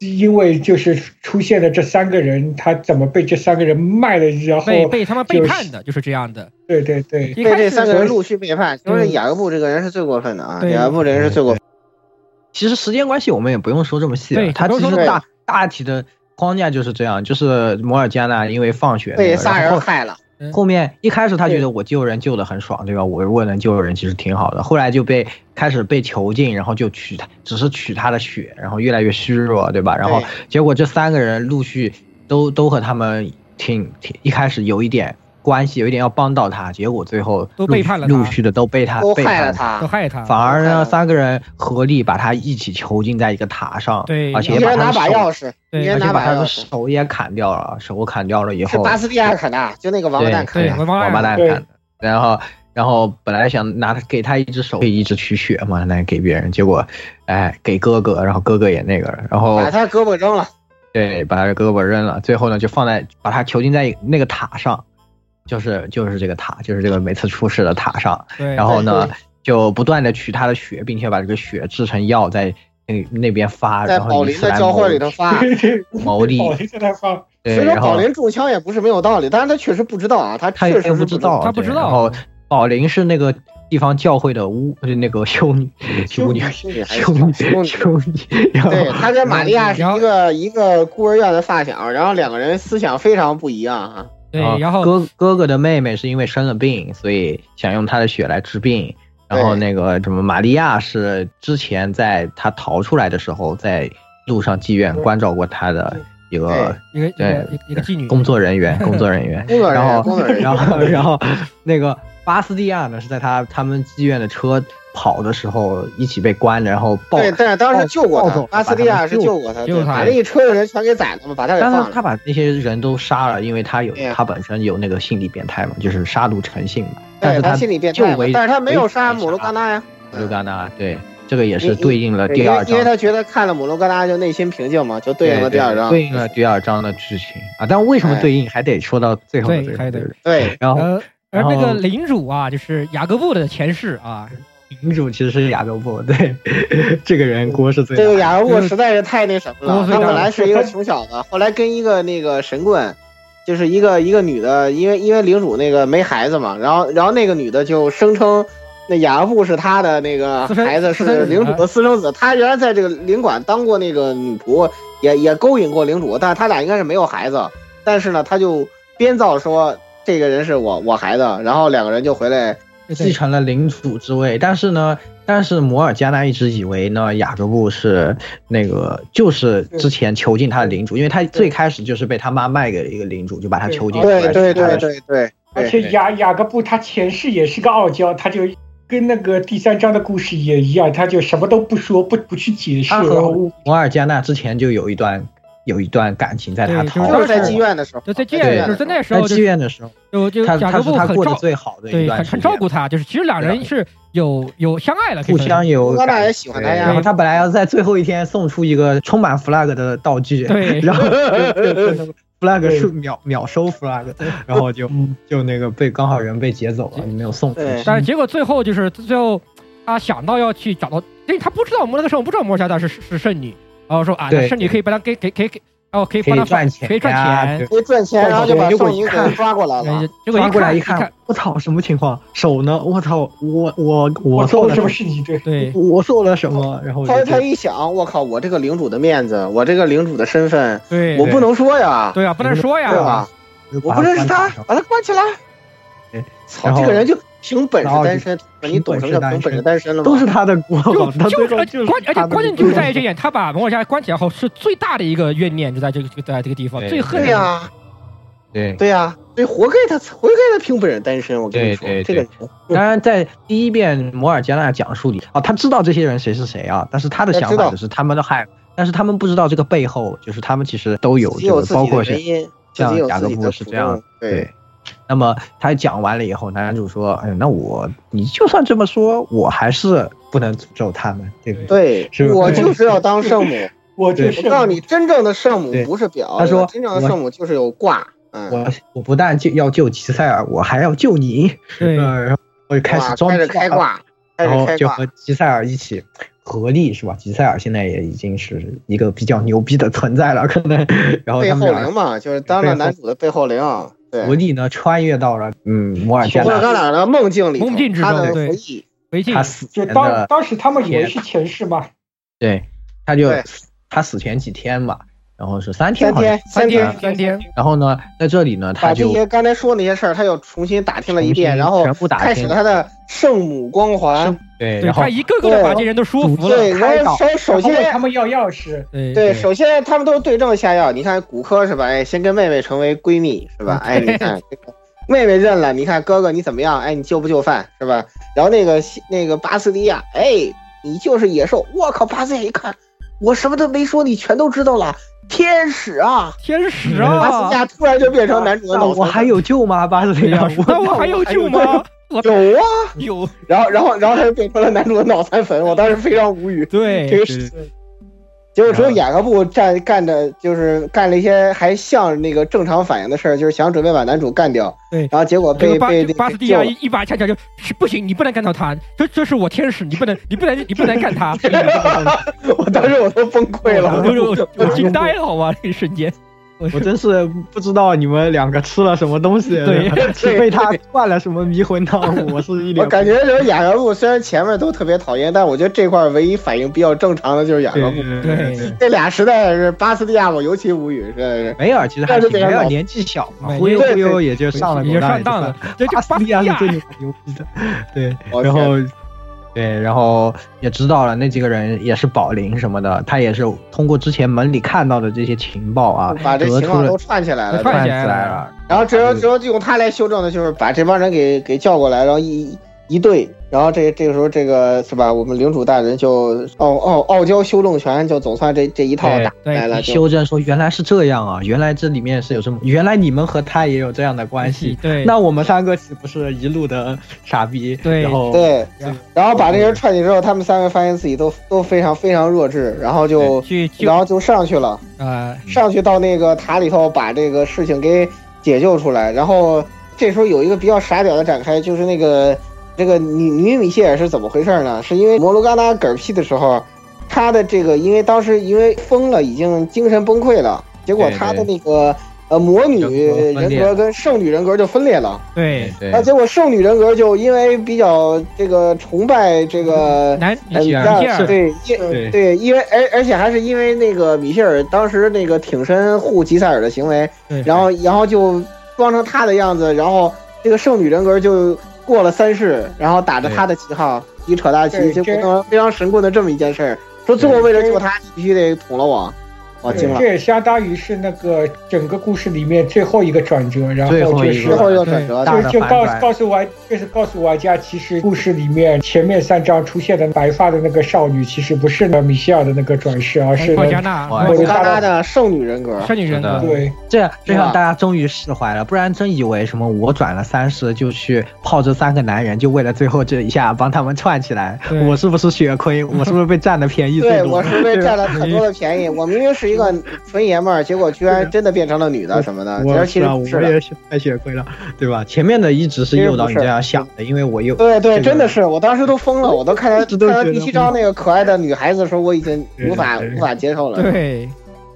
因为就是出现了这三个人，他怎么被这三个人卖了，然后被被他们背叛的，就是这样的。对对对，被一开始这三个人陆续背叛，其实嗯雅各布这个人是最过分的啊，雅各布这人是最过分。其实时间关系，我们也不用说这么细了。对它不用说这么其实大大体的框架就是这样，就是摩尔加纳因为放血被仨人害了，后面一开始他觉得我救人救的很爽，对吧？我如果能救人，其实挺好的。后来就被开始被囚禁，然后就取他，只是取他的血，然后越来越虚弱，对吧？然后结果这三个人陆续都都和他们挺挺一开始有一点关系，有一点要帮到他，结果最后都陆背叛了他陆续的都被他都背叛害了他都。害他。反而呢，三个人合力把他一起囚禁在一个塔上，对而且也把一人拿他的手，把钥匙，对一人而且把他的拿把钥匙，手也砍掉了，手砍掉了以后，是巴斯蒂亚砍的，就那个王八蛋砍，的。王王八蛋砍的。然后，然后本来想拿他给他一只手，可以一直取血嘛，那给别人，结果，哎，给哥哥，然后哥哥也那个了，然后把他胳膊扔了，对，把他的胳膊扔了，最后呢，就放在把他囚禁在那个塔上，就是就是这个塔，就是这个每次出事的塔上，对，然后呢，就不断的取他的血，并且把这个血制成药在那那边发，在宝然后以此来林的教会里头发。对对，牟利所以说宝林中枪也不是没有道理，但是他确实不知道啊，他确实不知道，他不知道对然后宝林是那个地方教会的巫，那个修女，修女，修女修女，修女对他跟玛利亚是一个一个孤儿院的发小，然后两个人思想非常不一样啊。对，啊然后哥哥哥的妹妹是因为生了病，所以想用他的血来治病。然后那个什么玛利亚是之前在他逃出来的时候，在路上妓院关照过他的一个一个一对个一个妓女工作人员，工作人员。工作人员，然后工作人员，然后然后那个巴斯蒂亚呢是在他他们妓院的车跑的时候一起被关着，然后抱，对，但是当时救过他巴斯蒂亚是救过他，对救他把那一车的人全给宰了嘛，把他给放了。是他把那些人都杀了，因为他有他本身有那个心理变态嘛，就是杀戮成性嘛。但对是他心理变态但是他没有杀姆为鲁嘎纳呀。摩鲁嘎纳，对，这个也是对应了第二章因为，他觉得看了姆罗嘎达就内心平静嘛，就对应了第二章。对应了第二章的剧情啊。但为什么对应，还得说到最后的这个对还得对，然后呃，而那个领主啊，就是雅各布的前世啊，领主其实是雅各布，对，这个人锅是最这个雅各布实在是太那什么了，嗯他本来是一个穷小子，后来跟一个那个神棍，就是一个一个女的，因为因为领主那个没孩子嘛，然后然后那个女的就声称那雅各布是他的那个孩子是领主的私生子，他原来在这个领馆当过那个女仆，也也勾引过领主，但是他俩应该是没有孩子，但是呢他就编造说这个人是我我孩子，然后两个人就回来继承了领主之位，但是呢，但是摩尔加纳一直以为呢，雅各布是那个就是之前囚禁他的领主，因为他最开始就是被他妈卖给了一个领主，就把他囚禁出来。对对对对对，而且雅雅各布他前世也是个傲娇，他就跟那个第三章的故事也一样，他就什么都不说，不不去解释。他和摩尔加纳之前就有一段有一段感情，在他逃，就是在妓院的时候，就在妓对院，就是在那时候，在妓院的时候，就就他他雅各布很是他过得照最好的一段，很照顾他，就是其实两人是有有相爱了，互相有摩尔加纳感也喜欢他呀。然后他本来要在最后一天送出一个充满 flag 的道具，对。然后 flag 是秒秒收 flag，然后就就那个被刚好人被劫走了，没有送出去。但是结果最后就是最后他想到要去找到，因为他不知道那个时候不知道摩尔加纳是是圣女，然后说啊，那对圣女可以把他给给给给，然后可以可以帮他赚钱可以赚钱，可以赚钱，然后就把宋银一看给抓过来了。结果抓过来一看看，我操，什么情况？手呢？我操，我我我做了什么事情对对，我做了什么？然后他就他一想，我靠，我这个领主的面子，我这个领主的身份，对我不能说呀，对啊，不能说呀，对吧？我不认识他，把他关起来。操，这个人就凭本事单身，你懂什么叫凭本事单身了吗？都是他的锅，就他最就是而后就是关而且他关键就是在于这一点，他把摩尔加纳关起来后是最大的一个怨念，就在这个就在这个地方最恨对呀，对对呀，所以活该他，活该他凭本事单身。我跟你说，对对这个人当然，在第一遍摩尔加纳讲述里，啊，他知道这些人谁是谁啊，但是他的想法就是他们的害，但是他们不知道这个背后，就是他们其实都有这个，自己的原因，像雅各布是这样对。那么他讲完了以后，男主说：“哎，那我你就算这么说，我还是不能诅咒他们，对不对？对是，我就是要当圣母。我就是我告诉你，真正的圣母不是表，他说真正的圣母就是有挂。嗯，我我不但就要救吉塞尔，我还要救你。对呃，然后我就开始装哇开始开挂，开然后始开就和。吉塞尔一起合力，是吧？吉塞尔现在也已经是一个比较牛逼的存在了，可能。然后背他们俩后灵嘛，就是当了男主的背后灵。对，合力呢穿越到了嗯摩尔加纳，的梦境里，梦境之他的中对。回忆。回去他死就当当时他们以为是前世嘛，对，他就他死前几天吧，然后是三天三天，三天，三天，然后呢，在这里呢，把这些刚才说那些事儿，他又重新打听了一遍，然后全部打开始了他的圣母光环。对，然后对他一个个的把这人都说服了，对，然后首先他们要钥匙，对对，首先他们都是对症下药。你看骨科是吧？哎，先跟妹妹成为闺蜜是吧？哎，你看这个妹妹认了，你看哥哥你怎么样？哎，你就不就范是吧？然后那个那个巴斯蒂亚，哎，你就是野兽。我靠，巴斯蒂亚一看，我什么都没说，你全都知道了。天使啊，天使巴斯啊蒂，亚突然就变成男主的那脑残。我还有救吗？巴斯利亚，那我还有救吗？有啊，有，然后然后然后他就变成了男主的脑残粉，我当时非常无语。对这个事结果只有雅各布站干的，就是干了一些还像那个正常反应的事儿，就是想准备把男主干掉。对然后结果这个巴被被巴斯蒂亚一一把掐起来就是不行，你不能干掉他，这这是我天使，你不能你不能你不能干他，我当时我都崩溃了。我我我惊呆了，好吧，那一瞬间，我真是不知道你们两个吃了什么东西，对 是被他灌了什么迷魂汤，我是一我感觉就是雅各布，虽然前面都特别讨厌，但我觉得这块儿唯一反应比较正常的就是雅各布。对这俩实在是巴斯蒂亚，我尤其无语，实在是。梅尔其实还是，梅尔年纪小嘛，忽悠忽悠也就上了也就上当了，这就巴斯蒂亚是最牛牛逼的，对，然后。对，然后也知道了那几个人也是保龄什么的，他也是通过之前门里看到的这些情报啊，把这情况都串起来了，串起来来了。然后只有只有用他来修正的，就是把这帮人给给叫过来，然后一一对然后这这个时候，这个是吧？我们领主大人就傲傲傲娇修正拳就总算这这一套打来了，就修正说原来是这样啊，原来这里面是有什么？原来你们和他也有这样的关系。对，那我们三个岂不是一路的傻逼？对，然后对，然后把这人踹进之后，他们三个发现自己都都非常非常弱智，然后就然后就上去了，啊，上去到那个塔里头把这个事情给解救出来。然后这时候有一个比较傻屌的展开，就是那个。这个女女米歇尔是怎么回事呢？是因为摩罗嘎纳嗝屁的时候，她的这个因为当时因为疯了，已经精神崩溃了，结果她的那个呃魔女人格跟圣女人格就分裂了。对对。那结果圣女人格就因为比较这个崇拜这个男米歇尔，对对对，因为而而且还是因为那个米歇尔当时那个挺身护吉塞尔的行为，然后然后就装成他的样子，然后这个圣女人格就。过了三世，然后打着他的旗号，一扯大旗，就变成非常神棍的这么一件事儿。说最后为了救他，必须得捅了我。这也相当于是那个整个故事里面最后一个转折，然后就是最后一个转折，就就告告诉玩，就是告诉玩家，其实故事里面前面三章出现的白发的那个少女，其实不是米歇尔的那个转世，而是莫加纳，莫加纳的圣女人格，圣女人格。对，这样这样大家终于释怀了，不然真以为什么我转了三世就去泡这三个男人，就为了最后这一下帮他们串起来，我是不是血亏？我是不是被占的便宜？对，我是被占了很多的便宜。我明明是一个纯爷们儿，结果居然真的变成了女的什么的，其实我也是太血亏了，对吧？前面的一直是诱导你这样想的，因为我又对对，真的是，我当时都疯了，我都看到看到第七章那个可爱的女孩子的时候，我已经无法无法接受了。对，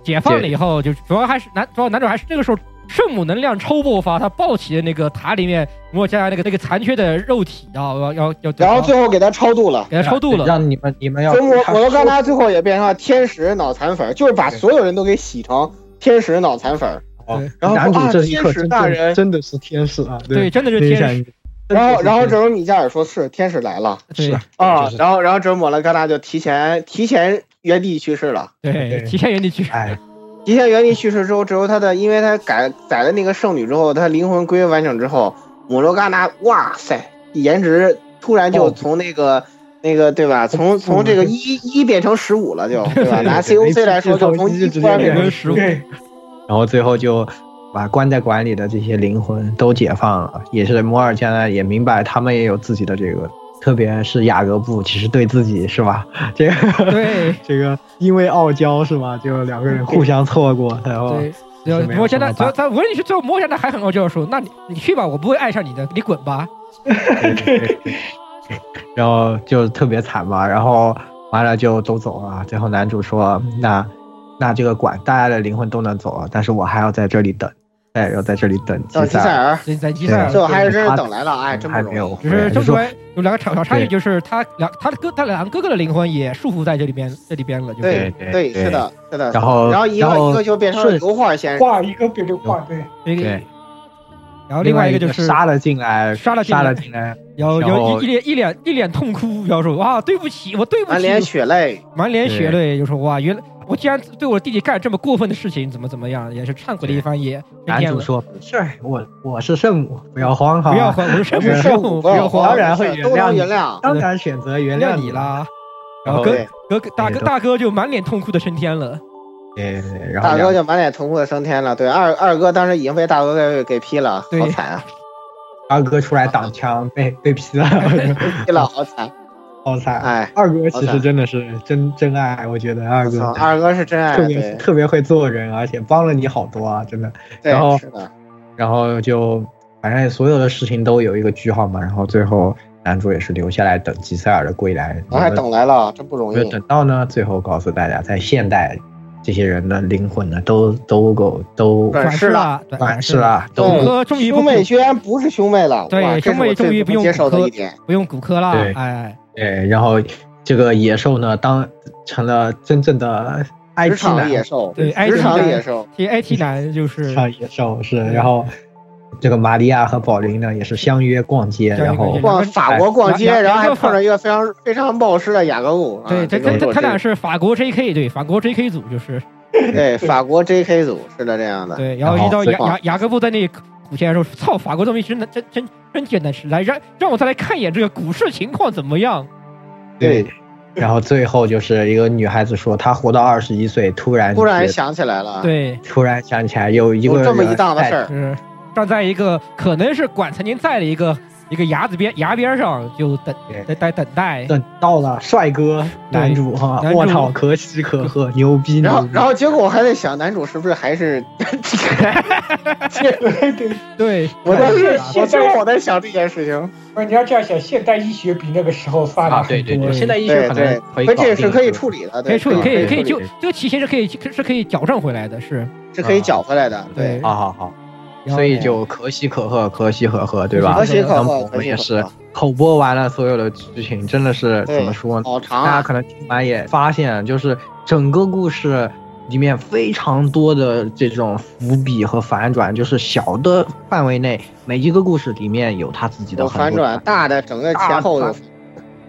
解放了以后，就主要还是男，主要男主还是这个时候圣母能量超爆发，他抱起的那个塔里面摩加那个那个残缺的肉体，要要要要，然后最后给他超度了，给他超度了，让你们你们要。我我都看他最后也变成了天使脑残粉，就是把所有人都给洗成。天使脑残粉，然后男主这一刻真的真的是天使啊！对，真的是天使。然后，然后这时候米加尔说是天使来了，是啊。然后，然后这摩勒嘎纳就提前提前原地去世了，对，提前原地去世。哎，提前原地去世之后，之后他的，因为他改宰了那个圣女之后，他灵魂归位完整之后，摩罗嘎纳，哇塞，颜值突然就从那个那个对吧？从从这个一一变成十五了，就对吧？拿 COC 来说，就从一突然变成十五。然后最后就把关在馆里的这些灵魂都解放了，也是摩尔加呢也明白他们也有自己的这个，特别是雅各布，其实对自己是吧？这个对这个因为傲娇是吧？就两个人互相错过，然后摩加纳，他他无论你是最后摸下他还很傲娇说，那你你去吧，我不会爱上你的，你滚吧。然后就特别惨嘛，然后完了就都走了，最后男主说那。那这个馆，大家的灵魂都能走了，但是我还要在这里等，哎，要在这里等吉塞尔，在吉塞尔，最后还是真是等来了，哎，真不容易，只是就是说有两个小小差异，就是他两他的哥，他两个哥哥的灵魂也束缚在这里边这里边了，就对对是的，是的，然后然后一个一个就变成了油画先画一个变成画，对。对。然后另外一个就是杀了进来，杀了杀了进来，然后一一脸一脸一脸痛哭，然后说哇对不起，我对不起，满脸血泪，满脸血泪，就说哇原来。我竟然对我弟弟干这么过分的事情，怎么怎么样，也是忏悔了一番，也男主说：“是，我我是圣母，不要慌哈，不要慌，我是圣母，圣母不要慌，当然会原谅，原谅，当然选择原谅你啦。”然后哥哥大哥大哥就满脸痛哭的升天了，对对，然后大哥就满脸痛苦的升天了。对，二二哥当时已经被大哥给给劈了，好惨啊！二哥出来挡枪，被被劈了，劈了，好惨。好惨！哎，二哥其实真的是真真爱，我觉得二哥，二哥是真爱，特别特别会做人，而且帮了你好多啊，真的。然后，然后就反正所有的事情都有一个句号嘛。然后最后男主也是留下来等吉塞尔的归来，我还等来了，真不容易。等到呢，最后告诉大家，在现代，这些人的灵魂呢，都都够都转世了，转世了。骨终于兄妹居然不是兄妹了，对，兄妹终于不用接受的一点，不用骨科了，对，哎。对，然后这个野兽呢，当成了真正的 IT 男野兽，对，IT 男野兽，其实 IT 男就是野兽是。然后这个玛利亚和宝林呢，也是相约逛街，然后逛法国逛街，然后还碰上一个非常非常冒失的雅各布。对，他他他俩是法国 JK，对，法国 JK 组就是。对，法国 JK 组是的，这样的。对，然后遇到雅雅雅各布在那。浮现的时候，操，法国这么一真的真真真简单是来让让我再来看一眼这个股市情况怎么样？对。然后最后就是一个女孩子说，她活到二十一岁，突然突然想起来了，对，突然想起来有一个有这么一档子事儿，是站在一个可能是管曾经在的一个一个崖子边崖边上，就等在待等待，等到了帅哥男主哈，我操，可喜可贺，牛逼！然后然后结果我还在想，男主是不是还是？对对对，我在我最后我在想这件事情。不是你要这样想，现代医学比那个时候发达很多。对对对，现代医学可能可以这是可以处理的，可以处理，可以可以就这个体型是可以是可以矫正回来的，是是可以矫回来的。对，好好好，所以就可喜可贺，可喜可贺，对吧？可喜可贺，我们也是口播完了所有的剧情，真的是怎么说呢？好长，大家可能听完也发现，就是整个故事。里面非常多的这种伏笔和反转，就是小的范围内，每一个故事里面有他自己的反转，大的整个前后有。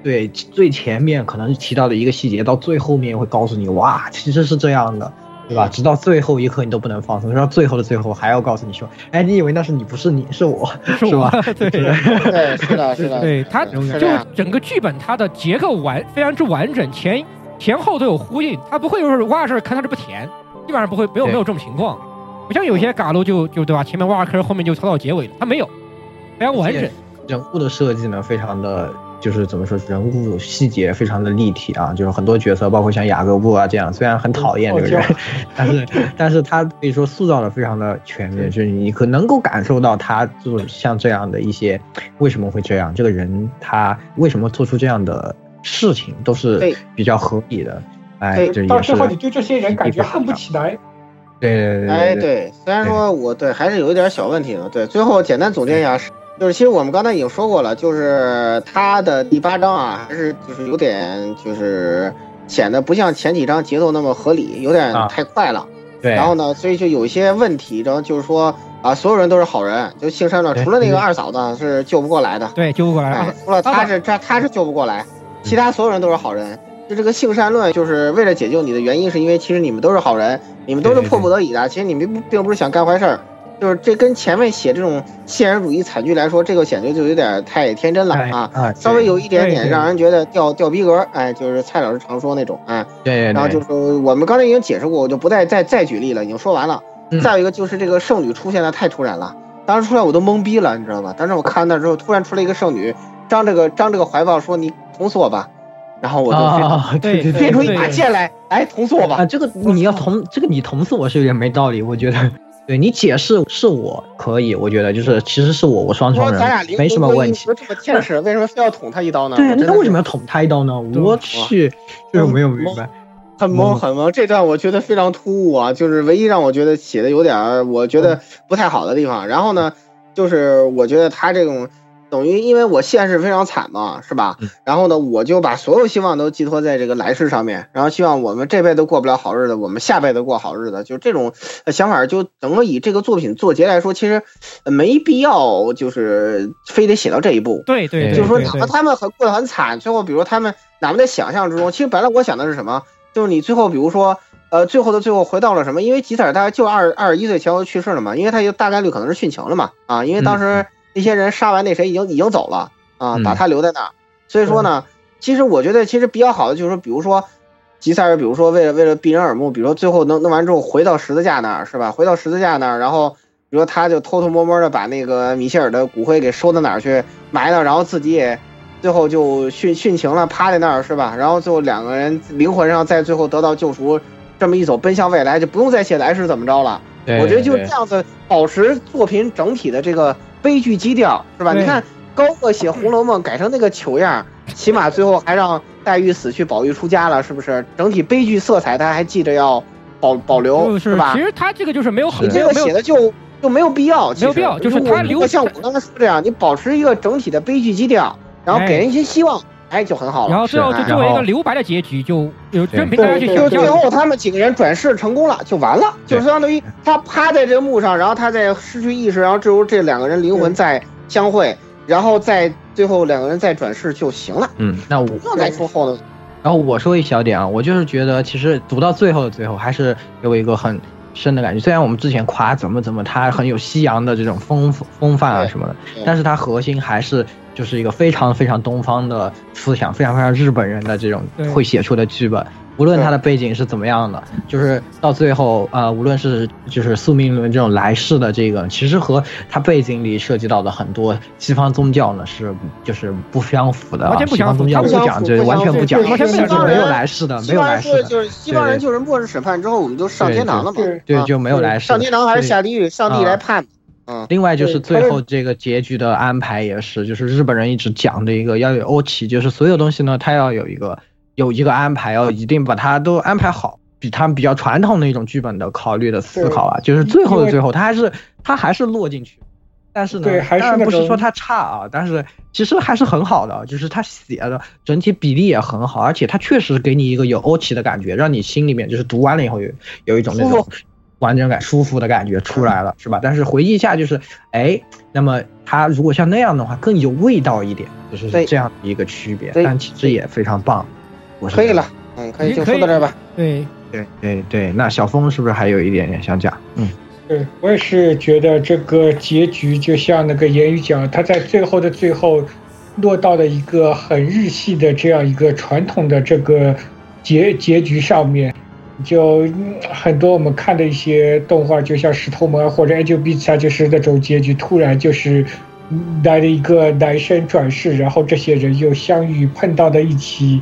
对，最前面可能提到的一个细节，到最后面会告诉你，哇，其实是这样的，对吧？直到最后一刻你都不能放松，到最后的最后还要告诉你说，哎，你以为那是你，不是你，是我，是 吧？对，对，是的，是的。对，它就整个剧本它的结构完非常之完整，前。前后都有呼应，他不会就是挖事看他是不填，基本上不会，没有没有这种情况。不像有些嘎路就就对吧，前面挖坑，后面就草草结尾了，他没有，非常完整。人物的设计呢，非常的就是怎么说，人物细节非常的立体啊，就是很多角色，包括像雅各布啊这样，虽然很讨厌这个人，但是但是他可以说塑造的非常的全面，就是你可能够感受到他就像这样的一些为什么会这样，这个人他为什么做出这样的。事情都是比较合理的，哎，到最后你对这些人感觉恨不起来。对对对，哎对，虽然说我对还是有一点小问题的。对，最后简单总结一下，就是其实我们刚才已经说过了，就是他的第八章啊，还是就是有点就是显得不像前几章节奏那么合理，有点太快了。对，然后呢，所以就有一些问题，然后就是说啊，所有人都是好人，就姓山的，除了那个二嫂子是救不过来的，对，救不过来，除了他是他他是救不过来。其他所有人都是好人，就这个性善论，就是为了解救你的原因，是因为其实你们都是好人，你们都是迫不得已的。其实你们并不是想干坏事儿，就是这跟前面写这种现实主义惨剧来说，这个显得就有点太天真了啊！稍微有一点点让人觉得掉掉逼格，哎，就是蔡老师常说那种，哎，对。然后就是我们刚才已经解释过，我就不再再再举例了，已经说完了。再有一个就是这个圣女出现的太突然了，当时出来我都懵逼了，你知道吗？当时我看那之后，突然出来一个圣女。张这个张这个怀抱说：“你捅死我吧！”然后我就啊对变出一把剑来，来捅死我吧！啊，这个你要捅这个你捅死我是有点没道理，我觉得。对你解释是我可以，我觉得就是其实是我，我双重人，没什么问题。这么天使，为什么非要捅他一刀呢？对，那为什么要捅他一刀呢？我去，这没有明白。很懵很懵，这段我觉得非常突兀啊，就是唯一让我觉得写的有点我觉得不太好的地方。然后呢，就是我觉得他这种。等于因为我现世非常惨嘛，是吧？然后呢，我就把所有希望都寄托在这个来世上面，然后希望我们这辈子过不了好日子，我们下辈子过好日子，就这种想法。就整个以这个作品做结来说，其实没必要，就是非得写到这一步。对对，就是说哪怕他们很过得很惨，最后比如他们哪怕在想象之中，其实本来我想的是什么？就是你最后比如说，呃，最后的最后回到了什么？因为吉赛尔大概就二二十一岁前后去世了嘛，因为他就大概率可能是殉情了嘛，啊，因为当时。那些人杀完那谁已经已经走了啊，把他留在那儿。所以说呢，其实我觉得其实比较好的就是说，比如说吉赛尔，比如说为了为了避人耳目，比如说最后弄弄完之后回到十字架那儿是吧？回到十字架那儿，然后比如说他就偷偷摸摸的把那个米歇尔的骨灰给收到哪儿去埋了，然后自己也最后就殉殉情了，趴在那儿是吧？然后最后两个人灵魂上在最后得到救赎，这么一走奔向未来，就不用再写来世怎么着了。我觉得就这样子保持作品整体的这个。悲剧基调是吧？你看高鹗写《红楼梦》改成那个糗样，起码最后还让黛玉死去，宝玉出家了，是不是？整体悲剧色彩他还记着要保保留，是吧？其实他这个就是没有很，你这个写的就就没有必要，没有必要，就是他留像我刚才说这样，你保持一个整体的悲剧基调，然后给人一些希望。哎，就很好了。然后最后就作为一个留白的结局，就有任凭大家去想。就最后他们几个人转世成功了，就完了，就相当于他趴在这个墓上，然后他在失去意识，然后这时候这两个人灵魂再相会，然后再最后两个人再转世就行了。嗯，那我不再说后头。然后我说一小点啊，我就是觉得其实读到最后的最后，还是给我一个很深的感觉。虽然我们之前夸怎么怎么它很有西洋的这种风风范啊什么的，但是它核心还是就是一个非常非常东方的思想，非常非常日本人的这种会写出的剧本。无论他的背景是怎么样的，就是到最后，呃，无论是就是宿命论这种来世的这个，其实和他背景里涉及到的很多西方宗教呢是就是不相符的。完西方宗教不讲这完全不讲，完全就是没有来世的，没有来世的。就是西方人就是末日审判之后，我们就上天堂了嘛？对，就没有来世。上天堂还是下地狱？上帝来判。嗯。另外就是最后这个结局的安排也是，就是日本人一直讲的一个要有欧奇，就是所有东西呢，他要有一个。有一个安排，要一定把它都安排好，比他们比较传统的一种剧本的考虑的思考啊，就是最后的最后，他还是他还是落进去，但是呢，当然不是说他差啊，但是其实还是很好的，就是他写的整体比例也很好，而且他确实给你一个有欧奇的感觉，让你心里面就是读完了以后有有一种那种完整感、舒服的感觉出来了，是吧？但是回忆一下，就是哎，那么他如果像那样的话，更有味道一点，就是这样的一个区别，但其实也非常棒。可以了，嗯，可以就说到这儿吧。对对对对，那小峰是不是还有一点点想讲？嗯，对我也是觉得这个结局就像那个言语讲，他在最后的最后落到了一个很日系的这样一个传统的这个结结局上面，就很多我们看的一些动画，就像石头门或者 Angel Beats 就是那种结局，突然就是来了一个男生转世，然后这些人又相遇碰到了一起。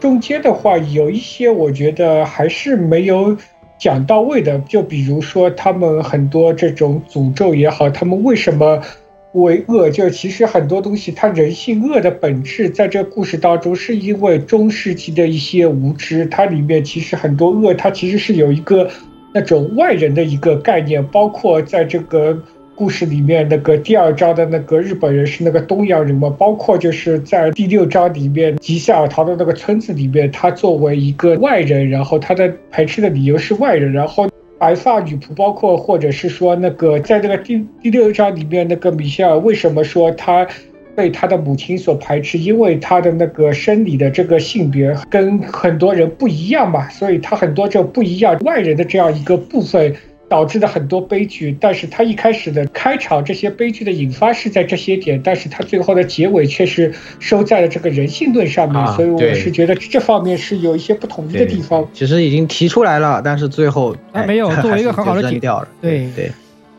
中间的话有一些，我觉得还是没有讲到位的。就比如说，他们很多这种诅咒也好，他们为什么为恶？就其实很多东西，它人性恶的本质，在这故事当中，是因为中世纪的一些无知。它里面其实很多恶，它其实是有一个那种外人的一个概念，包括在这个。故事里面那个第二章的那个日本人是那个东洋人嘛？包括就是在第六章里面吉夏尔逃的那个村子里面，他作为一个外人，然后他的排斥的理由是外人，然后白发女仆，包括或者是说那个在那个第第六章里面那个米歇尔为什么说他被他的母亲所排斥？因为他的那个生理的这个性别跟很多人不一样嘛，所以他很多就不一样外人的这样一个部分。导致的很多悲剧，但是他一开始的开场，这些悲剧的引发是在这些点，但是他最后的结尾却是收在了这个人性论上面，所以我是觉得这方面是有一些不统一的地方。其实已经提出来了，但是最后他没有作为一个很好的解掉了。对对，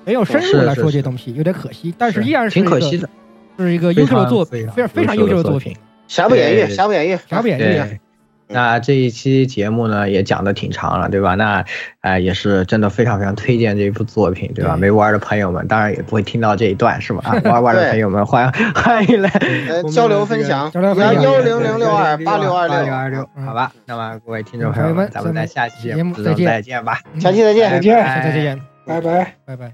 没有深入来说这东西，有点可惜，但是依然是挺可惜的，是一个优秀的作品，非常非常优秀的作品。瑕不掩瑜，瑕不掩瑜，瑕不掩瑜。那这一期节目呢，也讲的挺长了，对吧？那，哎，也是真的非常非常推荐这部作品，对吧？没玩的朋友们，当然也不会听到这一段，是吧？啊玩玩的朋友们，欢迎 欢迎来交流分享，幺零零六二八六二六二六，好吧？那么各位听众朋友们，咱们在下期节目再见吧，下期再见，再见，再见，拜拜，拜拜。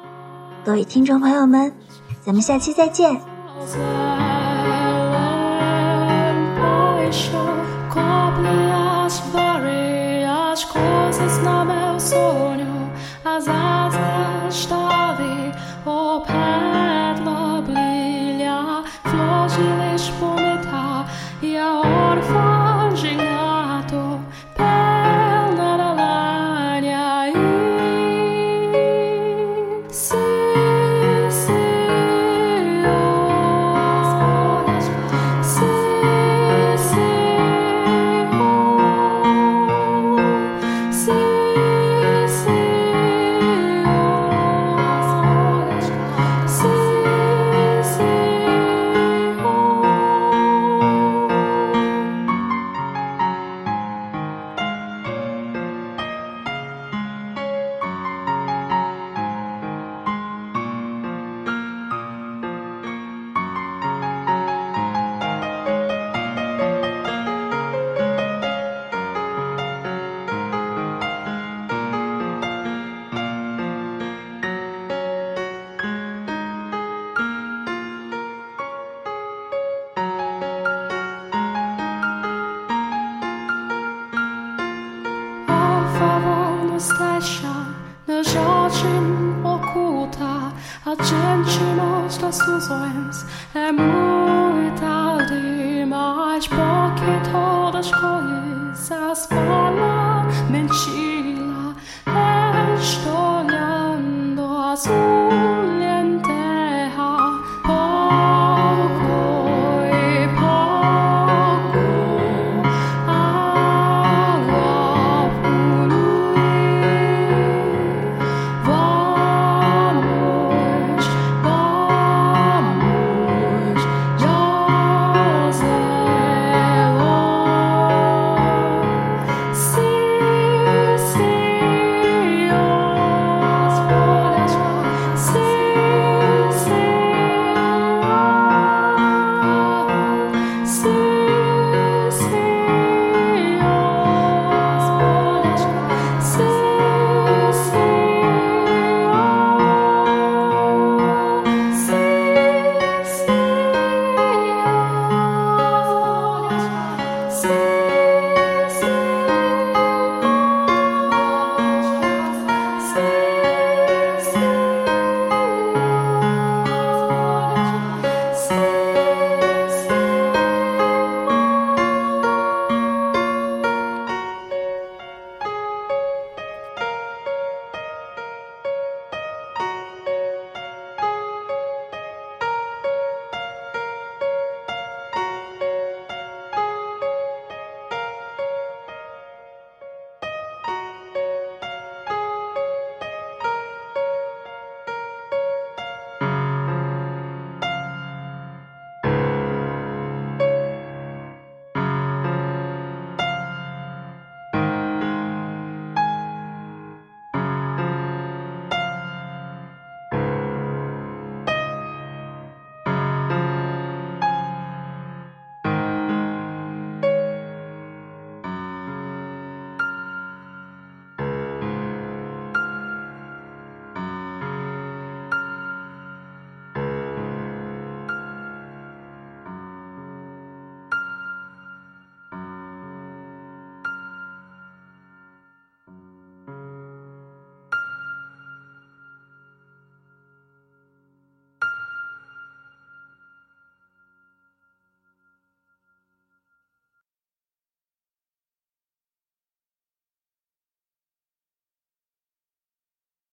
各位听众朋友们，咱们下期再见。Azazel, starvi.